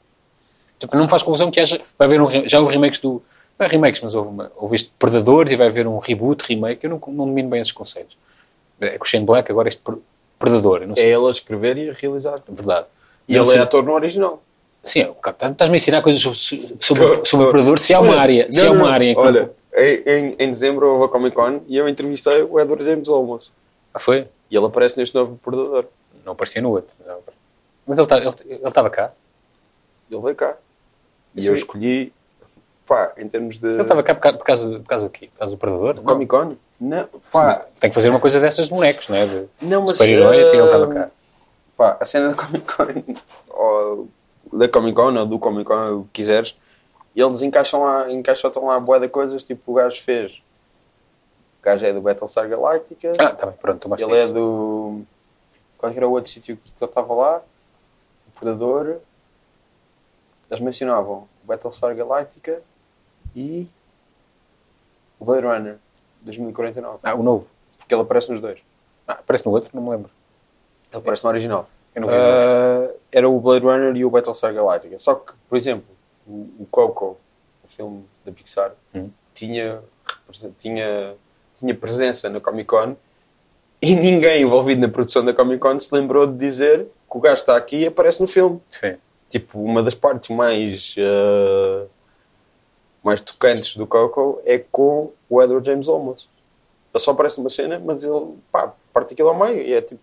tipo, não me faz confusão que haja. Vai haver um, já houve remakes do. Não é remakes, mas houve, uma, houve este Predadores e vai haver um reboot, remake. Eu não, não domino bem esses conceitos. É com o Shane Black, agora este Pre- Predador. É ele a escrever e a realizar. verdade. E ele é sei- ator no original. Sim, é, tá- estás-me a ensinar coisas sobre, sobre, sobre o Predador. Se há uma área, se há uma área. Olha, em, em, em dezembro houve a Comic Con e eu entrevistei o Edward James Olmos. Ah, foi? E ele aparece neste novo Predador. Não aparecia no outro. Mas ele tá- ele estava cá. Ele veio cá. E Sim. eu escolhi, pá, em termos de. Ele estava cá por causa, por causa, por causa do quê? Por causa do Predador? Não. Comic Con? Não, pá, Tem que fazer uma coisa dessas de bonecos, não é? De não, mas. super-herói e ele estava cá. Pá, a cena da Comic Con, ou da Comic Con, ou do Comic Con, o que quiseres, e eles encaixam lá, encaixam lá boa de coisas, tipo o gajo fez. O gajo é do Battlestar Galactica, Ah, está bem, pronto, tomaste ele é isso. do. Qual é era o outro sítio que ele estava lá? O Predador. Eles mencionavam o Battlestar Galactica e o Blade Runner 2049. Ah, o novo. Porque ele aparece nos dois. Ah, aparece no outro, não me lembro. Ele aparece no original. Eu não vi. Ah, era o Blade Runner e o Battlestar Galactica. Só que, por exemplo, o, o Coco, o filme da Pixar, Hum. tinha, tinha, tinha presença na Comic Con e ninguém envolvido na produção da Comic Con se lembrou de dizer que o gajo está aqui e aparece no filme. Sim. Tipo, uma das partes mais, ah, mais tocantes do Coco é com o Edward James Olmos. Ele só aparece numa cena, mas ele, pá, parte aquilo ao meio e é tipo...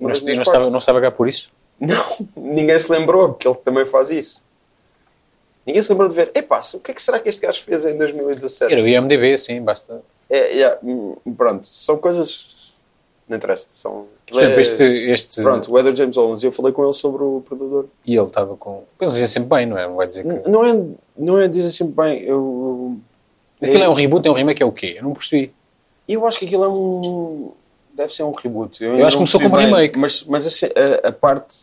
Mas não partes. estava, não estava cá por isso? Não, ninguém se lembrou que ele também faz isso. Ninguém se lembrou de ver, epá, o que é que será que este gajo fez em 2017? Era o IMDB, sim, basta. É, yeah, hum, pronto, são coisas. Não interessa. São, Por exemplo, é- este, este Pronto, o Edward James Olmos, eu falei com ele sobre o Predador. e ele estava com. Eles dizem sempre bem, não é? Não vai dizer que. N- Não é, não é dizer sempre bem, eu. Aquilo é um reboot, é um remake, é o quê? Eu não percebi. Eu acho que aquilo é um. Deve ser um reboot. Eu ainda acho que não começou como bem, remake. Mas, mas a, a- parte.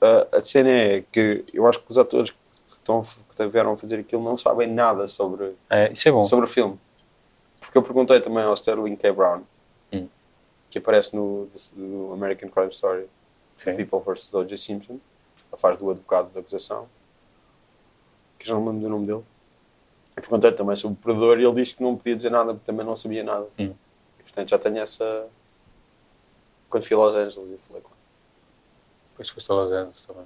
A, a cena é que eu acho que os atores que, estão, que vieram a fazer aquilo não sabem nada sobre, É, isso é bom. sobre o filme. Porque eu perguntei também ao Sterling K. Brown. Que aparece no, no American Crime Story, Sim. People vs. O.J. Simpson, a faz do advogado da acusação, que já não me lembro do nome dele. Eu perguntei também sobre o Predador e ele disse que não podia dizer nada, porque também não sabia nada. Hum. E, portanto, já tenho essa. Quando fui a Los Angeles e falei com ele. Depois foste a Los Angeles também.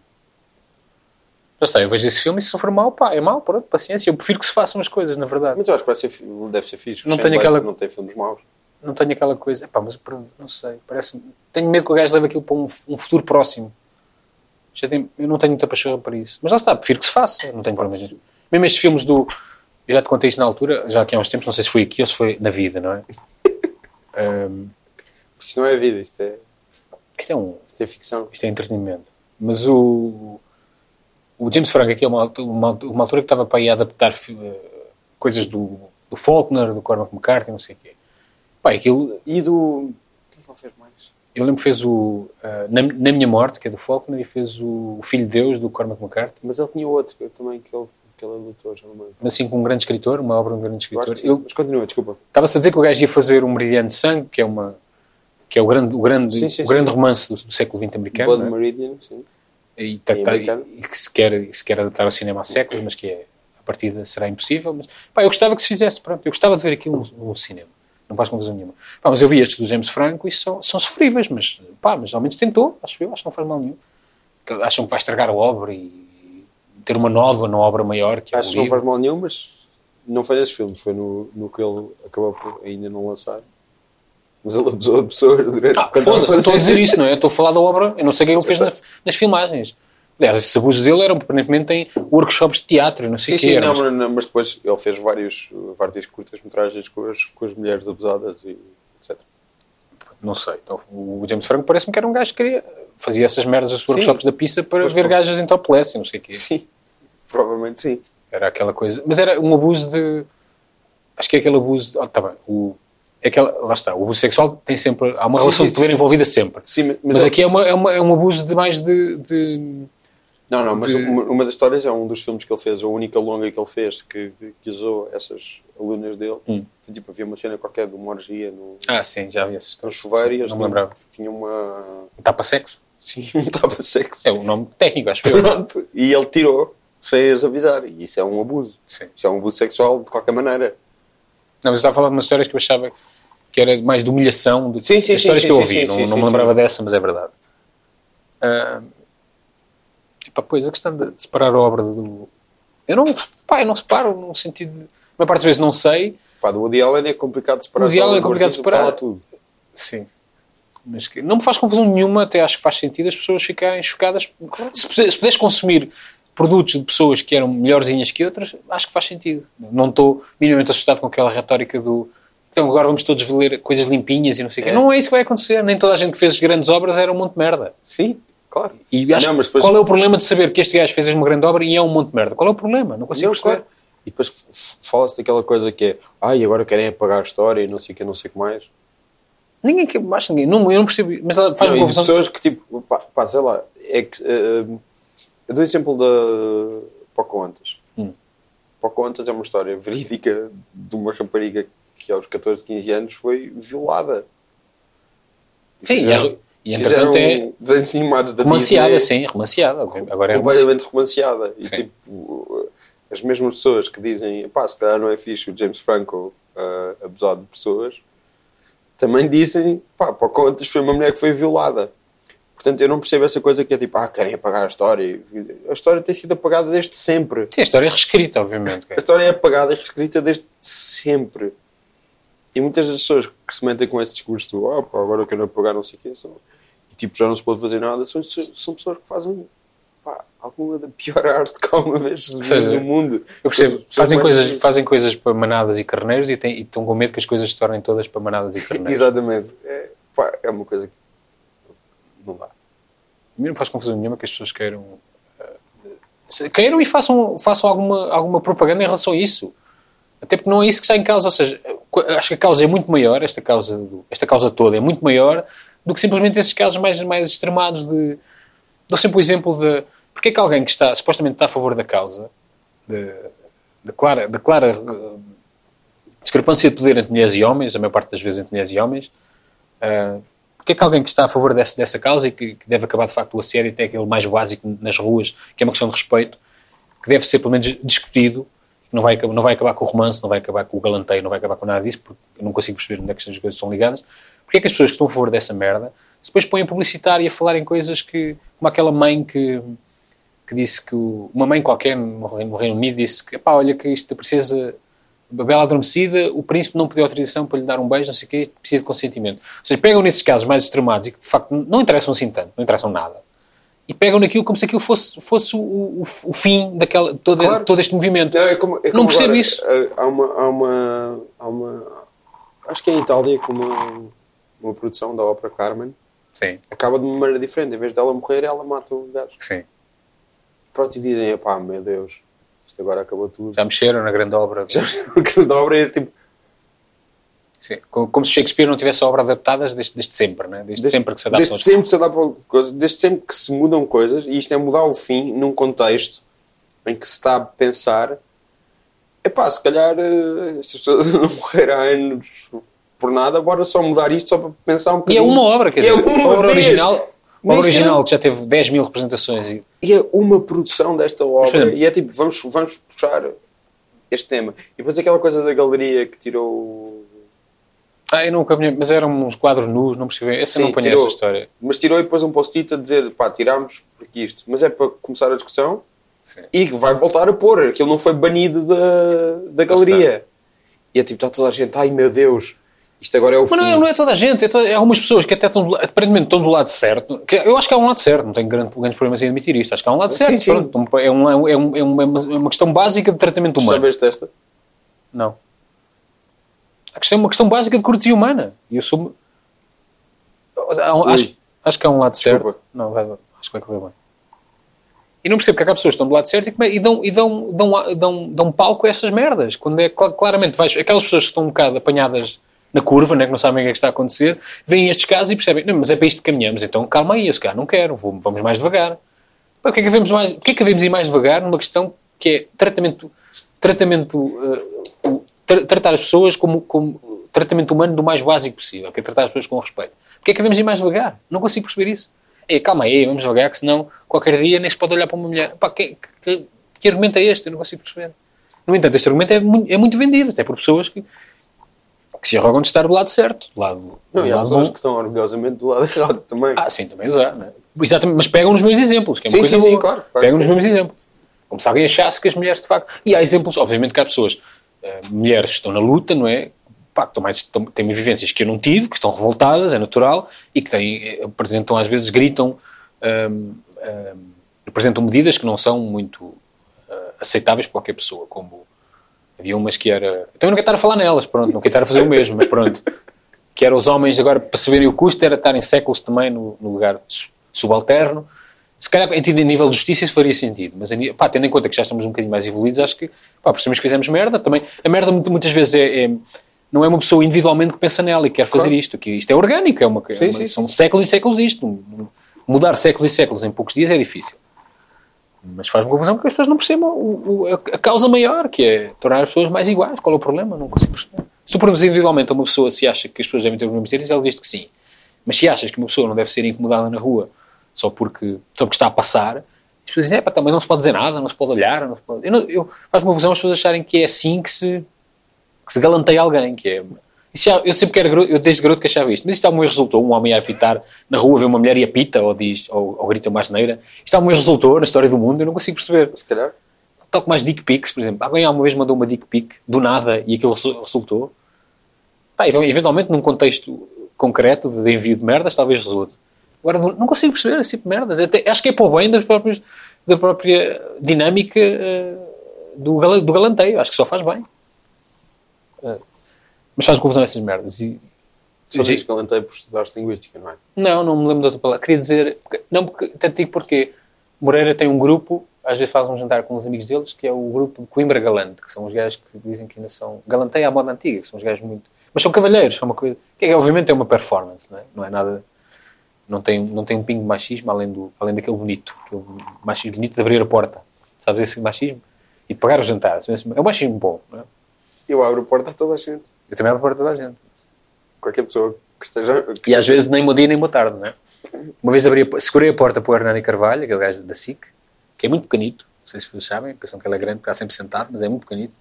Já está, eu vejo esse filme e se for mal, pá, é mal, pronto, paciência. Eu prefiro que se façam as coisas, na verdade. Mas eu acho que vai ser, deve ser fixe. Não tenho Black aquela- Não tem filmes maus. Não tenho aquela coisa, pá, mas não sei, parece Tenho medo que o gajo leve aquilo para um, um futuro próximo. Já tenho- eu não tenho muita paixão para isso. Mas lá está, prefiro que se faça, não tenho problema nenhum. Mesmo estes filmes do. Eu já te contei isto na altura, já aqui há uns tempos, não sei se foi aqui ou se foi na vida, não é? Ahm, Isto não é vida, isto é, isto é um. isto é ficção. Isto é entretenimento. Mas o, o James Franco aqui é uma, uma, uma altura que estava para ir adaptar eh, coisas do, do Faulkner, do Cormac McCarthy, não sei o quê. Aquilo, E do. O que é que ele fez mais? eu lembro que fez o eh, na, Na Minha Morte, que é do Faulkner, e fez o, o Filho de Deus, do Cormac McCarthy. Mas ele tinha outro também, que ele, que ele é doutor, já não lembro. Mas assim, com um grande escritor, uma obra de um grande escritor. sim. Ele- Mas continua, desculpa. Estava-se a dizer que o gajo ia fazer um Meridiano de Sangue, que é uma que é o grande, o grande, Sim, sim, o grande romance do, do século XX americano. Blood é? Meridian, sim. e, tá- tá- americano. e que se quer, e se quer adaptar ao cinema há séculos, mas que é, a partida será impossível. Mas, pá, eu gostava que se fizesse, pronto, eu gostava de ver aquilo no, no cinema. Não faz confusão nenhuma. Pá, mas eu vi estes do James Franco e são, são sofríveis, mas, pá, mas ao menos tentou, acho eu, acho que não faz mal nenhum. Acham que vai estragar a obra e ter uma nódoa na obra maior que é Acho que não faz mal nenhum, mas não foi nesse filme, foi no, no que ele acabou por ainda não lançar. Mas ele abusou de pessoas durante Ah, foda-se, estou a dizer isso, não é? Estou a falar da obra, eu não sei o que é ele fez nas filmagens. Aliás, esses abusos dele eram aparentemente em workshops de teatro não sei Sim, o quê. sim, não, mas, não, mas depois ele fez vários, várias curtas-metragens com as, com as mulheres abusadas e etc. Não sei. Então, o James Franco parece-me que era um gajo que queria, fazia essas merdas Sim. workshops da pista para Pois, ver gajas em topless e não sei o quê. Sim, provavelmente sim. Era aquela coisa. Mas era um abuso de. Acho que é aquele abuso. De, oh, tá bem. O, é aquela, lá está. O abuso sexual tem sempre. Há uma Sim, relação sim, de poder envolvida sempre. Sim, mas, Mas, ele- aqui é, uma, é, uma- é um abuso de mais de. de- Não, não, mas de- uma, uma das histórias é um dos filmes que ele fez, a única longa que ele fez, que, que usou essas alunas dele. Hum. Foi, tipo, havia uma cena qualquer de uma orgia no, Ah, sim, já vi essas no histórias. chuveiro e Não me lembrava. tinham uma. Tapa-sexo? Sim, estava sexo. É o nome técnico, acho eu. Pronto. E ele tirou sem as avisar. E isso é um abuso. Sim. Isso é um abuso sexual de qualquer maneira. Não, mas eu estava a falar de umas histórias que eu achava que era mais de humilhação de Sim, sim, histórias sim, que eu ouvi. não não me lembrava dessa, mas é verdade. Ah, epá, pois, a questão de separar a obra do... Eu não, pá, eu não separo no sentido... De, a maior parte das vezes não sei, Pá, do Woody Allen é complicado separar. Woody as Allen é complicado separar. tudo. sim. Mas que não me faz confusão nenhuma, até acho que faz sentido as pessoas ficarem chocadas. Se, se puderes consumir produtos de pessoas que eram melhorzinhas que outras, acho que faz sentido. Não estou minimamente assustado com aquela retórica do então agora vamos todos ler coisas limpinhas e não sei o quê. É. Não é isso que vai acontecer. Nem toda a gente que fez grandes obras era um monte de merda. Sim, claro. E acho Não, depois- qual é o problema de saber que este gajo fez uma grande obra e é um monte de merda? Qual é o problema? Não consigo Não, perceber. claro. E depois fala-se daquela coisa que é ai, agora querem apagar a história e não sei o que, não sei o que mais. Ninguém que acho ninguém. Não, eu não percebo. Mas faz-me Não, e de confusão. pessoas que tipo, pá, pá, sei lá, é que eh, eu dou o exemplo da Pocahontas. Hum. Pocahontas é uma história verídica de uma rapariga que aos 14, 15 anos foi violada. Sim, é- e entretanto é desenhos animados da romanceada, Disney, sim, romanceada. Agora é completamente romanceada. E Sim. tipo, as mesmas pessoas que dizem, pá, se calhar não é fixe o James Franco uh, abusar de pessoas, também dizem, pá, Pocahontas foi uma mulher que foi violada. Portanto, eu não percebo essa coisa que é tipo, ah, querem apagar a história. A história tem sido apagada desde sempre. Sim, a história é reescrita, obviamente. A história é apagada e reescrita desde sempre. E muitas das pessoas que se metem com esse discurso oh, pá, agora eu quero apagar não sei o quê, são, tipo, já não se pode fazer nada, são, são pessoas que fazem pá, alguma da pior arte que alguma vez se viu no mundo. Eu percebo. Fazem coisas, fazem coisas para manadas e carneiros e, têm, e estão com medo que as coisas se tornem todas para manadas e carneiros. Exatamente. É, pá, é uma coisa que não dá. A mim não faz confusão nenhuma que as pessoas queiram. eh, queiram e façam, façam alguma, alguma propaganda em relação a isso. Até porque não é isso que está em causa. Ou seja, acho que a causa é muito maior, esta causa, esta causa toda é muito maior do que simplesmente esses casos mais, mais extremados de. Dou sempre o exemplo de. Porque é que alguém que está, supostamente está a favor da causa, de, de clara, de clara eh, discrepância de poder entre mulheres e homens, a maior parte das vezes entre mulheres e homens, ah, porque é que alguém que está a favor dessa, dessa causa e que, que deve acabar de facto o assédio, até aquele mais básico nas ruas, que é uma questão de respeito, que deve ser pelo menos discutido, não vai, não vai acabar com o romance, não vai acabar com o galanteio, não vai acabar com nada disso, porque eu não consigo perceber onde é que estas coisas estão ligadas. Porque é que as pessoas que estão a favor dessa merda se depois põem a publicitar e a falar em coisas que, como aquela mãe que, que disse que o- uma mãe qualquer no Reino no Reino Unido disse que, pá, olha que isto precisa, a Bela Adormecida, o príncipe não pediu autorização para lhe dar um beijo, não sei o quê, precisa de consentimento. Ou seja, pegam nesses casos mais extremados e que de facto não interessam assim tanto, não interessam nada, e pegam naquilo como se aquilo fosse, fosse o, o, o fim daquela, todo, Claro. todo este movimento. Não, é como, é Não como percebo agora, isso. eh, Há uma, há uma, há uma. Acho que é em Itália, com uma, uma produção da ópera Carmen, Sim, acaba de uma maneira diferente. Em vez dela morrer, ela mata o gajo. sim. Pronto, e dizem: pá, meu Deus, isto agora acabou tudo. Já mexeram na grande obra. Já que da obra é tipo. Sim. Como, se Shakespeare não tivesse obras adaptadas desde, desde sempre, né? desde, sempre que se adaptam. Desde sempre se adapta coisas, desde sempre que se mudam coisas, e isto é mudar o fim num contexto em que se está a pensar. Epá, se calhar eh, estas pessoas não morreram há anos por nada, bora só mudar isto só para pensar um E é bocadinho. uma obra, quer é dizer, uma a obra vez. original, a Nem obra sequer- original que já teve 10 mil representações e é uma produção desta obra. exemplo- e é tipo, vamos, vamos puxar este tema. E depois aquela coisa da galeria que tirou. Ah, eu nunca me... Mas eram uns quadros nus, não percebi. Essa Sim, não conheço tirou. a história. Mas tirou e depois um post-it a dizer, pá, tirámos porque isto. Mas é para começar a discussão Sim. e vai voltar a pôr. Aquilo não foi banido da, da galeria. E é tipo, está toda a gente, ai meu Deus, isto agora é o Mas não é, não é toda a gente, é, toda- é algumas pessoas que até estão, aparentemente estão do lado certo. Que eu acho que há um lado certo, não tenho grande, grandes problemas em admitir isto. Acho que há um lado Sim, certo. sim. pronto. é, um, é, um, é, um, é uma, é uma questão básica de tratamento humano. sabes desta? Não. A questão é uma questão básica de cortesia humana. E eu sou. Acho, acho que há um lado certo. Desculpa. Não, vai, acho que vai correr bem. E não percebo porque é que há pessoas que estão do lado certo e, e dão, e dão, dão, dão, dão palco a essas merdas. Quando é cla- claramente vais, aquelas pessoas que estão um bocado apanhadas na curva, né, que não sabem o que é que está a acontecer, veem estes casos e percebem, não, mas é para isto que caminhamos, então calma aí, eu se calhar não quero, vou- vamos mais devagar. Pá, O que é que devemos mais, o que é que devemos ir mais devagar numa questão que é tratamento, tratamento, o- tra- tratar as pessoas como, como tratamento humano do mais básico possível, que é tratar as pessoas com respeito. Porquê é que devemos ir mais devagar? Não consigo perceber isso. Ei, calma aí, vamos devagar, que senão qualquer dia nem se pode olhar para uma mulher. Pá, que, que- que argumento é este? Eu não consigo perceber. No entanto, este argumento é muito, é muito vendido, até por pessoas que, que se arrogam de estar do lado certo. Do lado, Não, do e há pessoas bom. que estão orgulhosamente do lado errado também. Ah, sim, também usar, né? Exatamente, mas pegam nos meus exemplos, que é uma Sim, coisa sim, sim, claro, claro pegam nos meus exemplos. Como se alguém achasse que as mulheres, de facto... E há exemplos, obviamente que há pessoas, eh, mulheres que estão na luta, não é? Pá, que mais, estão, têm vivências que eu não tive, que estão revoltadas, é natural, e que têm, eh, apresentam, às vezes, gritam, hum, hum, apresentam medidas que não são muito eh, aceitáveis para qualquer pessoa, como havia umas que era... eu Também não quero estar a falar nelas, pronto, não quero estar a fazer o mesmo, mas pronto. Que era os homens, agora, para saberem o custo, era estarem séculos também no, no lugar su- subalterno. Se calhar, em nível de justiça, isso faria sentido. Mas, pá, tendo em conta que já estamos um bocadinho mais evoluídos, acho que, pá, percebemos que fizemos merda. Também, a merda, muitas vezes, é, é- não é uma pessoa individualmente que pensa nela e quer fazer Claro. isto. Que isto é orgânico, é uma, é Sim, uma- sim, são sim. séculos e séculos disto. Mudar séculos e séculos em poucos dias é difícil. Mas faz-me confusão porque as pessoas não percebam o- o- a, causa maior, que é tornar as pessoas mais iguais. Qual é o problema? Não consigo perceber. Perguntas individualmente a uma pessoa se acha que as pessoas devem ter os mesmos direitos, ela diz que sim. Mas se achas que uma pessoa não deve ser incomodada na rua só porque, só porque está a passar, as pessoas dizem, é, pá, mas não se pode dizer nada, não se pode olhar, não se pode... Eu, eu faz-me confusão as pessoas acharem que é assim que se, que se galanteia alguém, que é... Já- eu sempre que era garoto, eu desde garoto que achava isto, mas isto alguma vez resultou, um homem a apitar na rua, vê uma mulher e apita, ou diz, ou, ou grita uma asneira, isto alguma vez resultou na história do mundo, eu não consigo perceber. Se calhar. Tal como as dick pics, por exemplo. Alguém alguma vez mandou uma dick pic do nada e aquilo resu- resultou. Pá, ev- eventualmente, num contexto concreto de envio de merdas, talvez resulte. Agora, não consigo perceber esse tipo de merdas. Até- acho que é para o bem das próprias, da própria dinâmica eh, do, do galanteio. Acho que só faz bem. Mas faz confusão essas merdas. E, Só dizes que alentei por estudar linguística, não é? não, não me lembro de outra palavra. Queria dizer, porque- não, porque, até te digo porque Moreira tem um grupo, às vezes faz um jantar com uns amigos deles, que é o grupo Coimbra Galante, que são os gajos que dizem que ainda são. Galanteia à moda antiga, que são os gajos muito. Mas são cavalheiros, são uma coisa. Que é, obviamente é uma performance, não é? Não é nada. Não tem, não tem um pingo de machismo além, do, além daquele bonito, aquele machismo bonito de abrir a porta. Sabes esse machismo? E de pagar o jantar. É um machismo bom, não é? Eu abro a porta a toda a gente. Eu também abro a porta da gente. Qualquer pessoa que esteja. que E às esteja- vezes nem bom dia nem boa tarde, não é? Uma vez abri a, segurei a porta para o Hernani Carvalho, aquele gajo da SIC, que é muito pequenito, não sei se vocês sabem, pensam que ele é grande, porque está sempre sentado, mas é muito pequenito.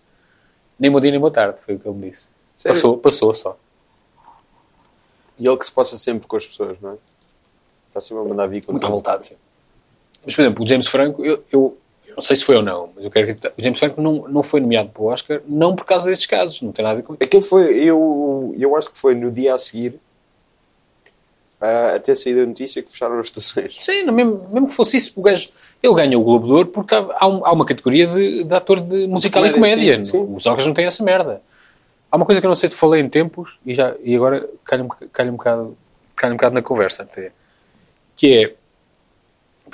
Nem bom dia nem boa tarde, foi o que ele me disse. Sério? Passou, passou só. E ele que se passa sempre com as pessoas, não é? Está sempre a mandar vir com Muito revoltado, sim. Mas, por exemplo, o James Franco, eu não sei se foi ou não, mas eu quero acreditar. O James Franco não, não foi nomeado para o Oscar, não por causa destes casos, não tem nada a ver com isso. Aquilo foi, eu, eu acho que foi no dia a seguir, ah, até sair da notícia, que fecharam as estações. Sim, não, mesmo, mesmo que fosse isso, o gajo, ele ganha o Globo de Ouro porque há, há, um- há uma categoria de, de ator de musical e Comédia, comédia. sim, sim. Os Oscars não têm essa merda. Há uma coisa que eu não sei te falei em tempos e, já, e agora calha um, calha, um bocado, calha um bocado na conversa até. Que é,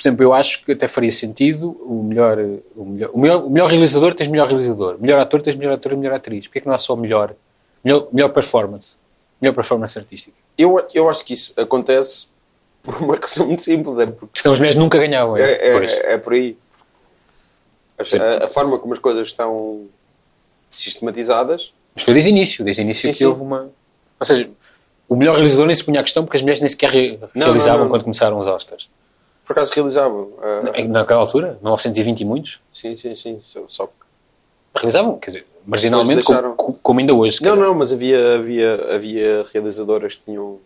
por exemplo, eu acho que até faria sentido o melhor, o melhor, o melhor, o melhor realizador tens melhor realizador, melhor ator tens melhor ator e melhor atriz. Porquê que não há só melhor, melhor, melhor performance? Melhor performance artística. Eu, eu acho que isso acontece por uma razão muito simples, é porque Que são as mulheres nunca ganhavam. é, É, é, Pois. é por aí. A, a forma como as coisas estão sistematizadas, Mas foi desde o início, desde o início Sim, que sim. houve uma. Ou seja, o melhor realizador nem se punha a questão porque as mulheres nem sequer re- Não, realizavam não, não. quando começaram os Oscars. Por acaso realizavam. ah, Em- Naquela altura, 1920 e muitos, sim, sim, sim. Só, que realizavam, quer dizer, marginalmente, como, como ainda hoje. se Não, não, mas havia, havia, havia realizadoras que tinham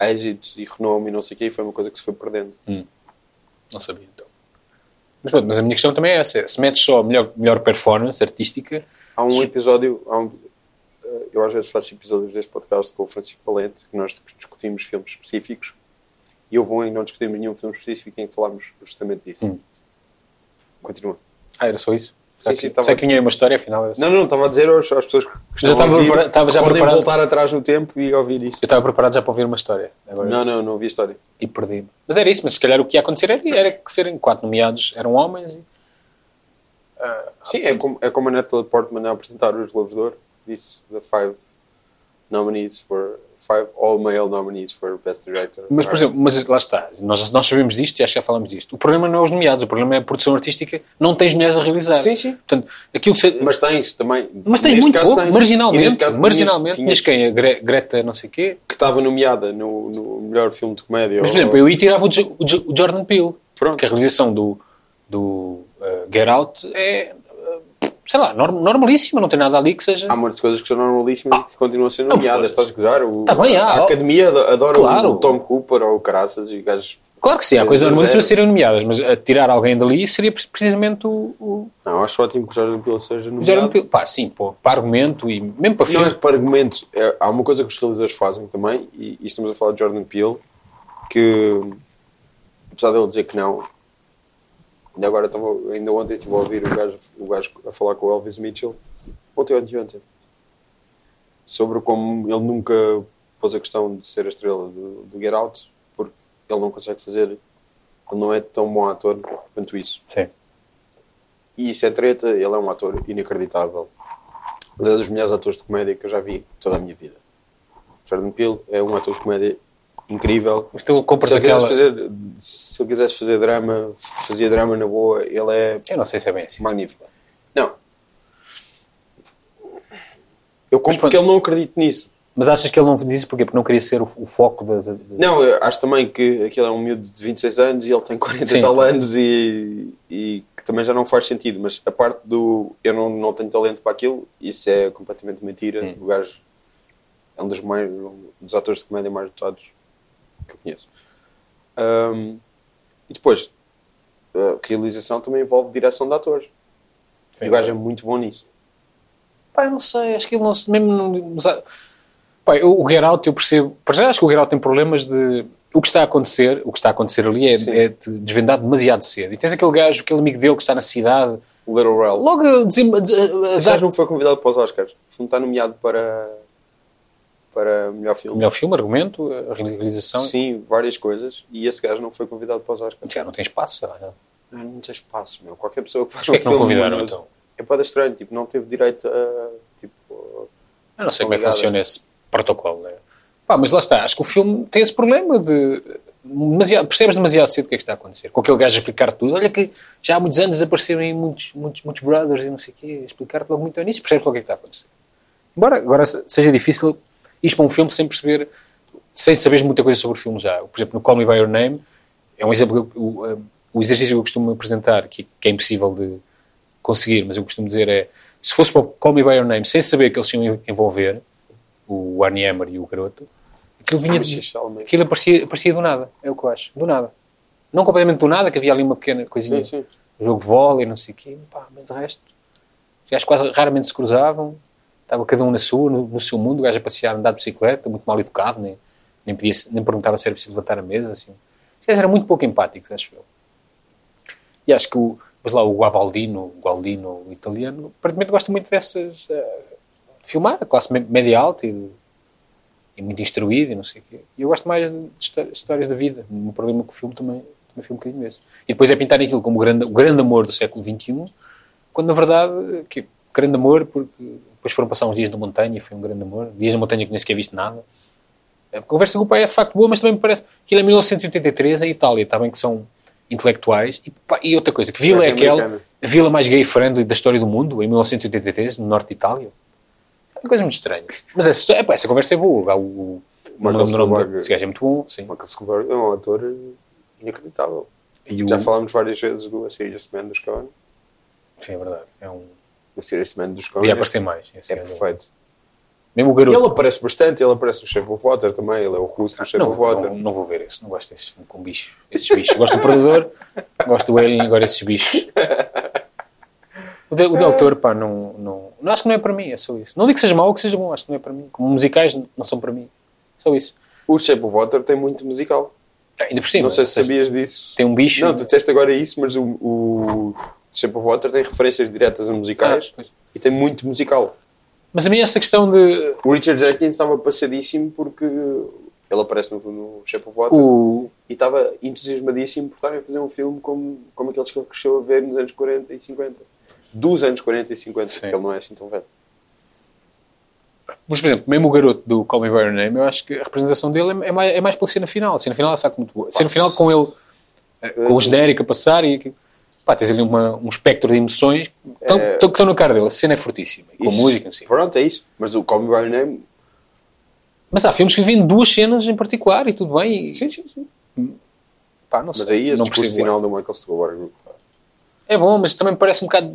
êxito e renome e não sei o quê, e foi uma coisa que se foi perdendo. Não sabia então. Mas, mas a minha questão também é essa: se metes só a melhor, melhor performance artística, Há um Sim. episódio, há um- eh, eu às vezes faço episódios deste podcast com o Francisco Valente, que nós discutimos filmes específicos, e houve um em que não discutimos nenhum filme específico em que falámos justamente disso. Hum. Continua. ah, era só isso? Sim, Sei sim, estava- sei que vinha uma história, afinal só- Não, não, estava a dizer aos- às pessoas que eu estão estava prepara- já podem preparado. voltar atrás no tempo e ouvir isso. Eu estava preparado já para ouvir uma história. Agora, Não, não, não ouvi a história. E perdi-me. Mas era isso, mas se calhar o que ia acontecer era, era que serem quatro nomeados eram homens e. Sim, é como, é como a Natalie Portman a apresentar os Globos de Ouro. Disse the five nominees for five all male nominees for best director. Mas, por exemplo, mas lá está, nós, nós sabemos disto e acho que já falamos disto. O problema não é os nomeados, o problema é a produção artística, não tens mulheres a realizar. Sim, sim. Portanto, aquilo se- mas tens também. mas tens muito pouco, tens. Marginalmente. caso marginalmente, tinhas, quem? A Gre- Greta, não sei o quê. que estava nomeada no, no melhor filme de comédia. Mas, por ou- exemplo, eu ia tirava o, Jo- o Jo- o Jordan Peele. Pronto. Porque a realização do, do uh, Get Out é, sei lá, norm- normalíssima, não tem nada ali que seja. Há muitas coisas que são normalíssimas e que continuam a ser nomeadas. Estás a gozar? O, Tá bem, há. a Academia ado- adora Claro. o Tom Cooper ou o Caraças e gajos. Claro que sim, há coisas normalíssimas a serem nomeadas, mas a tirar alguém dali seria pre- precisamente o, o Não, acho ótimo que o Jordan Peele seja o nomeado. Jordan Peele. Pá, sim, pô, para argumento e mesmo para Não filme. é para argumento. É, há uma coisa que os realizadores fazem também, e, e estamos a falar de Jordan Peele, que apesar dele dizer que não, ainda agora estava, ainda ontem estive a ouvir o gajo, o gajo a falar com o Elvis Mitchell, ontem ou anteontem, sobre como ele nunca pôs a questão de ser a estrela do, do Get Out, porque ele não consegue fazer, ele não é tão bom ator quanto isso. Sim. E isso é treta, ele é um ator inacreditável. Um dos melhores atores de comédia que eu já vi toda a minha vida. Jordan Peele é um ator de comédia incrível. Mas tu compras Se ele, aquela. quisesse fazer, se ele quisesse fazer drama, fazia drama na boa, ele é Eu não sei se é bem assim. magnífico. Não. Eu compro porque ele não acredito nisso. Mas achas que ele não disse porquê? Porque não queria ser o, o foco das. das- Não, eu acho também que aquele é um miúdo de 26 anos e ele tem 40 Sim. e tal anos e, e que também já não faz sentido. Mas a parte do eu não, não tenho talento para aquilo, isso é completamente mentira. Hum. O gajo é um dos, mais, um dos atores de comédia mais dotados que eu conheço. Ahm, e depois, a realização também envolve direção de atores. Sim. E o gajo é muito bom nisso. Pá, eu não sei, acho que ele não se. Mesmo. não- Pá, eu- o Get Out eu percebo. Para já acho que o Get Out tem problemas de. O que está a acontecer, o que está a acontecer ali é, é de desvendar demasiado cedo. E tens aquele gajo, aquele amigo dele que está na cidade, O Little Rel. logo a, dizem- dar gajo não foi convidado para os Oscars. Não está nomeado para, para melhor filme. melhor filme, argumento, a realização. Sim, várias coisas. E esse gajo não foi convidado para os Oscars. Já não tem espaço. Não, não tem espaço, meu. Qualquer pessoa que faz um que não filme... convidaram não- então? É para estranho. Tipo, não teve direito a... Tipo, Eu não sei como é que funciona esse protocolo. Né? Pá, mas lá está, acho que o filme tem esse problema de. Demasiado, percebes demasiado cedo o que é que está a acontecer. Com aquele gajo a explicar tudo. Olha que já há muitos anos apareceram aí muitos, muitos, muitos brothers e não sei o quê. Explicar-te logo muito ao início, percebes logo o que é que está a acontecer. Embora agora se- seja difícil ir para um filme sem perceber, sem saberes muita coisa sobre o filme já. Por exemplo, no Call Me By Your Name, é um exemplo, que o, o exercício que eu costumo apresentar, que, que é impossível de conseguir, mas eu costumo dizer é, se fosse para o Call Me By Your Name, sem saber que eles se iam envolver, o Arnie Hammer e o garoto, aquilo vinha de, aquilo aparecia, aparecia do nada, é o que eu acho, do nada. Não completamente do nada, que havia ali uma pequena coisinha. Sim, sim. Um jogo de vôlei, não sei o quê. Pá, mas de resto, os gajos quase raramente se cruzavam. Estava cada um na sua, no, no seu mundo. O gajo a passear, andar de bicicleta, muito mal educado, nem, nem, pedia, nem perguntava se era preciso levantar a mesa. Assim. Os gajos eram muito pouco empáticos, acho eu. E acho que o, mas lá o Guabaldino, o Gualdino o italiano, aparentemente gosta muito dessas. eh, de filmar, a classe média alta e, e muito instruído e não sei o quê. E eu gosto mais de histó- histórias da vida. Meu problema com o filme também, também um bocadinho esse. E depois é pintar aquilo como o grande, o grande amor do século XXI, quando na verdade, que grande amor, porque depois foram passar uns dias na montanha e foi um grande amor. Dias na montanha que nem sequer viste nada. A conversa com o pai é de facto boa, mas também me parece que ele é 1983, a Itália, está bem que são intelectuais. E, pá, e outra coisa, que vila é Gajo aquela, a vila mais gay-friendly da história do mundo, em 1983, no norte de Itália? É uma coisa muito estranha. Mas essa, história- epá, essa conversa é boa. O, o, Michael Stuhlbarg. esse gajo é muito bom, sim. Michael Stuhlbarg é um ator inacreditável. O- Já falámos várias vezes do A Serious Man dos Coen. Sim, é verdade. É um... O Serious Man dos Podia é, aparecer mais. É perfeito. Mesmo o E garoto. ele aparece bastante, ele aparece no Shape of Water também, ele é o russo do Shape Não, of Water. não, não vou ver esse, não gosto desse filme com bichos. Esses bichos. Gosto do Predador, gosto do Alien, agora esses bichos. O, de, o Del Toro, pá, não, não, não. Acho que não é para mim, é só isso. Não digo que seja mau ou que seja bom, acho que não é para mim. Como musicais não são para mim. Só isso. O Shape of Water tem muito musical. Ah, Ainda por cima. não sei se sabias disso. Tem um bicho. Não, tu disseste agora isso, mas o, o Shape of Water tem referências diretas a musicais Ah, e tem muito musical. Mas a mim essa questão de. O Richard Jenkins estava passadíssimo porque ele aparece no, no Shape of Water O, e estava entusiasmadíssimo por estarem a fazer um filme como, como aqueles que ele cresceu a ver nos anos 40 e 50. Dos anos 40 e 50, Sim. porque ele não é assim tão velho. mas, por exemplo, mesmo o garoto do Call Me By Your Name, eu acho que a representação dele é, é mais, é mais pela cena final. A cena final é facto muito boa. A cena final com ele, eh, com o genérico a passar e. Pá, tens ali uma, um espectro de emoções que estão, É. estão- que estão na cara dele. A cena é fortíssima. E com Isso- música, assim. Pronto, é isso. Mas o Call Me By Your Name, Mas há filmes que vivem duas cenas em particular e tudo bem. E, sim, sim, sim. Pá, não mas sei. aí esse discurso percebo final do Michael Stuhlbarg. É bom, mas também parece um bocado.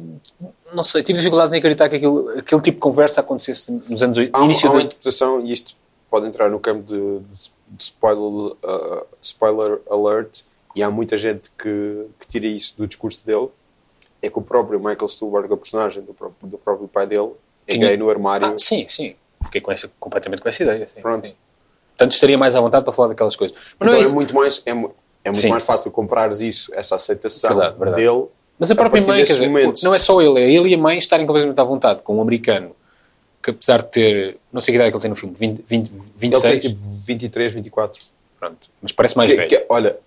Não sei, tive dificuldades em acreditar que aquilo, aquele tipo de conversa acontecesse nos anos 80. Há, início há uma de- interpretação, e isto pode entrar no campo de, de- de spoiler, uh, spoiler alert, e há muita gente que, que tira isso do discurso dele, é que o próprio Michael Stuhlbarg, a personagem do próprio, do próprio pai dele, é Tinha- gay no armário. Ah, sim, sim. Fiquei com essa, completamente com essa ideia. Sim, Pronto. sim. Portanto, estaria mais à vontade para falar daquelas coisas. Mas então é é, muito mais, é, é muito Sim. mais fácil comprares isso, essa aceitação Verdade, verdade. dele. Mas a própria partir mãe, quer dizer, momentos. não é só ele, é ele e a mãe estarem completamente à vontade com um americano que, apesar de ter, não sei que idade é que ele tem no filme, 20, 20, Ele 26, tem tipo 23, 24. Pronto, mas parece mais Que- velho. que- olha,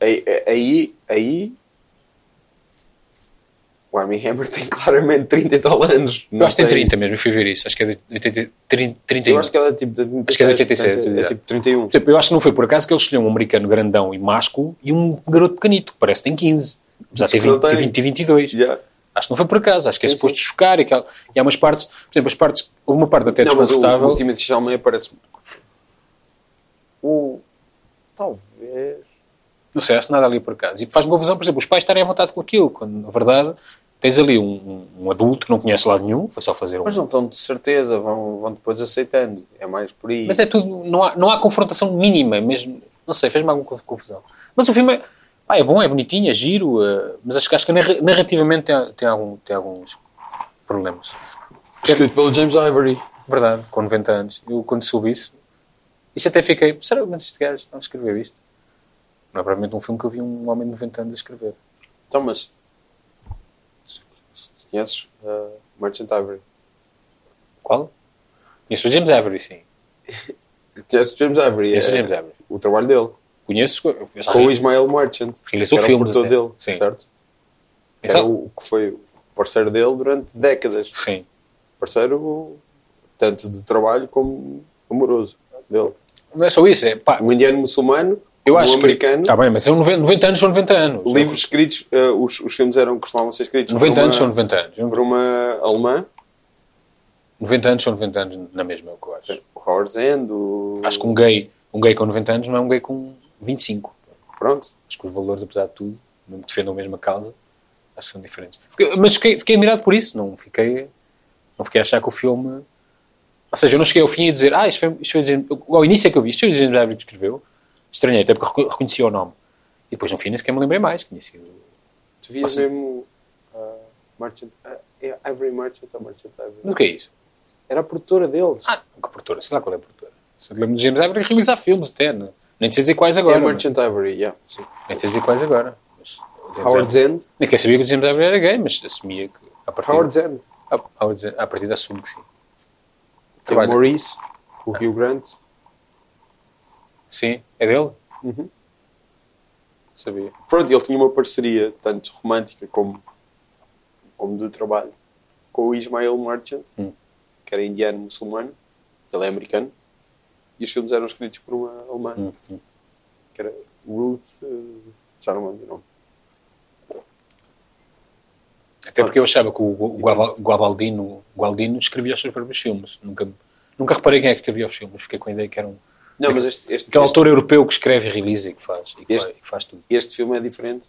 aí, aí, o Armie Hammer tem claramente 30 e tal anos. eu acho que tem 30 mesmo, eu fui ver isso, acho que é de 80, 30, 31. Eu acho que é tipo de 36, Acho que é de 87, portanto, é é. tipo 31. Por exemplo, eu acho que não foi por acaso que ele escolheu um americano grandão e másculo e um garoto pequenito, que parece que tem 15, apesar de ter que não 20, tem. 20 e 22. Yeah. Acho que não foi por acaso, acho que é Sim, suposto chocar e, aquela, e há umas partes, por exemplo, as partes, houve uma parte até Não, mas o, desconfortável. o Timothy Chalamet parece... O... Talvez... Não sei, acho que nada ali por acaso. E faz-me confusão, por exemplo, os pais estarem à vontade com aquilo, quando na verdade tens ali um, um- adulto que não conhece lado nenhum, foi só fazer um. Mas não estão de certeza, vão, vão depois aceitando. É mais por aí. Mas é tudo, não há, não há confrontação mínima, mesmo, não sei, fez-me alguma confusão. Mas o filme é, pá, é bom, é bonitinho, é giro, eh, mas acho, que- acho que narra- narrativamente tem, tem, algum, tem alguns problemas. Escrito pelo James Ivory. Verdade, com 90 anos. Eu quando soube isso, isso até fiquei, será mas este gajo não escreveu isto? Não é provavelmente um filme que eu vi um homem de 90 anos a escrever. Então, mas... Conheces uh, Merchant Ivory? Qual? Conheço o James Avery, sim. Conheces o James Ivory? Conheço o é James Avery. O trabalho dele. Conheço, Com o. Ismael Merchant. Que era filmes o produtor até. dele, Sim. certo? Que era Exato. o que foi o parceiro dele durante décadas. Sim. Parceiro tanto de trabalho como amoroso dele. Não é só isso, é pá, Um indiano muçulmano, eu um acho americano. Está bem, mas são 90, 90 anos são 90 anos. livros escritos, eh, os, os filmes eram, costumavam ser escritos 90 por, anos são uma, 90 anos. por uma alemã, 90 anos são 90 anos na mesma, é eu acho. o Howard Zend, o... Acho que um gay, um gay com 90 anos não é um gay com 25. Pronto. Acho que os valores, apesar de tudo, mesmo que defendam a mesma causa, acho que são diferentes. Fiquei- mas fiquei, fiquei admirado por isso, não fiquei, não fiquei a achar que o filme. Ou seja, eu não cheguei ao fim a dizer, ah, isto foi, isto foi James- ao início é que eu vi, isto foi de James Avery que escreveu. Estranhei, até porque reco- reconhecia o nome. E depois no fim nem sequer me lembrei mais, tinha sido. Tu vias Nossa. mesmo uh, Merchant, uh, é Ivory Merchant ou Merchant Ivory? Mas o que é isso? Era a produtora deles. Ah, que produtora, sei lá qual é a produtora. Se lembro de James Ivory realizar filmes até, não? nem sei dizer quais agora. é mas- Merchant Ivory, yeah. Sim. Nem sei dizer quais agora. Mas, Howard Ivory- Zend. Nem sequer sabia que o James Ivory era gay, mas assumia que a partir, Howard Zend. a, Howard Zend- a partir da assumo que sim. Tem o. Maurice, o Hugh Grant. Sim, é dele? Uhum. Sabia. Pronto, ele tinha uma parceria, tanto romântica como, como de trabalho, com o Ismael Merchant, Hum. que era indiano muçulmano, ele é americano, e os filmes eram escritos por uma alemã, Hum, hum. que era Ruth, eh, já não me lembro o nome. Até porque eu achava que o Gu- Guaba- Guabaldino, Gualdino escrevia os seus próprios filmes. Nunca, nunca reparei quem é que escrevia os filmes. Fiquei com a ideia que era um, Não, mas este, este, aquele este, autor europeu que escreve e realiza e que faz, e que Este- faz, e que faz tudo. este filme é diferente,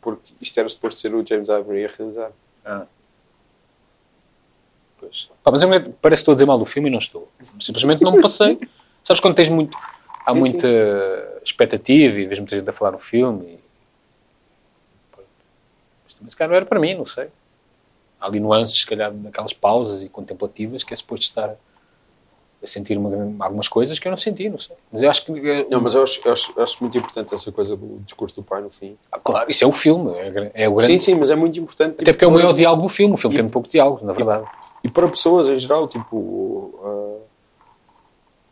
porque isto era suposto ser o James Ivory a realizar. Ah. Pois. Pá, mas eu parece que estou a dizer mal do filme e não estou. Simplesmente não me passei. Sabes quando tens muito. Há Sim, muita expectativa e vês muita gente a falar no filme. E... Pronto. Mas calhar não era para mim, não sei. Há ali nuances, se calhar, naquelas pausas e contemplativas que é suposto estar a sentir uma algumas coisas que eu não senti, não sei. Mas eu acho que. Não, mas eu acho, eu acho, acho muito importante essa coisa do discurso do pai no fim. ah, Claro, isso é o filme. É, é o grande. Sim, sim, mas é muito importante. Até tipo, porque é o maior diálogo do filme. O filme E- tem um pouco de diálogo, na verdade. E para pessoas em geral, tipo, ah,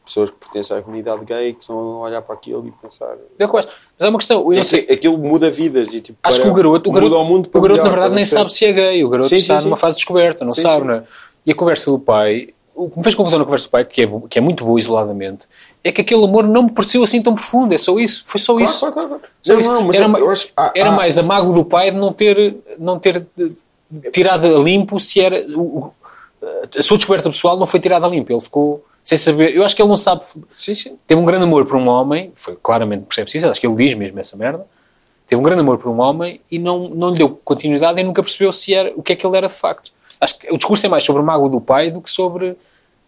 pessoas que pertencem à comunidade gay que estão a olhar para aquilo e pensar. É o que eu acho. Mas há uma questão. Eu sei, Aqui- aquilo muda vidas e tipo. Acho para- que o garoto, o muda garoto, o mundo o para garoto melhor, na verdade nem sabe se é gay. O garoto Sim, sim, está sim. numa fase de descoberta, não Sim, sabe, sim. não é? E a conversa do pai, o que me fez confusão na conversa do pai, que é, que é muito boa isoladamente, é que aquele amor não me pareceu assim tão profundo. É só isso. Foi só Claro, isso. claro, claro, claro. Só Não, isso. não, mas era eu- ma- eu acho- ah, era ah, mais a mago do pai de não ter, não ter eh, tirado a limpo se era. o- o- a sua descoberta pessoal não foi tirada a limpo. Ele ficou sem saber. Eu acho que ele não sabe. Sim, sim. Teve um grande amor por um homem, foi claramente percebe-se isso, acho que ele diz mesmo essa merda. Teve um grande amor por um homem e não, não lhe deu continuidade e nunca percebeu se era, o que é que ele era de facto. Acho que o discurso é mais sobre o mago do pai do que sobre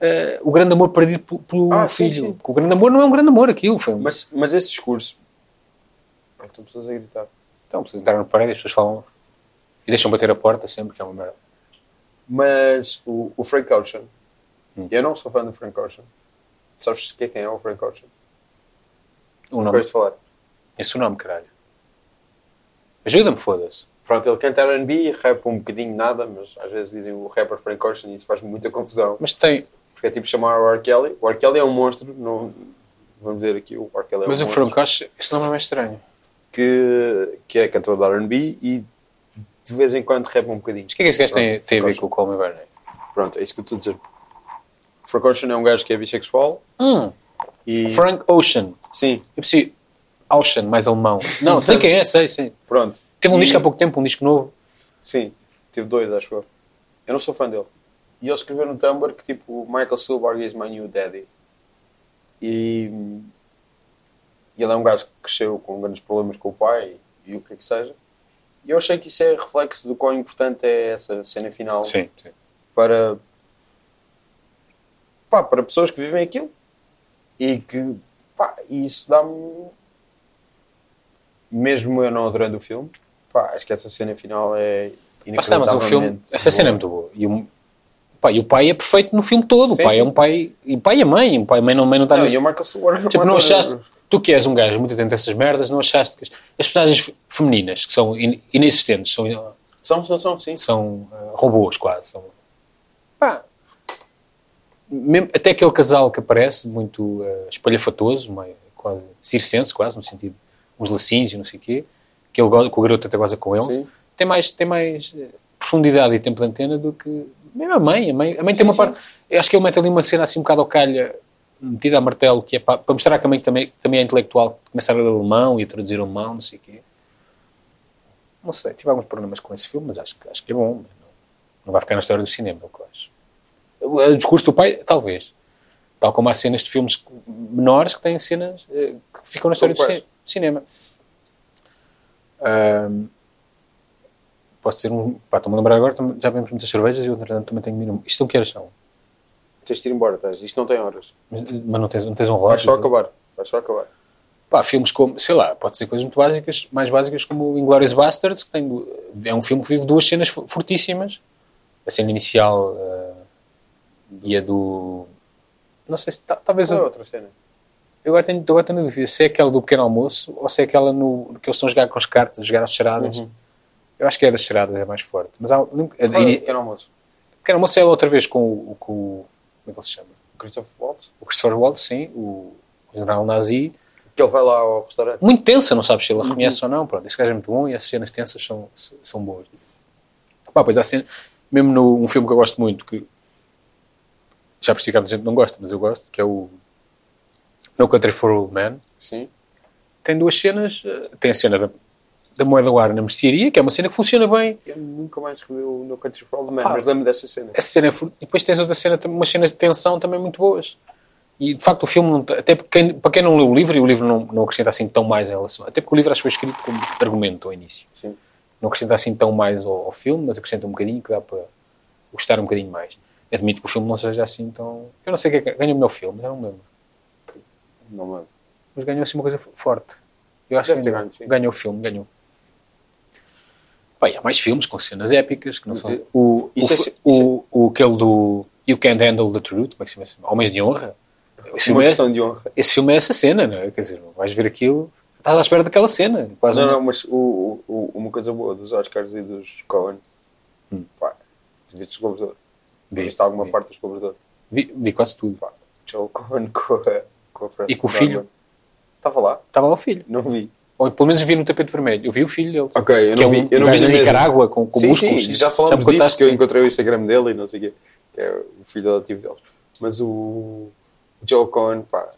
eh, o grande amor perdido pelo, Ah, sim, filho. sim. Porque O grande amor não é um grande amor, aquilo foi. Mas, mas esse discurso. Ah, Estão pessoas a gritar. Então, pessoas entraram na parede, as pessoas falam e deixam bater a porta sempre, que é uma merda. Mas o, o Frank Ocean. Hum. Eu não sou fã do Frank Ocean. Sabes que é quem é o Frank Ocean? O nome, de falar. esse é o nome, caralho. Ajuda-me, foda-se. Pronto, ele canta R&B e rap um bocadinho nada, mas às vezes dizem o rapper Frank Ocean e isso faz muita confusão. Mas tem. Porque é tipo chamar o R. Kelly. O R. Kelly é um monstro, não... vamos dizer aqui, o R. Kelly é mas um o monstro. Frank Ocean, esse nome é mais estranho. Que, que é cantor de R&B e de vez em quando rap um bocadinho. Mas o que é que esse gajo tem, tem a ver com o Call Me By Your Name? Pronto, é isso que eu estou a dizer. Frank Ocean é um gajo que é bissexual Hum, e... Frank Ocean. Sim, Eu preciso. Ocean, mais alemão. Não, sei quem é, sei, sei. pronto. Teve um E- disco há pouco tempo, um disco novo. Sim, tive dois, acho eu. Eu não sou fã dele. E ele escreveu no Tumblr que tipo, Michael Stuhlbarg is my new daddy. E, e ele é um gajo que cresceu com grandes problemas com o pai e, o que é que seja. E eu achei que isso é reflexo do quão importante é essa cena final Sim, sim. para, pá, para pessoas que vivem aquilo. E que, pá, isso dá-me. Mesmo eu não adorando o filme, pá, acho que essa cena final é. Lá está, mas o filme. Essa cena é muito boa. E o, pá, e o pai é perfeito no filme todo. Sim, o pai sim. é um pai. E o pai a mãe. O pai mãe não, mãe não está Não, nisso. e o Michael é Tipo, não achaste. Tu que és um gajo muito atento a essas merdas, não achaste que as, as personagens fe- femininas, que são in- inexistentes, são, São, são, são, sim. são eh, robôs quase. São, pá, mesmo- até aquele casal que aparece, muito eh, espalhafatoso, meio, quase circense, quase, no sentido, uns lacinhos e não sei o quê, que, ele, que o garoto até goza com eles, Sim. tem mais, tem mais eh, profundidade e tempo de antena do que mesmo a mãe. A mãe, a mãe Sim, tem uma sim. parte. Eu acho que ele mete ali uma cena assim um bocado ao calha, metida a martelo, que é para, para mostrar que a mãe também, também é intelectual, começa a ler alemão e a traduzir alemão, não sei o quê. Não sei, tive alguns problemas com esse filme, mas acho, que- acho que é bom. Não, não vai ficar na história do cinema, é o que eu acho. O, o discurso do pai, talvez. Tal como há cenas de filmes menores que têm cenas eh, que ficam na história do, ci- cinema. Ahm, posso dizer um. Pá, estou-me a lembrar agora, já vemos muitas cervejas e eu, entretanto, também tenho mínimo. Isto são que horas são? Tens de ir embora, estás? Isto não tem horas. Mas, mas não, tens, não tens um Vais relógio? só acabar. Vais só acabar. Pá, filmes como, sei lá, pode ser coisas muito básicas, mais básicas como o Inglourious Basterds, que tem, é um filme que vive duas cenas fo- fortíssimas. A cena inicial eh, e a do... Não sei se... ta- Talvez... Qual é a- outra cena? eu agora tenho, agora tenho dúvida se é aquela do pequeno almoço ou se é aquela no, que eles estão a jogar com as cartas, jogar às charadas. Eu acho que é das charadas, é mais forte. Mas há, é o pequeno almoço? o pequeno almoço é outra vez com o... Com, o como é que ele se chama? Christopher Waltz? O Christopher Waltz, sim, o, o general nazi. Que ele vai lá ao restaurante. Muito tensa, não sabes se ele a reconhece ou não. Pronto, esse gajo é muito bom e as cenas tensas são, são boas. Pá, pois há cena, mesmo num um filme que eu gosto muito, que já há muita gente não gosta, mas eu gosto, que é o No Country for Old Men. Sim. Tem duas cenas. eh, Tem a cena da, da moeda ao ar na mercearia, que é uma cena que funciona bem. Eu nunca mais revi o No Country for Old Men, Pá. mas lembro dessa cena. Essa cena é e depois tens outra cena, umas cenas de tensão também muito boas. E de facto o filme, não, até quem, para quem não leu o livro, e o livro não, não acrescenta assim tão mais em relação. Até porque o livro acho que foi escrito como argumento ao início. Sim. Não acrescenta assim tão mais ao, ao filme, mas acrescenta um bocadinho que dá para gostar um bocadinho mais. Admito que o filme não seja assim tão. Eu não sei quem é que ganha o melhor filme, já não me lembro. Não me lembro. Mas ganhou assim uma coisa forte. Eu acho Deve que ganhou, ganho, ganhou o filme, ganhou. E há mais filmes com cenas épicas que não são. é- O, isso o, é- é- o, o aquele do You Can't Handle the Truth, como é que se chama? esse? Homens de Honra. Esse Uma é, questão de honra. esse filme é essa cena, não é? Quer dizer, vais ver aquilo, estás à espera daquela cena. Quase Não, um- não, mas o, o- o- uma coisa boa dos Oscars e dos Coen. Hum. Pá, viste Viste alguma vi. parte dos Ouro? vi, vi quase tudo. Pá, Joel Coen com a, com a Frances E com o filho? Estava lá? Estava lá o filho. Não vi. Ou pelo menos vi no tapete vermelho. Eu vi o filho dele. Ok, eu não é vi. um eu não vi mesmo. Nicarágua com, com sim, músculos. sim, já falámos me disso, que eu encontrei o Instagram dele e não sei o quê, que é o filho adotivo dele. Mas o, Joel Coen, pá,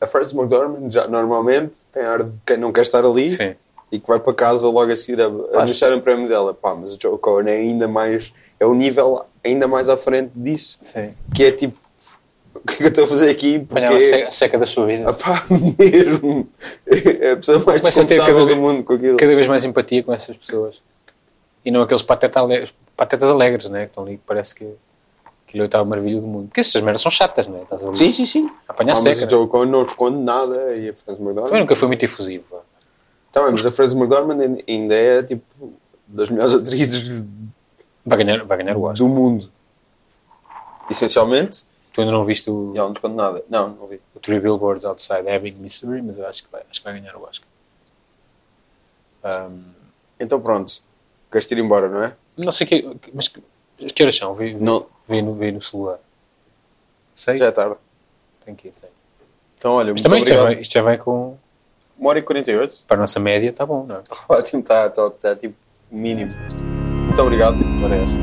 a Frances McDormand já normalmente tem ar de quem não quer estar ali Sim. e que vai para casa logo a seguir a, anunciar o prémio dela. Pá, mas o Joel Coen é ainda mais, é o nível ainda mais à frente disso, Sim. que é tipo, o que é que eu estou a fazer aqui? Porque, seca, a seca da sua vida. ah, pá, mesmo, é a pessoa mais Começa desconfortável cada do mundo com aquilo. cada vez mais empatia com essas pessoas. E não aqueles pateta ale- patetas alegres, né? Que estão ali que parece que ele é o oitavo maravilha do mundo. Porque essas merdas são chatas, né? Estás ali Sim, sim, sim. a apanhar Ah, mas seca. o Joe Cohen não esconde nada e a Frances McDormand. Também nunca foi muito efusivo. Tá bem, mas a Frances McDormand ainda é tipo das melhores atrizes Vai ganhar, vai ganhar o Oscar. do mundo. Essencialmente, Tu ainda não viste o, e ela não esconde nada. Não, não vi. o Three Billboards Outside Ebbing, Missouri, mas eu acho que vai, acho que vai ganhar o Oscar. Ahm, Então pronto. Queres ir embora, não é? não sei que, mas que, que horas são? Vi, vi, Não. vi no, vi no celular. Sei? Já é tarde. Tem que ir, tem. Então olha, Mas muito também isto já, obrigado. vem, isto já com. Uma hora e 48. Para a nossa média, está bom, não é? Ótimo, está tá, tá, tipo mínimo. Muito obrigado. Parece.